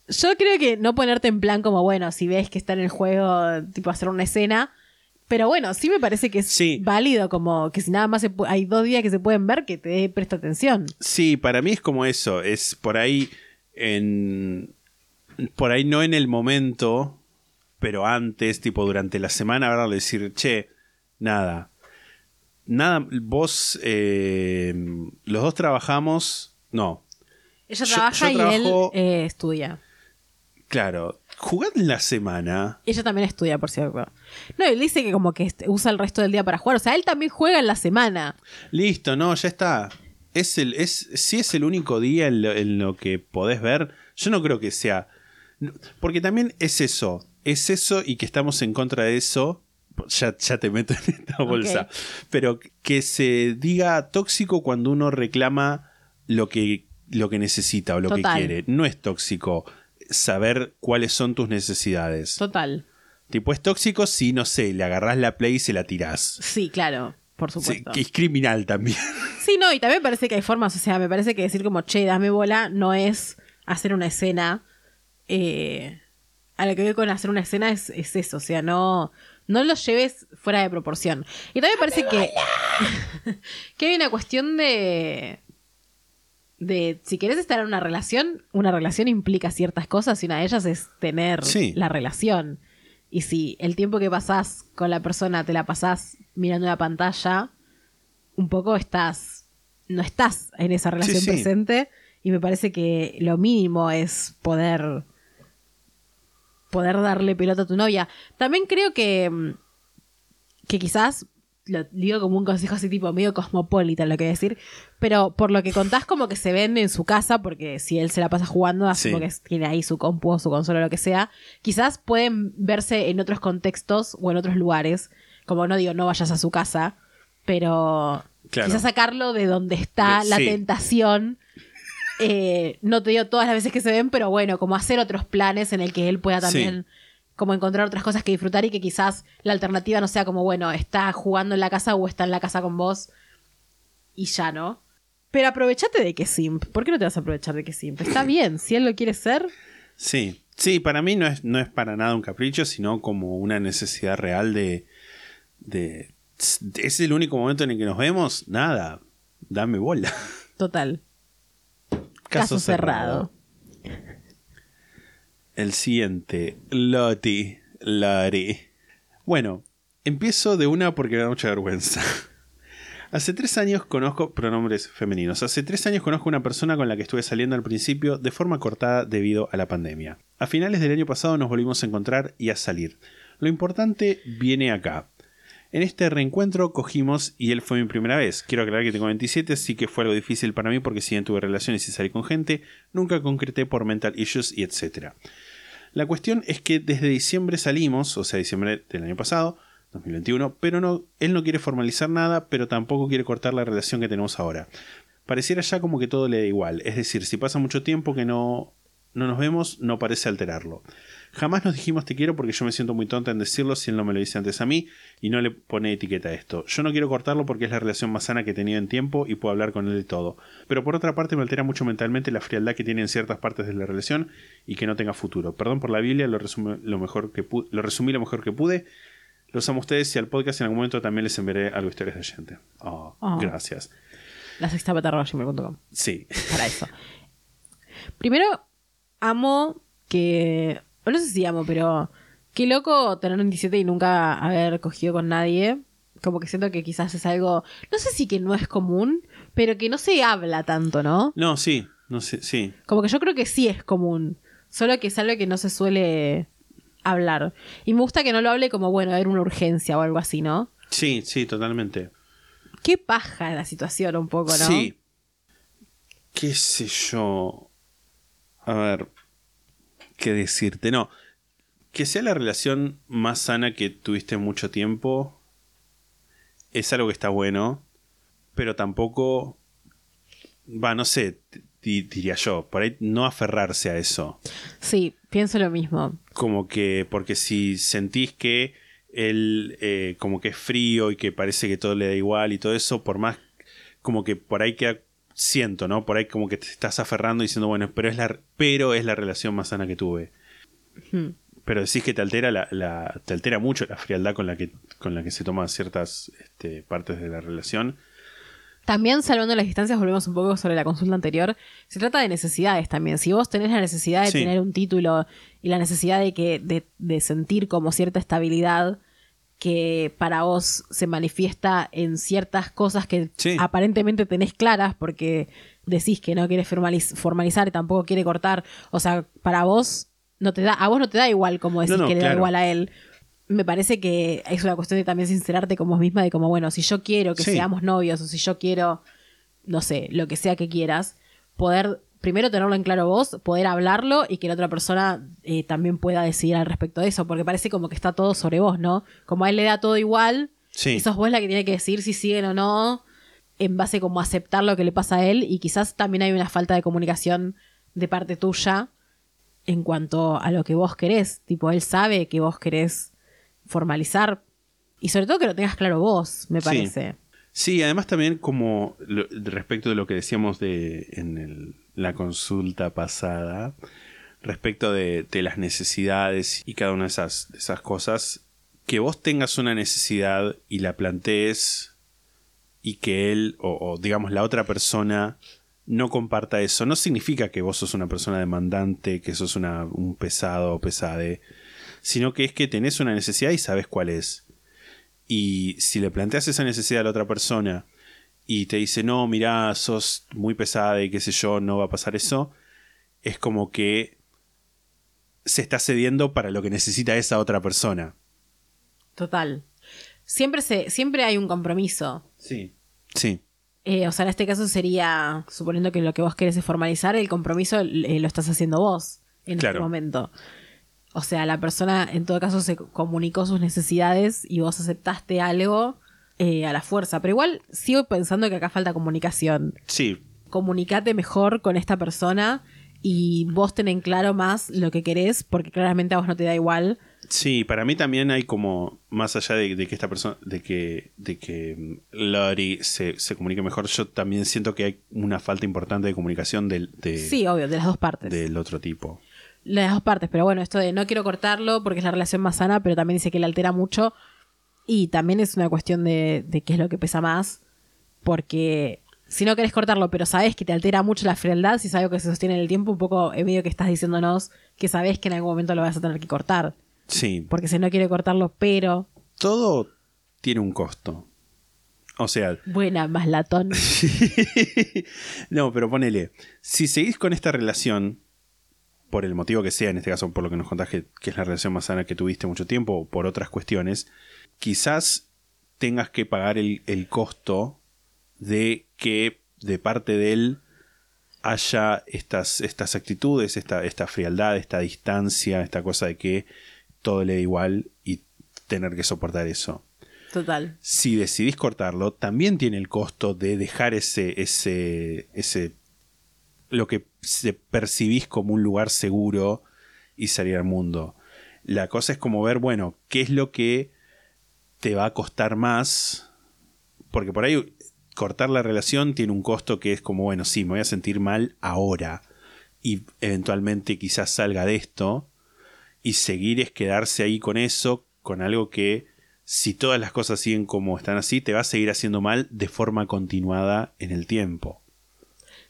Yo creo que no ponerte en plan como, bueno, si ves que está en el juego, tipo hacer una escena. Pero bueno, sí me parece que es Sí. válido, como que si nada más se hay dos días que se pueden ver, que te dé presta atención. Sí, para mí es como eso. Es por ahí en. Por ahí no en el momento, pero antes, tipo durante la semana, ahora decir, che, nada. Nada, vos. eh, los dos trabajamos. No, Ella trabaja yo y él eh, estudia. claro. Jugad en la semana. Ella también estudia, por cierto. No, él dice que como que usa el resto del día para jugar. O sea, él también juega en la semana. Listo, no, ya está. Es el, es, si es el único día en lo, en lo que podés ver, yo no creo que sea. Porque también es eso. Es eso y que estamos en contra de eso. Ya, ya te meto en esta bolsa. Pero que se diga tóxico cuando uno reclama lo que, lo que necesita o lo Total. que quiere. No es tóxico saber cuáles son tus necesidades. Total. Tipo, es tóxico si, no sé, le agarrás la play y se la tirás. Sí, claro, por Sí, supuesto. que es criminal también. Sí, no, y también parece que hay formas, o sea, me parece que decir como, che, dame bola, no es hacer una escena. eh, a lo que voy con hacer una escena es, es eso, o sea, no, no lo lleves fuera de proporción. Y también me parece que, que hay una cuestión de, de, si querés estar en una relación, una relación implica ciertas cosas y una de ellas es tener Sí. la relación. Y si el tiempo que pasás con la persona te la pasás mirando la pantalla, un poco estás, no estás en esa relación sí. presente y me parece que lo mínimo es poder poder darle pelota a tu novia. También creo que mm, que quizás lo digo como un consejo así tipo medio cosmopolita lo que voy a decir, pero por lo que contás como que se ven en su casa, porque si él se la pasa jugando, asumo Sí. que tiene ahí su compu o su consola o lo que sea, quizás pueden verse en otros contextos o en otros lugares, como no digo no vayas a su casa, pero Claro. quizás sacarlo de donde está De- la tentación. eh, no te digo todas las veces que se ven, pero bueno, como hacer otros planes en el que él pueda también como encontrar otras cosas que disfrutar y que quizás la alternativa no sea como, bueno, está jugando en la casa o está en la casa con vos y ya, ¿no? Pero aprovechate de que simp. ¿Por qué no te vas a aprovechar de que simp? Está bien, si él lo quiere ser, Sí, sí, para mí no es, no es para nada un capricho, sino como una necesidad real de, de... ¿Es el único momento en el que nos vemos? Nada, dame bola. total. Caso, Caso cerrado. El siguiente, Loti, Lori. Bueno, empiezo de una porque me da mucha vergüenza. Hace tres años conozco pronombres femeninos. Hace tres años conozco una persona con la que estuve saliendo al principio de forma cortada debido a la pandemia. A finales del año pasado nos volvimos a encontrar y a salir. Lo importante viene acá. En este reencuentro cogimos y él fue mi primera vez. Quiero aclarar que tengo 27, así que fue algo difícil para mí porque si bien tuve relaciones y salí con gente, nunca concreté por mental issues y etc. La cuestión es que desde diciembre salimos, o sea, diciembre del año pasado, 2021, pero él no quiere formalizar nada, pero tampoco quiere cortar la relación que tenemos ahora. Pareciera ya como que todo le da igual, es decir, si pasa mucho tiempo que no, no nos vemos, no parece alterarlo. Jamás nos dijimos te quiero porque yo me siento muy tonta en decirlo si él no me lo dice antes a mí y no le pone etiqueta a esto. Yo no quiero cortarlo porque es la relación más sana que he tenido en tiempo y puedo hablar con él de todo. Pero por otra parte me altera mucho mentalmente la frialdad que tiene en ciertas partes de la relación y que no tenga futuro. Perdón por la Biblia, lo, resume lo, mejor que lo resumí lo mejor que pude. Los amo a ustedes y al podcast en algún momento también les enviaré algo historias de gente. Oh, Oh. Gracias. La sexta Sí. para eso. Primero, amo que. No sé si amo, pero. Qué loco tener 27 y nunca haber cogido con nadie. Como que siento que quizás es algo. No sé si que no es común, pero que no se habla tanto, ¿no? No, sí, no sé, sí. Como que yo creo que sí es común. Solo que es algo que no se suele hablar. Y me gusta que no lo hable como, bueno, era una urgencia o algo así, ¿no? Sí, sí, totalmente. Qué paja la situación un poco, ¿no? Sí. ¿Qué sé yo? A ver, ¿qué decirte? No, que sea la relación más sana que tuviste mucho tiempo es algo que está bueno, pero tampoco, va, no sé, di- diría yo, por ahí no aferrarse a eso. Sí, pienso lo mismo. Como que, porque si sentís que él eh, como que es frío y que parece que todo le da igual y todo eso, por más como que por ahí queda, siento, ¿no? Por ahí como que te estás aferrando diciendo, bueno, pero es la, pero es la relación más sana que tuve. Pero decís que te altera la, la- te altera mucho la frialdad con la que, con la que se toman ciertas este, partes de la relación. También, salvando las distancias, volvemos un poco sobre la consulta anterior. Se trata de necesidades también. Si vos tenés la necesidad de Sí. tener un título y la necesidad de, que, de, de sentir como cierta estabilidad que para vos se manifiesta en ciertas cosas que Sí. aparentemente tenés claras porque decís que no quieres formaliz- formalizar y tampoco quiere cortar. O sea, para vos no te da, a vos no te da igual como decís No, no, que le da igual a él. Me parece que es una cuestión de también sincerarte como vos misma de como, bueno, si yo quiero que Sí. seamos novios o si yo quiero, no sé, lo que sea que quieras, poder primero tenerlo en claro vos, poder hablarlo y que la otra persona eh, también pueda decidir al respecto de eso, porque parece como que está todo sobre vos, ¿no? Como a él le da todo igual, Sí. y sos vos la que tiene que decir si siguen o no, en base como a aceptar lo que le pasa a él, y quizás también hay una falta de comunicación de parte tuya en cuanto a lo que vos querés. Tipo, él sabe que vos querés formalizar, y sobre todo que lo tengas claro vos, me Sí. parece. Sí, además también como respecto de lo que decíamos de en el- la consulta pasada, respecto de, de las necesidades y cada una de esas, de esas cosas, que vos tengas una necesidad y la plantees y que él o, digamos la otra persona no comparta eso, no significa que vos sos una persona demandante, que sos una, un pesado o pesade, sino que es que tenés una necesidad y sabes cuál es. Y si le planteas esa necesidad a la otra persona y te dice, no, mirá, sos muy pesada y qué sé yo, no va a pasar eso, es como que se está cediendo para lo que necesita esa otra persona. Total. Siempre, se, siempre hay un compromiso. Sí. Sí. Eh, o sea, en este caso sería, suponiendo que lo que vos querés es formalizar, el compromiso eh, lo estás haciendo vos en este momento. O sea, la persona en todo caso se comunicó sus necesidades y vos aceptaste algo eh, a la fuerza. Pero igual sigo pensando que acá falta comunicación. Sí. Comunicate mejor con esta persona y vos ten en claro más lo que querés, porque claramente a vos no te da igual. Sí, para mí también hay como, más allá de, de que esta persona, de que, de que mm, Lori se, se comunique mejor, yo también siento que hay una falta importante de comunicación del, de- Sí, obvio, de las dos partes. del otro tipo. las dos partes, pero bueno, esto de no quiero cortarlo porque es la relación más sana, pero también dice que le altera mucho. Y también es una cuestión de, de qué es lo que pesa más. Porque si no querés cortarlo, pero sabes que te altera mucho la frialdad, si es algo que se sostiene en el tiempo, un poco es medio que estás diciéndonos que sabes que en algún momento lo vas a tener que cortar. Sí. Porque si no quiere cortarlo, pero. Todo tiene un costo. O sea, Buena, más latón. no, pero ponele, si seguís con esta relación, por el motivo que sea, en este caso por lo que nos contás que, que es la relación más sana que tuviste mucho tiempo, o por otras cuestiones, quizás tengas que pagar el, el costo de que de parte de él haya estas, estas actitudes, esta, esta frialdad, esta distancia, esta cosa de que todo le da igual y tener que soportar eso Total. si decidís cortarlo, también tiene el costo de dejar ese, ese, ese, lo que se percibís como un lugar seguro y salir al mundo. La cosa es como ver, bueno, qué es lo que te va a costar más, porque por ahí cortar la relación tiene un costo que es como, bueno, sí, me voy a sentir mal ahora y eventualmente quizás salga de esto y seguir es quedarse ahí con eso, con algo que si todas las cosas siguen como están así, te va a seguir haciendo mal de forma continuada en el tiempo.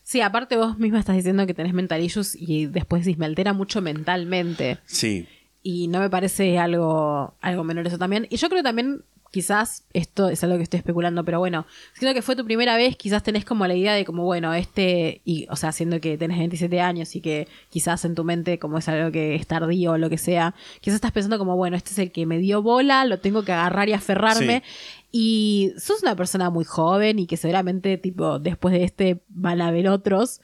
Sí, aparte vos misma estás diciendo que tenés mental issues y después decís, me altera mucho mentalmente. Sí. Y no me parece algo, algo menor eso también. Y yo creo también, quizás, esto es algo que estoy especulando, pero bueno, siendo que fue tu primera vez, quizás tenés como la idea de como, bueno, este, y, o sea, siendo que tenés 27 años y que quizás en tu mente como es algo que es tardío o lo que sea, quizás estás pensando como, bueno, este es el que me dio bola, lo tengo que agarrar y aferrarme. Y sos una persona muy joven y que seguramente, tipo, después de este van a haber otros.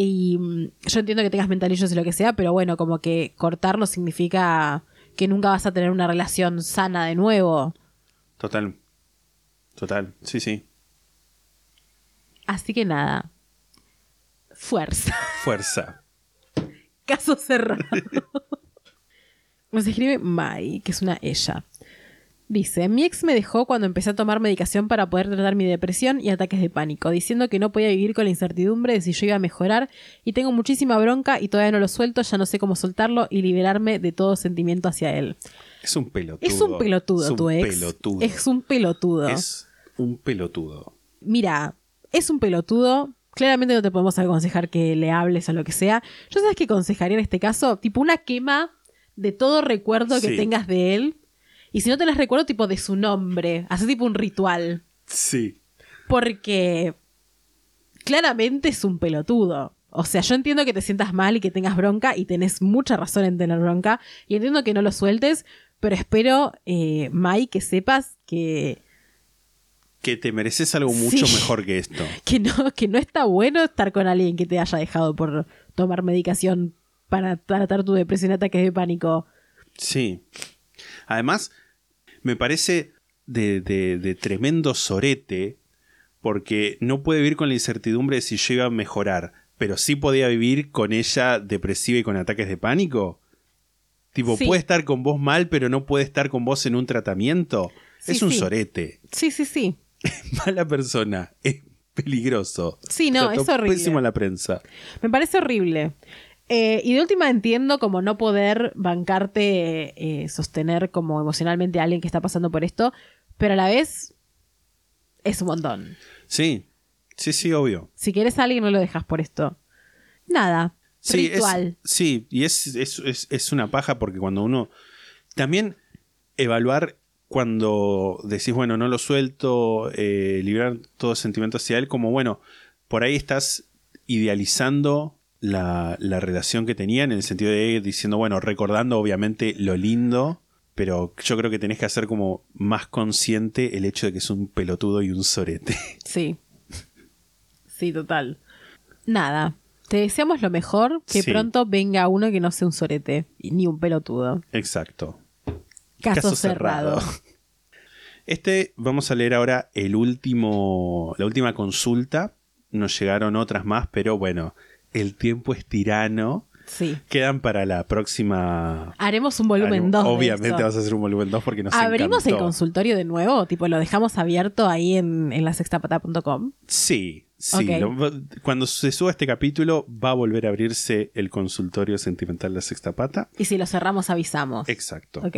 Y mm, yo entiendo que tengas mentalillos y lo que sea, pero bueno, como que cortarlo significa que nunca vas a tener una relación sana de nuevo. Total. Total. Sí, sí. Así que nada. Fuerza. Fuerza. Caso cerrado. Nos escribe Mai, que es una ella. Dice, mi ex me dejó cuando empecé a tomar medicación para poder tratar mi depresión y ataques de pánico, diciendo que no podía vivir con la incertidumbre de si yo iba a mejorar y tengo muchísima bronca y todavía no lo suelto, ya no sé cómo soltarlo y liberarme de todo sentimiento hacia él. Es un pelotudo. Es un pelotudo Es un tu ex. pelotudo. Es un pelotudo. Es un pelotudo. Mira, es un pelotudo. Claramente no te podemos aconsejar que le hables o lo que sea. Yo sabes que aconsejaría en este caso, tipo una quema de todo recuerdo que Sí. tengas de él. Y si no te las recuerdo, tipo de su nombre. Hace tipo un ritual. Sí. Porque claramente es un pelotudo. O sea, yo entiendo que te sientas mal y que tengas bronca y tenés mucha razón en tener bronca. Y entiendo que no lo sueltes, pero espero, eh, Mai, que sepas que, Que te mereces algo mucho Sí. mejor que esto. que, no, que no está bueno estar con alguien que te haya dejado por tomar medicación para tratar tu depresión y ataques de pánico. Sí. Además, me parece de, de- de tremendo sorete porque no puede vivir con la incertidumbre de si yo iba a mejorar, pero sí podía vivir con ella depresiva y con ataques de pánico. Tipo, Sí. puede estar con vos mal, pero no puede estar con vos en un tratamiento. Sí, es un sí. sorete. Sí, sí, sí. Mala persona. Es peligroso. Sí, no, Trató es horrible. Pésimo a la prensa. Me parece horrible. Eh, y de última entiendo como no poder bancarte, eh, sostener como emocionalmente a alguien que está pasando por esto, pero a la vez es un montón. Sí. Sí, sí, obvio. Si quieres a alguien no lo dejas por esto. Nada. Sí, es- Ritual. sí, y es, es, es- una paja porque cuando uno. También evaluar cuando decís, bueno, no lo suelto, eh, liberar todo sentimiento hacia él, como bueno, por ahí estás idealizando la, la relación que tenían, en el sentido de diciendo, bueno, recordando obviamente lo lindo, pero yo creo que tenés que hacer como más consciente el hecho de que es un pelotudo y un sorete. Sí. Sí, total. Nada. Te deseamos lo mejor, que Sí. pronto venga uno que no sea un sorete, y ni un pelotudo. Exacto. Caso, cerrado. Este, vamos a leer ahora el último, la última consulta. Nos llegaron otras más, pero bueno, el tiempo es tirano. Sí. Quedan para la próxima. Haremos un volumen Algo- 2. Obviamente vas a hacer un volumen 2 porque nos ¿Abrimos el consultorio de nuevo? Tipo, lo dejamos abierto ahí en, en la sextapata.com. Sí, sí. Lo- cuando se suba este capítulo, va a volver a abrirse el consultorio sentimental de la sexta pata. Y si lo cerramos, avisamos. Exacto. Ok.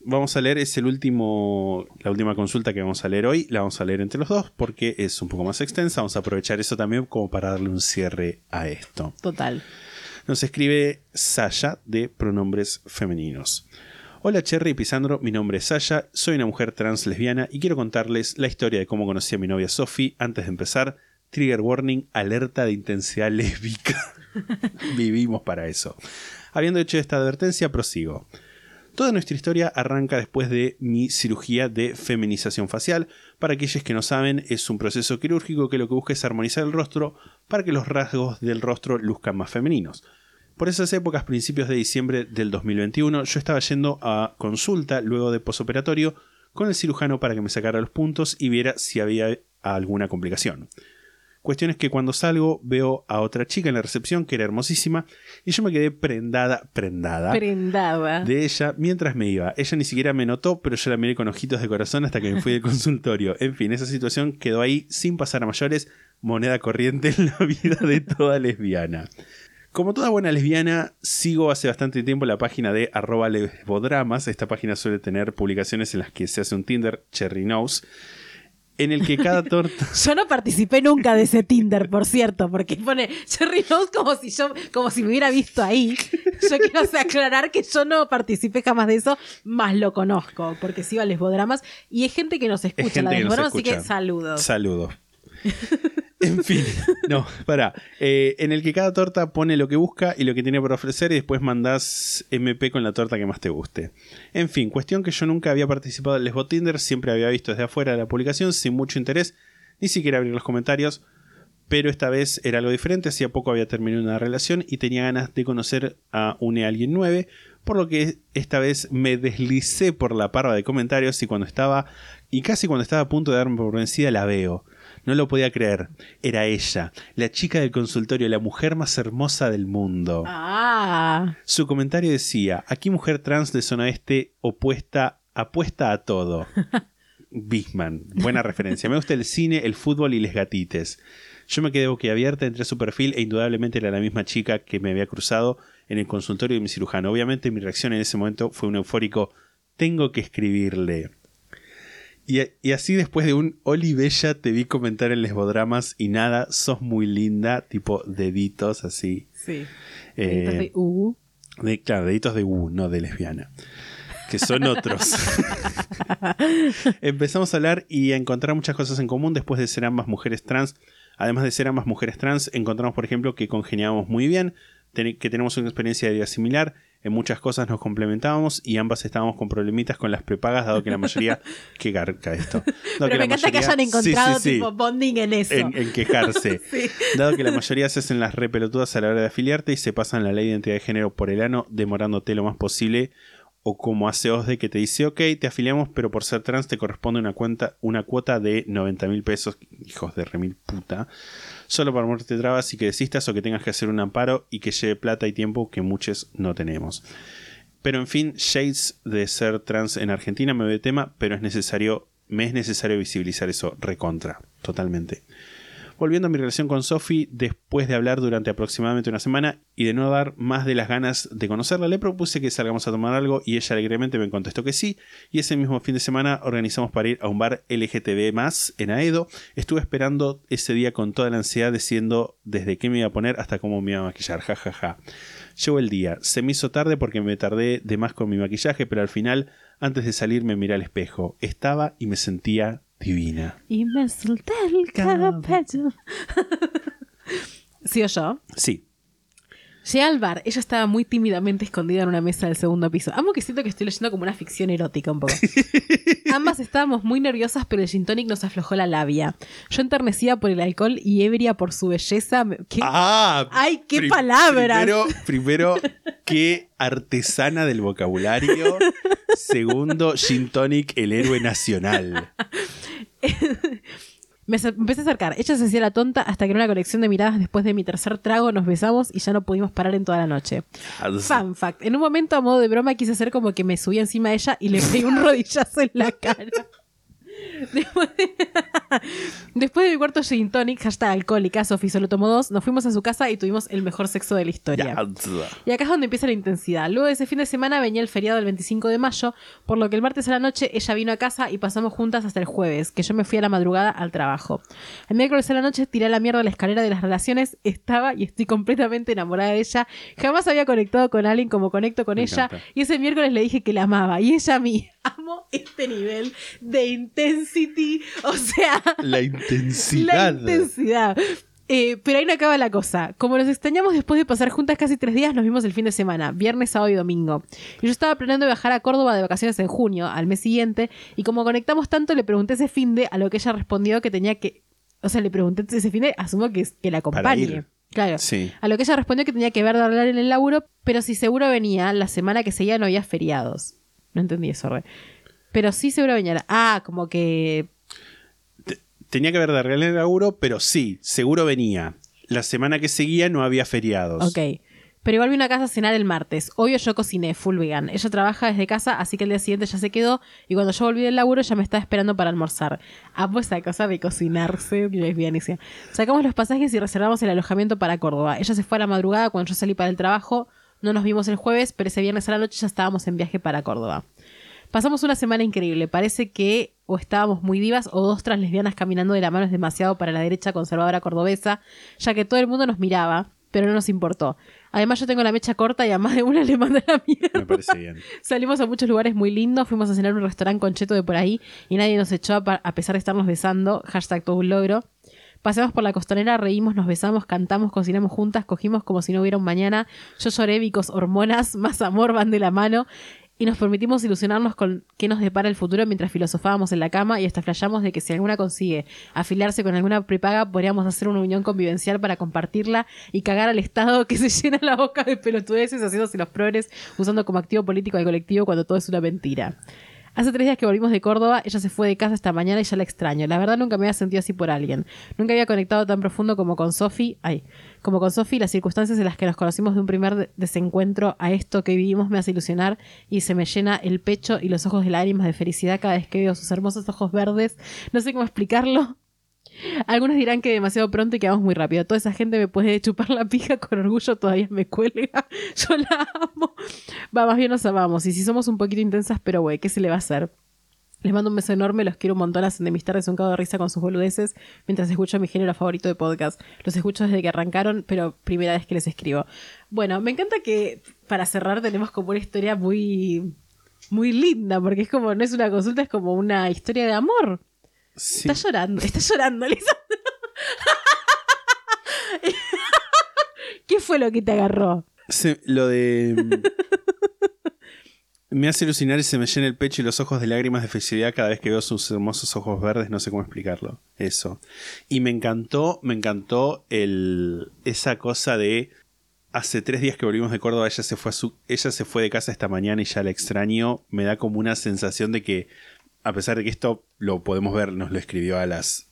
Vamos a leer, es el último, la última consulta que vamos a leer hoy. La vamos a leer entre los dos porque es un poco más extensa. Vamos a aprovechar eso también como para darle un cierre a esto. Total. Nos escribe Saya de pronombres femeninos. Hola Cherry y Pisandro, mi nombre es Saya, soy una mujer trans lesbiana y quiero contarles la historia de cómo conocí a mi novia Sophie. Antes de empezar, trigger warning, alerta de intensidad lésbica. Vivimos para eso. Habiendo hecho esta advertencia, prosigo. Toda nuestra historia arranca después de mi cirugía de feminización facial. Para aquellos que no saben, es un proceso quirúrgico que lo que busca es armonizar el rostro para que los rasgos del rostro luzcan más femeninos. Por esas épocas, principios de diciembre del 2021, yo estaba yendo a consulta luego de posoperatorio con el cirujano para que me sacara los puntos y viera si había alguna complicación. Cuestión es que cuando salgo veo a otra chica en la recepción que era hermosísima y yo me quedé prendada, prendada Prendada. de ella mientras me iba. Ella ni siquiera me notó, pero yo la miré con ojitos de corazón hasta que me fui del consultorio. En fin, esa situación quedó ahí sin pasar a mayores, moneda corriente en la vida de toda lesbiana. Como toda buena lesbiana, sigo hace bastante tiempo la página de arroba lesbodramas. Esta página suele tener publicaciones en las que se hace un Tinder, Cherry Knows. En el que cada torta... Yo no participé nunca de ese Tinder, por cierto, porque pone Cherry Rose como si yo, como si me hubiera visto ahí. Yo quiero o sea, aclarar que yo no participé jamás de eso, más lo conozco, porque sigo a lesbodramas y hay gente que nos escucha Es gente la que nos lesbodramas, así que saludos. Saludos. En fin, no, para. en el que cada torta pone lo que busca y lo que tiene por ofrecer y después mandás MP con la torta que más te guste. En fin, cuestión que yo nunca había participado en Lesbo Tinder, siempre había visto desde afuera la publicación sin mucho interés, ni siquiera abrir los comentarios, pero esta vez era algo diferente, hacía poco había terminado una relación y tenía ganas de conocer a un alguien nuevo, por lo que esta vez me deslicé por la parva de comentarios y cuando estaba, y casi cuando estaba a punto de darme por vencida la veo. No lo podía creer. Era ella, la chica del consultorio, la mujer más hermosa del mundo. Ah, Su comentario decía, aquí mujer trans de zona este opuesta, apuesta a todo. Bisman, buena referencia. Me gusta el cine, el fútbol y les gatites. Yo me quedé boquiabierta entre su perfil e indudablemente era la misma chica que me había cruzado en el consultorio de mi cirujano. Obviamente mi reacción en ese momento fue un eufórico, tengo que escribirle. Y, y así después de un Oli Bella te vi comentar en lesbodramas y nada, sos muy linda, tipo deditos así. sí. Eh, uh, de, claro, deditos de U, no de lesbiana. Que son otros. Empezamos a hablar y a encontrar muchas cosas en común después de ser ambas mujeres trans. Además de ser ambas mujeres trans, encontramos, por ejemplo, que congeniábamos muy bien, que tenemos una experiencia de vida similar, en muchas cosas nos complementábamos y ambas estábamos con problemitas con las prepagas, dado que la mayoría. qué garca esto. Dado Pero que me la encanta que hayan Sí, sí, encontrado sí tipo bonding en eso. en, en quejarse. Dado que la mayoría se hacen las repelotudas a la hora de afiliarte y se pasan la ley de identidad de género por el ano, demorándote lo más posible. O como hace OSDE que te dice, ok, te afiliamos, pero por ser trans te corresponde una, cuenta, una cuota de 90 mil pesos, hijos de remil puta, solo para muerte trabas y que desistas o que tengas que hacer un amparo y que lleve plata y tiempo que muchos no tenemos. Pero en fin, shades de ser trans en Argentina me ve tema, pero es necesario, me es necesario visibilizar eso recontra, totalmente. Volviendo a mi relación con Sophie, después de hablar durante aproximadamente una semana y de no dar más de las ganas de conocerla, le propuse que salgamos a tomar algo y ella alegremente me contestó que sí. Y ese mismo fin de semana organizamos para ir a un bar LGTB en Aedo. Estuve esperando ese día con toda la ansiedad, diciendo desde qué me iba a poner hasta cómo me iba a maquillar. Ja, ja, ja. Llegó el día. Se me hizo tarde porque me tardé de más con mi maquillaje, pero al final, antes de salir, me miré al espejo. Estaba y me sentía divina. Y me solté el cabello. ¿Sí o yo? Sí, Llegué al bar, ella estaba muy tímidamente escondida en una mesa del segundo piso. Amo que siento que estoy leyendo como una ficción erótica un poco. Ambas estábamos muy nerviosas, pero el gin tonic nos aflojó la labia. Yo enternecida por el alcohol y ebria por su belleza. Ah, ¡Ay, qué palabras! Primero, primero, qué artesana del vocabulario. Segundo, Gin Tonic, el héroe nacional. Me empecé a acercar. Ella se hacía la tonta hasta que en una conexión de miradas después de mi tercer trago nos besamos y ya no pudimos parar en toda la noche. Fun fact. En un momento a modo de broma quise hacer como que me subí encima de ella y le pegué un rodillazo en la cara. Después de, Después de mi cuarto gin tonic, hashtag alcohólica, Sofi solo tomó dos, nos fuimos a su casa y tuvimos el mejor sexo de la historia. Y acá es donde empieza la intensidad. Luego de ese fin de semana venía el feriado del 25 de mayo, por lo que el martes a la noche ella vino a casa y pasamos juntas hasta el jueves, que yo me fui a la madrugada al trabajo. El miércoles a la noche tiré la mierda a la escalera de las relaciones, estaba y estoy completamente enamorada de ella. Jamás había conectado con alguien como conecto con Me ella encanta. y ese miércoles le dije que la amaba y ella a mí. Amo este nivel de intensity, o sea, La la intensidad. intensidad. Eh, pero ahí no acaba la cosa. Como nos extrañamos después de pasar juntas casi tres días, nos vimos el fin de semana, viernes, sábado y domingo. Y yo estaba planeando viajar a Córdoba de vacaciones en junio, al mes siguiente, y como conectamos tanto, le pregunté ese fin de, a lo que ella respondió que tenía que. O sea, le pregunté ese fin de, asumo que, que la acompañe. Claro. Sí. A lo que ella respondió que tenía que ver de hablar en el laburo, pero si seguro venía, la semana que seguía no había feriados. No entendí eso, re. Pero sí seguro venía. Ah, como que Tenía que haber de real el laburo, pero sí, seguro venía. La semana que seguía no había feriados. Ok. Pero igual vino a casa a cenar el martes. Obvio yo cociné, full vegan. Ella trabaja desde casa, así que el día siguiente ya se quedó. Y cuando yo volví del laburo ya me estaba esperando para almorzar. Amo esa cosa de cocinarse, lesbianicia. Sacamos los pasajes y reservamos el alojamiento para Córdoba. Ella se fue a la madrugada cuando yo salí para el trabajo. No nos vimos el jueves, pero ese viernes a la noche ya estábamos en viaje para Córdoba. Pasamos una semana increíble. Parece que o estábamos muy divas o dos trans lesbianas caminando de la mano es demasiado para la derecha conservadora cordobesa, ya que todo el mundo nos miraba, pero no nos importó. Además yo tengo la mecha corta y a más de una le manda la mierda. Me parece bien. Salimos a muchos lugares muy lindos, fuimos a cenar a un restaurante concheto de por ahí y nadie nos echó a, a pesar de estarnos besando. Hashtag todo un logro. Paseamos por la costanera, reímos, nos besamos, cantamos, cocinamos juntas, cogimos como si no hubiera un mañana. Yo lloré, vicos, hormonas, más amor van de la mano. Y nos permitimos ilusionarnos con qué nos depara el futuro mientras filosofábamos en la cama y hasta flayamos de que si alguna consigue afiliarse con alguna prepaga, podríamos hacer una unión convivencial para compartirla y cagar al Estado que se llena la boca de pelotudeces haciéndose los progres usando como activo político al colectivo cuando todo es una mentira. Hace tres días que volvimos de Córdoba, ella se fue de casa esta mañana y ya la extraño. La verdad nunca me había sentido así por alguien. Nunca había conectado tan profundo como con Sofi. Ay, como con Sofi, las circunstancias en las que nos conocimos de un primer de- desencuentro a esto que vivimos me hace ilusionar y se me llena el pecho y los ojos de lágrimas de felicidad cada vez que veo sus hermosos ojos verdes. No sé cómo explicarlo. Algunos dirán que demasiado pronto y que vamos muy rápido. Toda esa gente me puede chupar la pija con orgullo, todavía me cuelga. Yo la amo. Va, más bien nos amamos. Y si somos un poquito intensas, pero güey, ¿qué se le va a hacer? Les mando un beso enorme, los quiero un montón, hacen de mis tardes un cago de risa con sus boludeces mientras escucho mi género favorito de podcast. Los escucho desde que arrancaron, pero primera vez que les escribo. Bueno, me encanta que para cerrar tenemos como una historia muy muy linda, porque es como, no es una consulta, es como una historia de amor. Sí. Está llorando, está llorando, Lisandro. ¿Qué fue lo que te agarró? Se- lo de. Me hace alucinar y se me llena el pecho y los ojos de lágrimas de felicidad cada vez que veo sus hermosos ojos verdes. No sé cómo explicarlo. Eso. Y me encantó, me encantó el, esa cosa de. Hace tres días que volvimos de Córdoba, ella se fue a su, ella se fue de casa esta mañana y ya la extraño. Me da como una sensación de que, a pesar de que esto lo podemos ver, nos lo escribió a las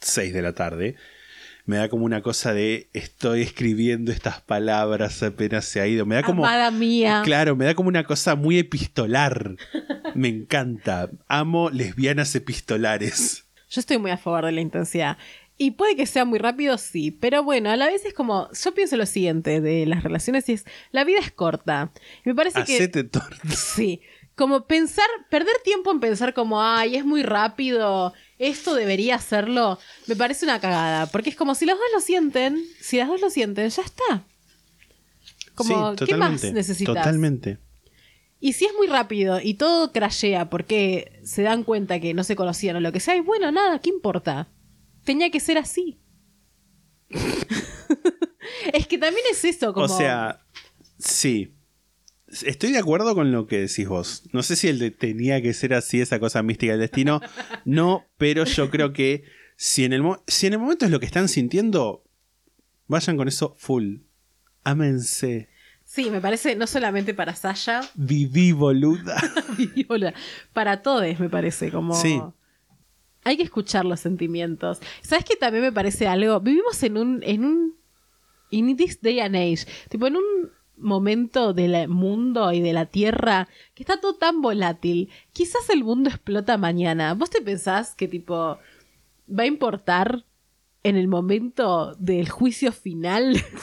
6 de la tarde. Me da como una cosa de estoy escribiendo estas palabras apenas se ha ido. Me da como. Amada mía. Claro, me da como una cosa muy epistolar. Me encanta. Amo lesbianas epistolares. Yo estoy muy a favor de la intensidad. Y puede que sea muy rápido, sí. Pero bueno, a la vez es como. Yo pienso lo siguiente de las relaciones: y es. La vida es corta. Y me parece que. Hacete torta. Sí. Como pensar, perder tiempo en pensar como, ay, es muy rápido, esto debería hacerlo, me parece una cagada. Porque es como si los dos lo sienten, si las dos lo sienten, ya está. Como, Sí, ¿qué más necesitas? Totalmente. Y si es muy rápido y todo crashea porque se dan cuenta que no se conocían o lo que sea, y bueno, nada, ¿qué importa? Tenía que ser así. es que también es eso, como. O sea, sí. Estoy de acuerdo con lo que decís vos. No sé si el de tenía que ser así, esa cosa mística del destino. No, pero yo creo que si en el, si en el momento es lo que están sintiendo, vayan con eso full. Ámense. Sí, me parece no solamente para Sasha, Viví, boluda. Viola, para todos, me parece, como... Sí. Hay que escuchar los sentimientos. ¿Sabes qué también me parece algo? Vivimos en un... En un in this day and age. Tipo, en un momento del mundo y de la Tierra que está todo tan volátil. Quizás el mundo explota mañana. ¿Vos te pensás que, tipo, va a importar en el momento del juicio final?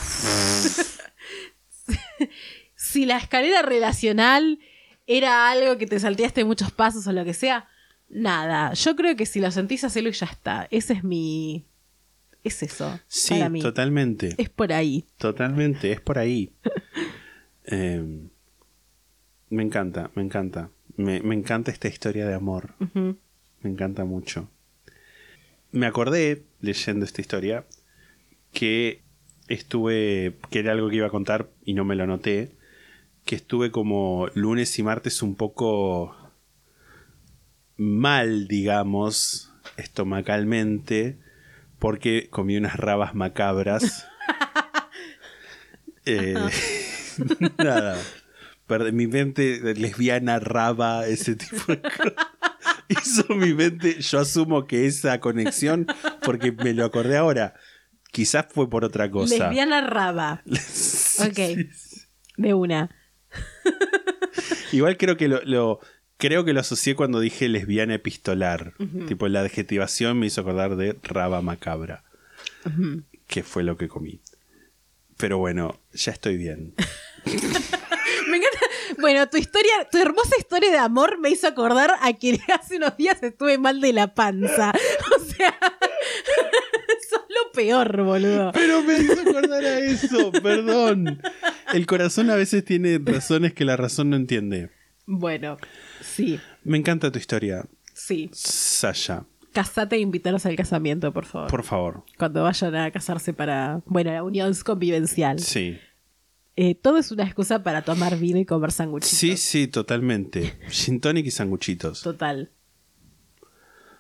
si la escalera relacional era algo que te salteaste muchos pasos o lo que sea, nada. Yo creo que si lo sentís, hacelo y ya está. Ese es mi. Es eso. Sí, para mí. totalmente. Es por ahí. Totalmente, es por ahí. Eh, me encanta, me encanta. Me, me encanta esta historia de amor. Me encanta mucho. Me acordé, leyendo esta historia, que estuve, que era algo que iba a contar y no me lo anoté, que estuve como lunes y martes un poco mal, digamos, estomacalmente, porque comí unas rabas macabras. Eh, nada. Perde- mi mente lesbiana, raba, ese tipo de cosas. Hizo mi mente, yo asumo que esa conexión, porque me lo acordé ahora, quizás fue por otra cosa. Lesbiana raba. Ok. De una. Igual creo que lo, lo- creo que lo asocié cuando dije lesbiana epistolar. Tipo la adjetivación me hizo acordar de raba macabra. Que fue lo que comí. Pero bueno, ya estoy bien. Me encanta, Bueno, tu historia, tu hermosa historia de amor me hizo acordar a que hace unos días estuve mal de la panza. O sea, sos lo peor, boludo. Pero me hizo acordar a eso, perdón. El corazón a veces tiene razones que la razón no entiende. Bueno, sí, Me encanta tu historia, sí. Sasha. Casate e invitarnos al casamiento, por favor. Por favor. Cuando vayan a casarse para, bueno, la unión convivencial. Sí. Eh, todo es una excusa para tomar vino y comer sanguchitos. Sí, sí, totalmente. Gin tonic y sanguchitos. Total.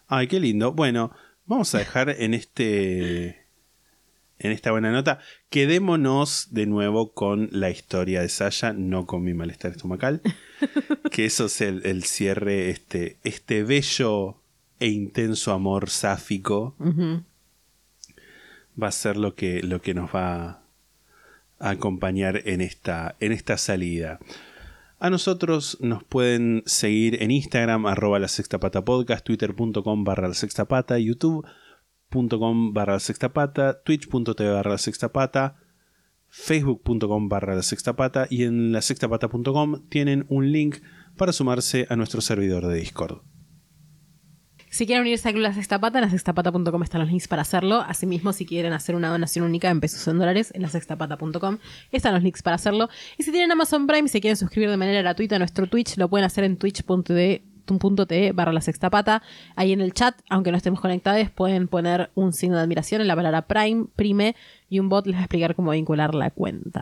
Ay, qué lindo. Bueno, vamos a dejar en este. En esta buena nota. Quedémonos de nuevo con la historia de Sasha, no con mi malestar estomacal. que eso es el, el cierre, este, este bello e intenso amor sáfico. Va a ser lo que, lo que nos va a acompañar en esta, en esta salida. A nosotros nos pueden seguir en Instagram, arroba la sexta pata podcast, twitter.com barra la sexta pata, youtube.com barra la sexta pata, twitch.tv barra la sexta pata, facebook.com barra la sexta pata y en la sextapata.com tienen un link para sumarse a nuestro servidor de Discord. Si quieren unirse a Club La Sexta Pata, en lasextapata.com están los links para hacerlo. Asimismo, si quieren hacer una donación única en pesos o en dólares, en lasextapata.com están los links para hacerlo. Y si tienen Amazon Prime y se quieren suscribir de manera gratuita a nuestro Twitch, lo pueden hacer en twitch.tv barra la sexta pata. Ahí en el chat, aunque no estemos conectados, pueden poner un signo de admiración en la palabra Prime, Prime, y un bot les va a explicar cómo vincular la cuenta.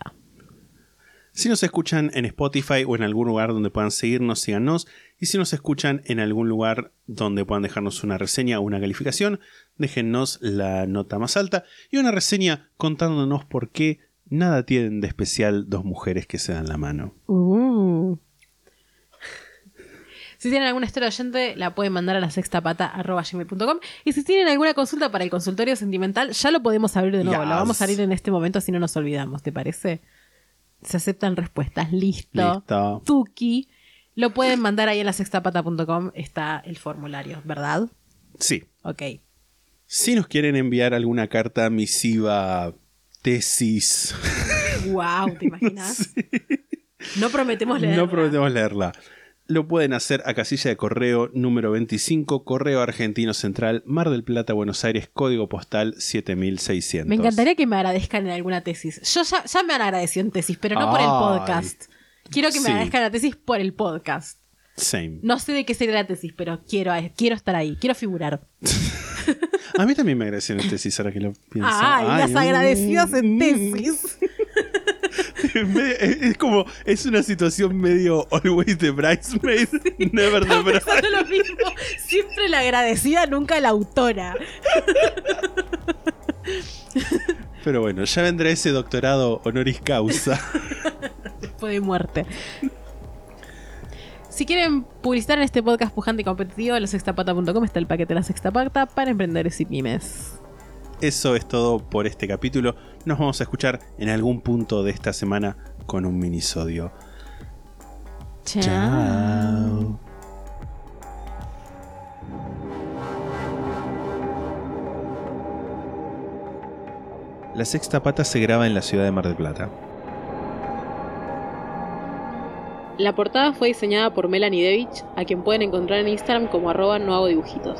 Si nos escuchan en Spotify o en algún lugar donde puedan seguirnos, síganos. Y si nos escuchan en algún lugar donde puedan dejarnos una reseña o una calificación, déjennos la nota más alta y una reseña contándonos por qué nada tienen de especial dos mujeres que se dan la mano. Uh. Si tienen alguna historia oyente, la pueden mandar a la sextapata.gmail.com. Y si tienen alguna consulta para el consultorio sentimental, ya lo podemos abrir de nuevo. Yes. Lo vamos a abrir en este momento si no nos olvidamos, ¿te parece? Se aceptan respuestas. Listo. Listo. Tuki. Lo pueden mandar ahí en la sextapata.com. Está el formulario, ¿verdad? Sí. Ok. Si nos quieren enviar alguna carta misiva, tesis, Wow, ¿te imaginas? No prometemos leer. no prometemos leerla. Lo pueden hacer a casilla de correo número 25, Correo Argentino Central, Mar del Plata, Buenos Aires, código postal 7600. Me encantaría que me agradezcan en alguna tesis. Yo ya, ya me han agradecido en tesis, pero no por el Ay. podcast. Quiero que me Sí. agradezcan la tesis por el podcast. Same. No sé de qué sería la tesis, pero quiero, quiero estar ahí, quiero figurar. A mí también me agradecieron en tesis, ahora que lo pienso. Ay, las mm, agradecidas en mm. tesis. Es como, es una situación medio always the bridesmaid, never the bride. lo mismo. Siempre la agradecida, nunca la autora. Pero bueno, ya vendrá ese doctorado honoris causa. Después de muerte. Si quieren publicitar en este podcast pujante y competitivo, en lasextapata.com está el paquete de la sextapata para emprendedores y pymes. Eso es todo por este capítulo. Nos vamos a escuchar en algún punto de esta semana con un minisodio. Chao. La sexta pata se graba en la ciudad de Mar del Plata. La portada fue diseñada por Melanie Devich, a quien pueden encontrar en Instagram como arroba no hago dibujitos.